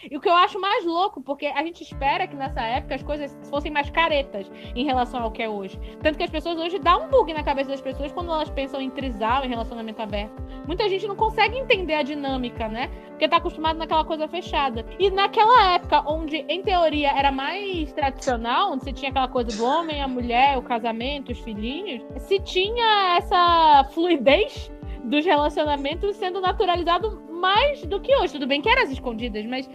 E o que eu acho mais louco, porque a gente espera que nessa época as coisas fossem mais caretas em relação ao que é hoje. Tanto que as pessoas hoje dá um bug na cabeça das pessoas quando elas pensam em trisal, em relacionamento aberto. Muita gente não consegue entender a dinâmica, né? Porque tá acostumado naquela coisa fechada. E naquela época, onde em teoria era mais tradicional, onde você tinha aquela coisa do homem, a mulher, o casamento, os filhinhos, se tinha essa fluidez dos relacionamentos sendo naturalizado mais do que hoje. Tudo bem que eram as escondidas, mas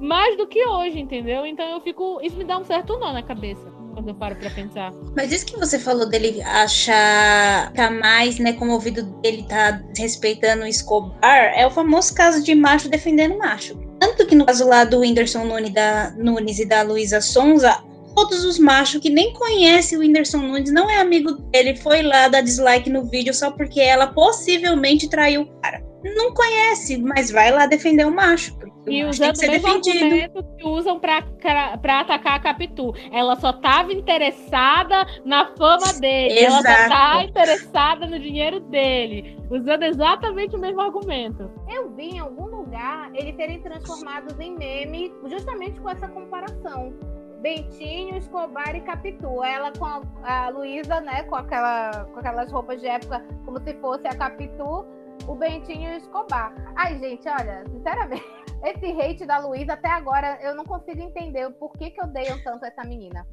mais do que hoje, entendeu? Então eu fico. Isso me dá um certo nó na cabeça quando eu paro pra pensar. Mas isso que você falou dele achar tá mais, né, como o ouvido dele tá respeitando o Escobar, é o famoso caso de macho defendendo macho. Tanto que no caso lá do Whindersson Nunes, da, Nunes e da Luísa Sonza, todos os machos que nem conhecem o Whindersson Nunes, não é amigo dele, foi lá dar dislike no vídeo só porque ela possivelmente traiu o cara. Não conhece, mas vai lá defender o macho. E macho usando que o mesmo defendido. argumento que usam pra atacar a Capitu. Ela só tava interessada na fama dele. Ela só Exato. tá interessada no dinheiro dele. Usando exatamente o mesmo argumento. Eu vi em algum lugar eles serem transformados em meme justamente com essa comparação. Bentinho, Escobar e Capitu. Ela com a, a Luísa, né, com, aquela, com aquelas roupas de época, como se fosse a Capitu, o Bentinho Escobar. Ai, gente, olha, sinceramente, esse hate da Luísa até agora eu não consigo entender o porquê que odeiam tanto essa menina.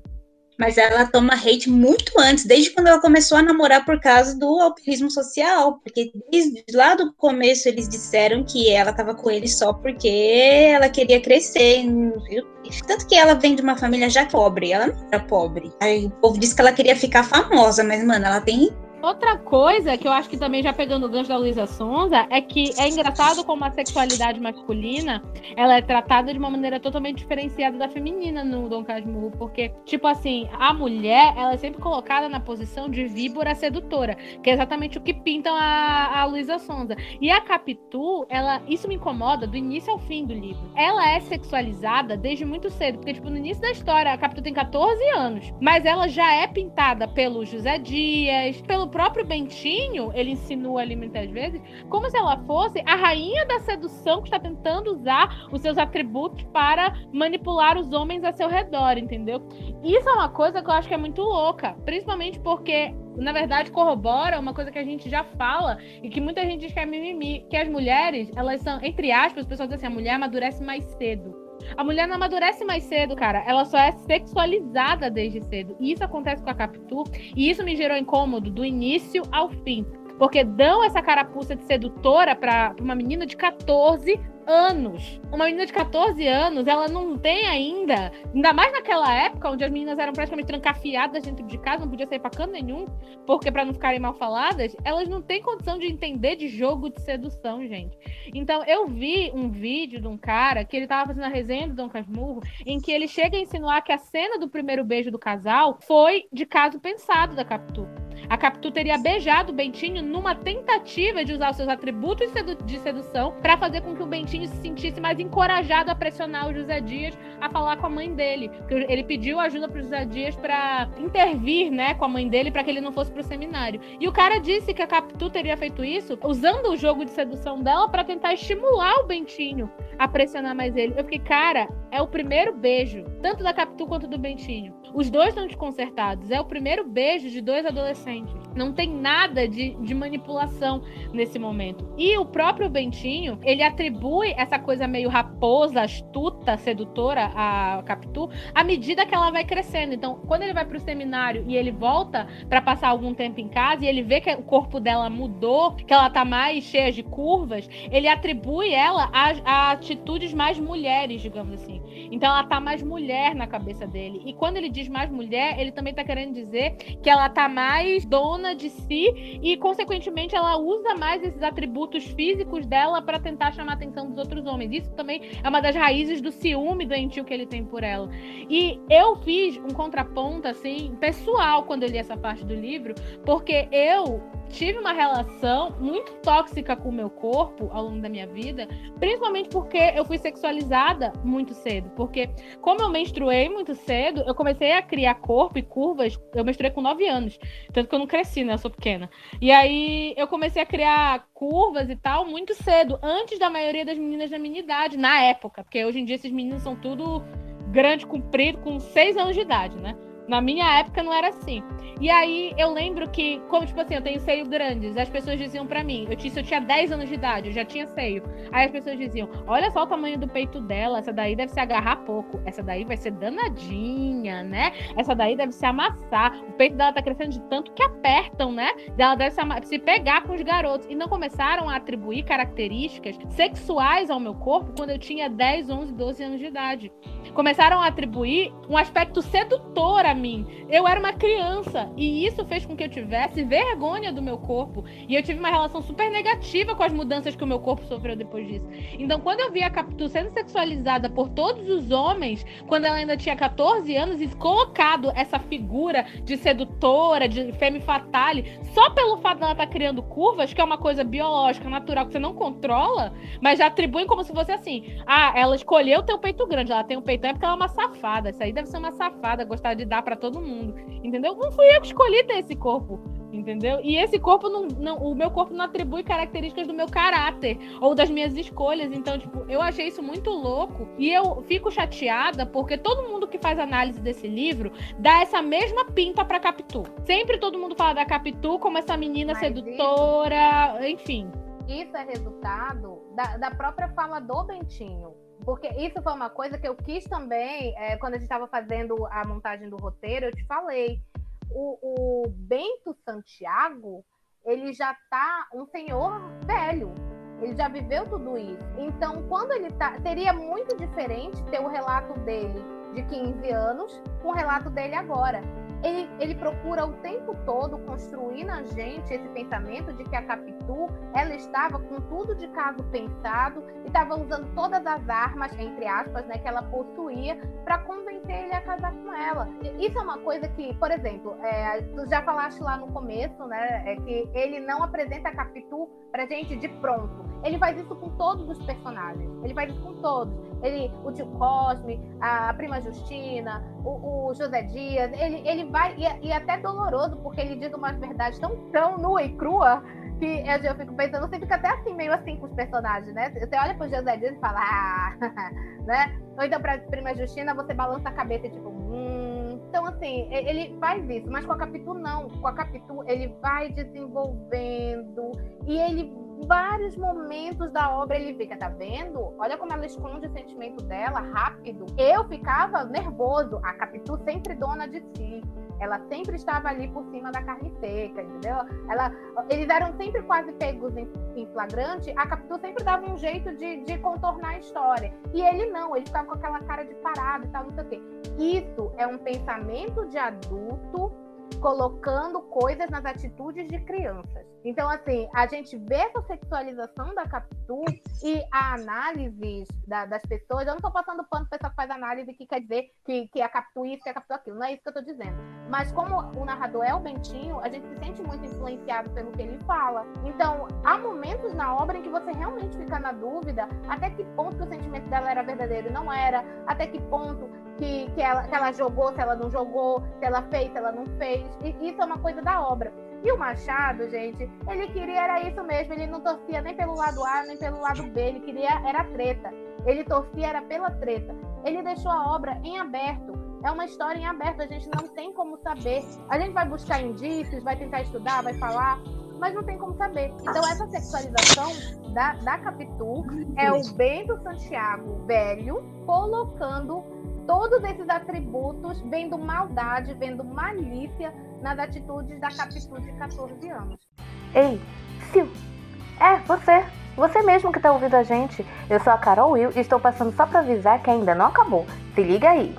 Mas ela toma hate muito antes, desde quando ela começou a namorar por causa do alpinismo social. Porque desde lá do começo eles disseram que ela tava com ele só porque ela queria crescer. viu? Tanto que ela vem de uma família já pobre, ela não era pobre. Aí o povo disse que ela queria ficar famosa, mas, mano, ela tem Outra coisa que eu acho que também já pegando o gancho da Luísa Sonza é que é engraçado como a sexualidade masculina ela é tratada de uma maneira totalmente diferenciada da feminina no Dom Casmurro, porque tipo assim a mulher ela é sempre colocada na posição de víbora sedutora, que é exatamente o que pintam a, a Luísa Sonza. E a Capitu, ela isso me incomoda do início ao fim do livro. Ela é sexualizada desde muito cedo, porque tipo no início da história a Capitu tem 14 anos, mas ela já é pintada pelo José Dias, pelo próprio Bentinho, ele insinua ali muitas vezes, como se ela fosse a rainha da sedução que está tentando usar os seus atributos para manipular os homens a seu redor, entendeu? Isso é uma coisa que eu acho que é muito louca, principalmente porque na verdade corrobora uma coisa que a gente já fala e que muita gente diz que é mimimi, que as mulheres, elas são, entre aspas, as pessoas dizem assim, a mulher amadurece mais cedo. A mulher não amadurece mais cedo, cara. Ela só é sexualizada desde cedo. E isso acontece com a Capitu. E isso me gerou incômodo do início ao fim. Porque dão essa carapuça de sedutora pra uma menina de 14 anos. Uma menina de 14 anos, ela não tem ainda, ainda mais naquela época onde as meninas eram praticamente trancafiadas dentro de casa, não podia sair pra canto nenhum, porque para não ficarem mal faladas, elas não têm condição de entender de jogo de sedução, gente. Então, eu vi um vídeo de um cara que ele tava fazendo a resenha do Dom Casmurro, em que ele chega a insinuar que a cena do primeiro beijo do casal foi de caso pensado da Capitu. A Capitu teria beijado o Bentinho numa tentativa de usar os seus atributos de sedu- de sedução para fazer com que o Bentinho se sentisse mais encorajado a pressionar o José Dias a falar com a mãe dele. Porque Ele pediu ajuda pro José Dias para intervir, né, com a mãe dele para que ele não fosse pro seminário. E o cara disse que a Capitu teria feito isso usando o jogo de sedução dela para tentar estimular o Bentinho a pressionar mais ele. Eu fiquei, cara, é o primeiro beijo, tanto da Capitu quanto do Bentinho. Os dois estão desconcertados. É o primeiro beijo de dois adolescentes. Não tem nada de, de manipulação nesse momento. E o próprio Bentinho, ele atribui essa coisa meio raposa, astuta, sedutora a Capitu, à medida que ela vai crescendo. Então, quando ele vai pro seminário e ele volta para passar algum tempo em casa e ele vê que o corpo dela mudou, que ela tá mais cheia de curvas, ele atribui ela a, a atitudes mais mulheres, digamos assim. Então ela tá mais mulher na cabeça dele. E quando ele diz mais mulher, ele também tá querendo dizer que ela tá mais dona de si e, consequentemente, ela usa mais esses atributos físicos dela para tentar chamar a atenção dos outros homens. Isso também é uma das raízes do ciúme doentio que ele tem por ela. E eu fiz um contraponto, assim, pessoal, quando eu li essa parte do livro, porque eu tive uma relação muito tóxica com o meu corpo ao longo da minha vida, principalmente porque eu fui sexualizada muito cedo. Porque, como eu menstruei muito cedo, eu comecei a criar corpo e curvas. Eu menstruei com 9 anos. Tanto que eu não cresci, né? Eu sou pequena. E aí eu comecei a criar curvas e tal muito cedo, antes da maioria das meninas da minha idade, na época. Porque hoje em dia esses meninos são tudo grande, comprido, com 6 anos de idade, né? Na minha época não era assim. E aí eu lembro que, como tipo assim, eu tenho seio grandes, as pessoas diziam para mim, eu tinha, eu tinha 10 anos de idade, eu já tinha seio. Aí as pessoas diziam: "Olha só o tamanho do peito dela, essa daí deve se agarrar pouco, essa daí vai ser danadinha, né? Essa daí deve se amassar. O peito dela tá crescendo de tanto que apertam, né? Ela deve se, se pegar com os garotos". E não começaram a atribuir características sexuais ao meu corpo quando eu tinha 10, 11, 12 anos de idade começaram a atribuir um aspecto sedutor a mim. Eu era uma criança e isso fez com que eu tivesse vergonha do meu corpo e eu tive uma relação super negativa com as mudanças que o meu corpo sofreu depois disso. Então, quando eu vi a Capitu sendo sexualizada por todos os homens, quando ela ainda tinha 14 anos e colocado essa figura de sedutora, de femme fatale, só pelo fato dela estar criando curvas, que é uma coisa biológica, natural, que você não controla, mas já atribuem como se fosse assim: ah, ela escolheu ter o peito grande, ela tem o peitão é porque ela é uma safada. Isso aí deve ser uma safada, gostar de dar pra todo mundo. Entendeu? Não fui eu que escolhi ter esse corpo. Entendeu? E esse corpo não, não. O meu corpo não atribui características do meu caráter ou das minhas escolhas. Então, tipo, eu achei isso muito louco. E eu fico chateada porque todo mundo que faz análise desse livro dá essa mesma pinta pra Capitu. Sempre todo mundo fala da Capitu como essa menina Mas sedutora, enfim. Isso é resultado da, da própria fala do Bentinho. Porque isso foi uma coisa que eu quis também, é, quando a gente estava fazendo a montagem do roteiro, eu te falei. O, o Bento Santiago, ele já tá um senhor velho. Ele já viveu tudo isso. Então, quando ele tá. Seria muito diferente ter o relato dele de 15 anos com o relato dele agora. Ele, ele procura o tempo todo construir na gente esse pensamento de que a Capitu ela estava com tudo de caso pensado e estava usando todas as armas, entre aspas, né, que ela possuía para convencer ele a casar com ela. E Isso é uma coisa que, por exemplo, é, tu já falaste lá no começo, né, é que ele não apresenta a Capitu pra gente de pronto. Ele faz isso com todos os personagens. Ele faz isso com todos. Ele, o tio Cosme, a prima Justina, o, o José Dias, ele, ele vai, e, é- e é até doloroso, porque ele diz umas verdades tão, tão nua e crua que eu, fico pensando, você fica até assim, meio assim com os personagens, né? Você olha pro José Dias e fala, ah, né? Ou então pra prima Justina, você balança a cabeça e tipo, hum. Então, assim, ele faz isso, mas com a Capitu não. Com a Capitu, ele vai desenvolvendo e ele, vários momentos da obra, ele fica, tá vendo? Olha como ela esconde o sentimento dela rápido. Eu ficava nervoso. A Capitu sempre dona de si. Ela sempre estava ali por cima da carne seca, entendeu? Ela, eles eram sempre quase pegos em, em flagrante. A Capitu sempre dava um jeito de, de contornar a história. E ele não, ele ficava com aquela cara de parado e tal, não sei o quê. Isso é um pensamento de adulto colocando coisas nas atitudes de crianças. Então, assim, a gente vê essa sexualização da Capitu e a análise da- das pessoas. Eu não estou passando pano para pessoa que faz análise que quer dizer que, que a Capitu isso, que a Capitu aquilo. Não é isso que eu estou dizendo. Mas como o narrador é o Bentinho, a gente se sente muito influenciado pelo que ele fala. Então, há momentos na obra em que você realmente fica na dúvida até que ponto o sentimento dela era verdadeiro não era, até que ponto que, que, ela, que ela jogou, se ela não jogou, se ela fez, se ela não fez. E isso é uma coisa da obra. E o Machado, gente, ele queria era isso mesmo, ele não torcia nem pelo lado A, nem pelo lado B, ele queria era treta. Ele torcia era pela treta. Ele deixou a obra em aberto. É uma história em aberto, a gente não tem como saber. A gente vai buscar indícios, vai tentar estudar, vai falar, mas não tem como saber. Então, essa sexualização da, da Capitu é o Bento Santiago velho colocando todos esses atributos, vendo maldade, vendo malícia nas atitudes da Capitu de 14 anos. Ei, Sil, é você. Você mesmo que tá ouvindo a gente. Eu sou a Carol Will e estou passando só pra avisar que ainda não acabou. Se liga aí.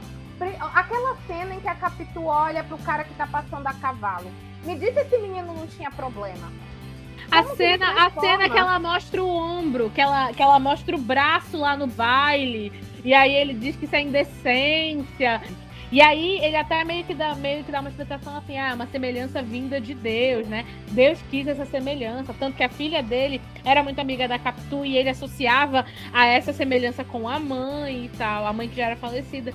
Aquela cena em que a Capitu olha pro cara que tá passando a cavalo. Me diz se esse menino não tinha problema. A cena, a cena que ela mostra o ombro, que ela, que ela mostra o braço lá no baile, e aí ele diz que isso é indecência. E aí ele até meio que dá, meio que dá uma explicação assim, ah, uma semelhança vinda de Deus, né? Deus quis essa semelhança, tanto que a filha dele era muito amiga da Capitu e ele associava a essa semelhança com a mãe e tal, a mãe que já era falecida.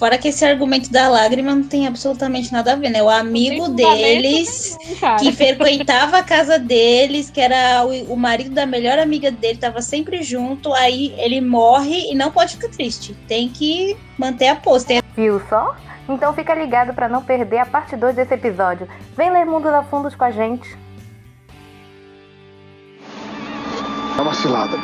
Fora que esse argumento da lágrima não tem absolutamente nada a ver, né? O amigo deles, nenhum, que frequentava a casa deles, que era o, o marido da melhor amiga dele, tava sempre junto, aí ele morre e não pode ficar triste. Tem que manter a pose. Tem Viu só? Então fica ligado pra não perder a parte 2 desse episódio. Vem ler Mundo da Fundos com a gente. É uma cilada.